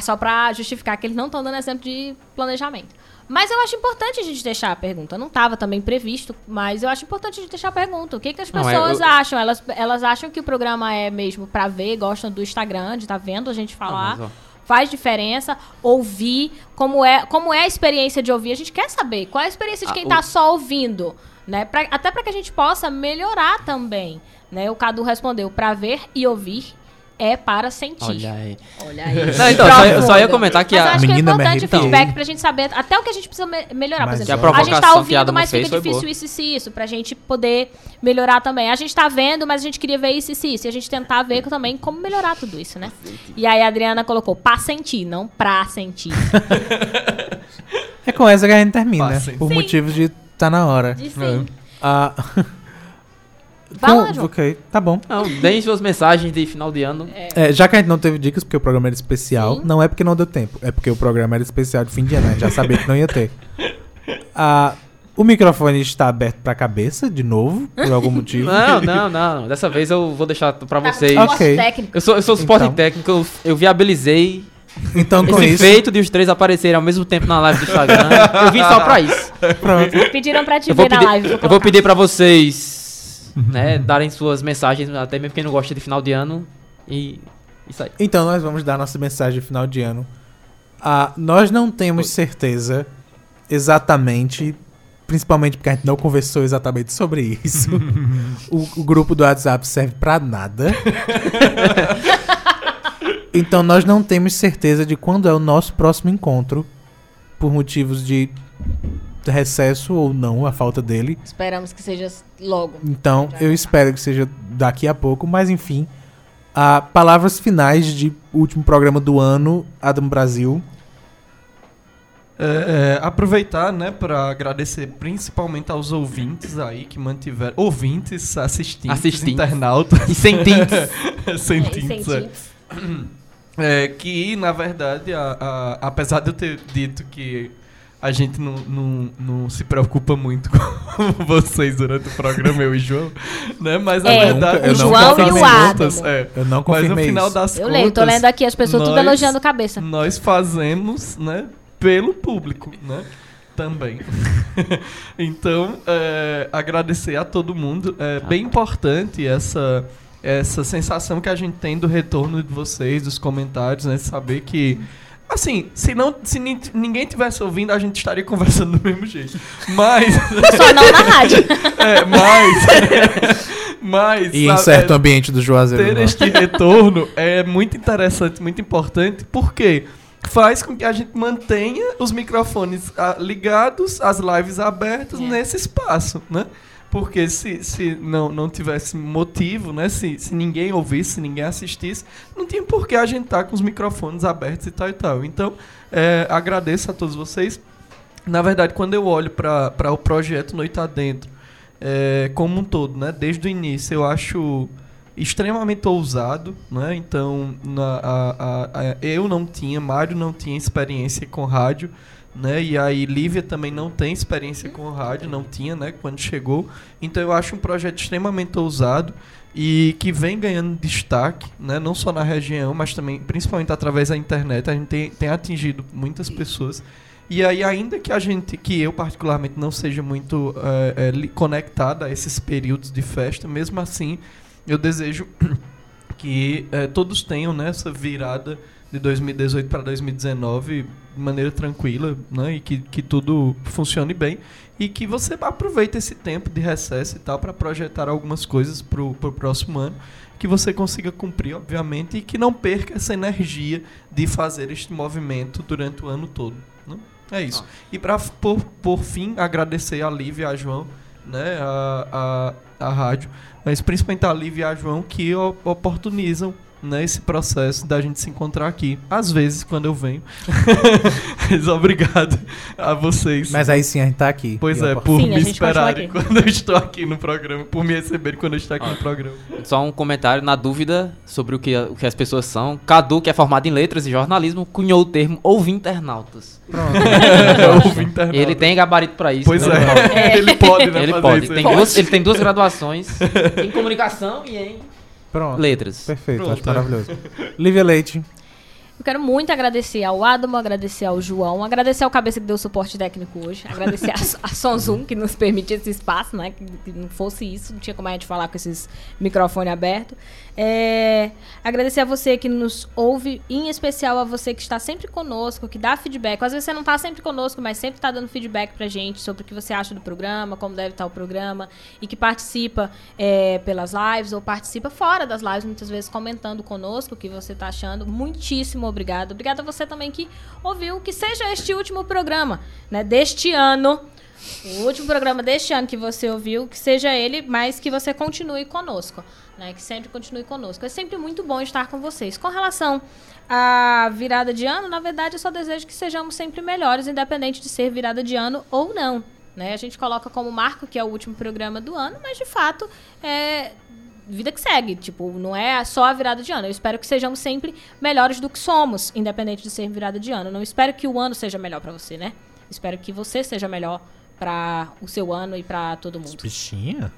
só pra justificar que eles não estão dando exemplo de planejamento. Mas eu acho importante a gente deixar a pergunta. Não estava também previsto, mas eu acho importante a gente deixar a pergunta. O que, que as Não, é, pessoas eu- acham? Elas, elas acham que o programa é mesmo pra ver, gostam do Instagram, de estar vendo a gente falar mas, ó. faz diferença ouvir como é como é a experiência de ouvir a gente quer saber qual é a experiência de Ah, quem o- tá só ouvindo né Pra- até para que a gente possa melhorar também né o Cadu respondeu para ver e ouvir é para sentir Olha aí. Olha aí Não, então, só, eu só ia comentar que mas eu a. acho que é importante o feedback pra gente saber até o que a gente precisa me- melhorar. Por Mas exemplo, Que a a, gente tá ouvindo, mas fica difícil boa. isso, isso e isso. Pra gente poder melhorar também. A gente tá vendo, mas a gente queria ver isso, isso e isso. E a gente tentar ver também como melhorar tudo isso, né? E aí a Adriana colocou pra sentir, não pra sentir. É com essa que a gente termina, Passem. por Sim. motivos de tá na hora. De sim. Ah, Vai lá, João. ok, tá bom. Não, deem suas mensagens de final de ano. É, já que a gente não teve dicas porque o programa era especial, Sim. não é porque não deu tempo, é porque o programa era especial de fim de ano, a gente já sabia que não ia ter. Ah, o microfone está aberto pra cabeça, de novo, por algum motivo. Não, não, não. Dessa vez eu vou deixar pra Tá vocês. Ok. técnico. Eu sou, eu sou suporte Então. técnico, eu, eu viabilizei Então, com esse isso, feito de os três aparecerem ao mesmo tempo na live do Instagram. eu vim só pra isso. pronto. Pediram pra te Eu vou ver na pedir, live. eu vou colocar. pedir pra vocês, né, darem suas mensagens, até mesmo quem não gosta de final de ano. E isso aí. Então, nós vamos dar nossa mensagem de final de ano. Ah, nós não temos certeza exatamente, principalmente porque a gente não conversou exatamente sobre isso. o, o grupo do WhatsApp serve pra nada. então, nós não temos certeza de quando é o nosso próximo encontro, por motivos de recesso ou não, a falta dele. Esperamos que seja logo. Então, eu espero que seja daqui a pouco, mas enfim. A palavras finais de último programa do ano, Adam Brasil. É, é, aproveitar, né, para agradecer principalmente aos ouvintes aí que mantiveram. Ouvintes, assistentes, Assistentes. internautas. E sem tintes. sem É. É, que, na verdade, a- a- apesar de eu ter dito que a gente não, não, não se preocupa muito com vocês durante o programa, eu e João, né? Mas a É, verdade o no João e o contas, Adamo. é, Eu não mas no final isso. das Eu contas, leio, tô lendo aqui as pessoas tudo nós- elogiando cabeça. nós fazemos, né, pelo público, né? Também. então, é, agradecer a todo mundo. É bem importante essa, essa sensação que a gente tem do retorno de vocês, dos comentários, né? Saber que. Assim, se, não, se nin- ninguém tivesse ouvindo, a gente estaria conversando do mesmo jeito. Mas. Só não na rádio. é, mas. mas. E em certo é, ambiente do Juazeiro. ter este retorno é muito interessante, muito importante, porque faz com que a gente mantenha os microfones ah, ligados, as lives abertas É. nesse espaço, né? Porque se, se não, não tivesse motivo, né? Se, se ninguém ouvisse, se ninguém assistisse, não tinha por que a gente estar com os microfones abertos e tal e tal. Então, é, agradeço a todos vocês. Na verdade, quando eu olho para o projeto Noite Adentro, é, como um todo, né? Desde o início, eu acho extremamente ousado, né? Então, na- a- a- a- eu não tinha, Mário não tinha experiência com rádio, né? E aí Lívia também não tem experiência com rádio, não tinha, né? Quando chegou. Então, eu acho um projeto extremamente ousado e que vem ganhando destaque, né? Não só na região, mas também, principalmente através da internet, a gente tem, tem atingido muitas pessoas. E aí, ainda que a gente, que eu particularmente não seja muito eh, eh, li- conectada a esses períodos de festa, mesmo assim, eu desejo que eh, todos tenham né, essa virada de 2018 para 2019 de maneira tranquila, né, e que, que tudo funcione bem e que você aproveite esse tempo de recesso e tal para projetar algumas coisas para o próximo ano que você consiga cumprir, obviamente, e que não perca essa energia de fazer este movimento durante o ano todo. né? É isso. E para por, por fim agradecer a Lívia e a João, né, a, a, a rádio, mas principalmente a Lívia e a João que oportunizam né, esse processo da gente se encontrar aqui. Às vezes, quando eu venho. Mas obrigado a vocês. Mas aí sim a gente tá aqui. Pois é, por Sim, me esperarem quando eu estou aqui no programa, por me receberem quando eu estou aqui no programa. Só um comentário na dúvida sobre o que, o que as pessoas são. Cadu, que é formado em letras e jornalismo, cunhou o termo ouvinternautas. Ouve internauta. Ele tem gabarito pra isso. Pois né? é, ele pode, né? Ele fazer pode. isso Tem duas, ele tem duas graduações em comunicação e em Pronto. letras. Perfeito, Pronto. acho maravilhoso. Lívia Leite. Eu quero muito agradecer ao Adamo, agradecer ao João, agradecer ao Cabeça que deu suporte técnico hoje, agradecer a, a Sonzum que nos permite esse espaço, né? Que, que não fosse isso, não tinha como a gente falar com esses microfones abertos. É, agradecer a você que nos ouve, em especial a você que está sempre conosco, que dá feedback. Às vezes você não está sempre conosco, mas sempre está dando feedback pra gente sobre o que você acha do programa, como deve estar o programa, e que participa é, pelas lives ou participa fora das lives, muitas vezes comentando conosco o que você está achando. Muitíssimo obrigado. Obrigada a você também que ouviu, que seja este último programa, né, deste ano. O último programa deste ano que você ouviu, que seja ele, mas que você continue conosco, né? Que sempre continue conosco. É sempre muito bom estar com vocês. Com relação à virada de ano, na verdade, eu só desejo que sejamos sempre melhores, independente de ser virada de ano ou não. Né? A gente coloca como marco que é o último programa do ano, mas de fato é vida que segue. Tipo, não é só a virada de ano. Eu espero que sejamos sempre melhores do que somos, independente de ser virada de ano. Não espero que o ano seja melhor pra você, né? Espero que você seja melhor pra o seu ano e pra todo mundo. Bichinha?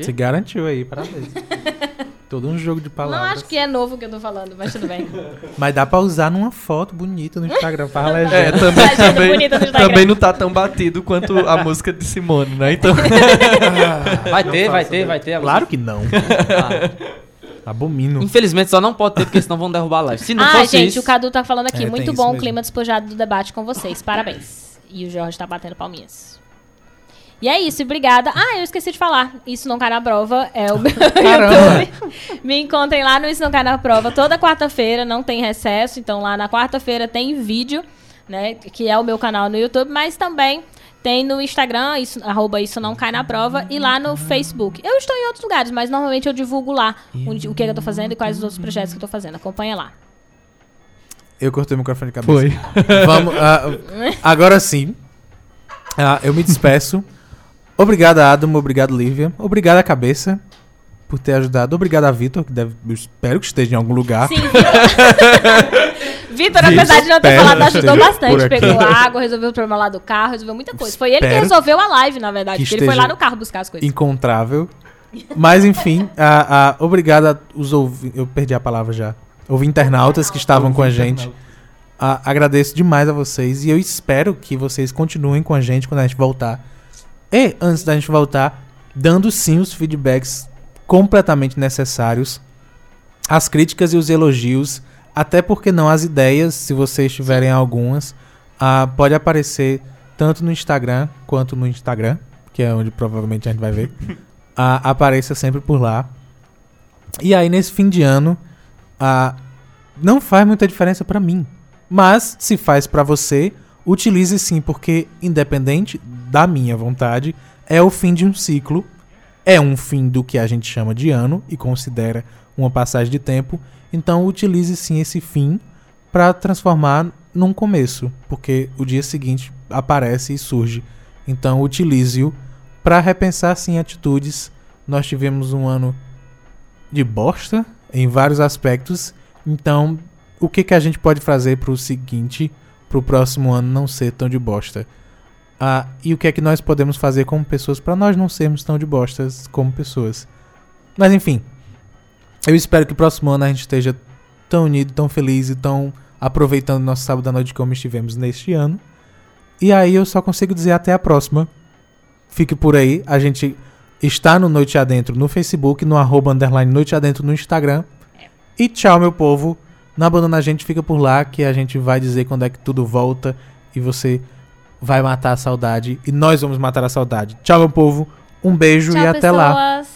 Se garantiu aí, parabéns. Todo um jogo de Não palavras. acho que é novo o que eu tô falando, mas tudo bem. Mas dá pra usar numa foto bonita no Instagram pra É, legenda. também, Legenda também, no Instagram. também não tá tão batido quanto a música de Simone, né? Então, Vai ter, vai ter, vai ter. Claro que não. Ah, Abomino. infelizmente só não pode ter, porque senão vão derrubar a live. Se não ah, fosse gente, isso, o Cadu tá falando aqui. É, muito bom o clima despojado do debate com vocês. Parabéns. E o Jorge tá batendo palminhas. E é isso, obrigada. Ah, eu esqueci de falar. Isso não cai na prova. É o meu YouTube. Me encontrem lá no Isso Não Cai na Prova toda quarta-feira, não tem recesso. Então lá na quarta-feira tem vídeo, né? Que é o meu canal no YouTube, mas também tem no Instagram, isso, arroba Isso Não Cai na Prova, e lá no Facebook. Eu estou em outros lugares, mas normalmente eu divulgo lá onde- o que eu tô fazendo e quais os outros projetos que eu tô fazendo. Acompanha lá. Eu cortei o microfone de cabeça. foi. Vamos. ah, agora sim. Ah, eu me despeço. Obrigado, Adam. Obrigado, Lívia. Obrigado, a cabeça, por ter ajudado. Obrigado a Vitor, que deve, eu espero que esteja em algum lugar. Sim, Vitor. Vitor, apesar de não ter falado, que ajudou bastante. Pegou água, resolveu o problema lá do carro, resolveu muita coisa. Foi ele que resolveu a live, na verdade. que Porque ele foi lá no carro buscar as coisas. Encontrável. Mas enfim, a, a, obrigado a os ouvintes. Eu perdi a palavra já. Houve internautas que estavam com a gente. A- agradeço demais a vocês e eu espero que vocês continuem com a gente quando a gente voltar. E antes da gente voltar, dando sim os feedbacks completamente necessários, as críticas e os elogios, até porque não as ideias, se vocês tiverem algumas, ah, pode aparecer tanto no Instagram quanto no Instagram, que é onde provavelmente a gente vai ver. Ah, apareça sempre por lá. E aí nesse fim de ano, ah, não faz muita diferença pra mim. Mas se faz pra você, utilize sim, porque independente da minha vontade, é o fim de um ciclo, é um fim do que a gente chama de ano e considera uma passagem de tempo. Então utilize sim esse fim para transformar num começo, porque o dia seguinte aparece e surge. Então utilize-o para repensar sim atitudes. Nós tivemos um ano de bosta em vários aspectos. Então, o que, que a gente pode fazer para o seguinte, para o próximo ano não ser tão de bosta? Ah, e o que é que nós podemos fazer como pessoas para nós não sermos tão de bostas como pessoas? Mas enfim, eu espero que o próximo ano a gente esteja tão unido, tão feliz e tão aproveitando nosso sábado à noite como estivemos neste ano. E aí eu só consigo dizer até a próxima. Fique por aí. A gente está no Noite Adentro no Facebook, no arroba underline Noite Adentro no Instagram. E tchau, meu povo. Não abandona a gente, fica por lá que a gente vai dizer quando é que tudo volta e você vai matar a saudade e nós vamos matar a saudade. Tchau, meu povo. Um beijo Tchau, e até lá. pessoas.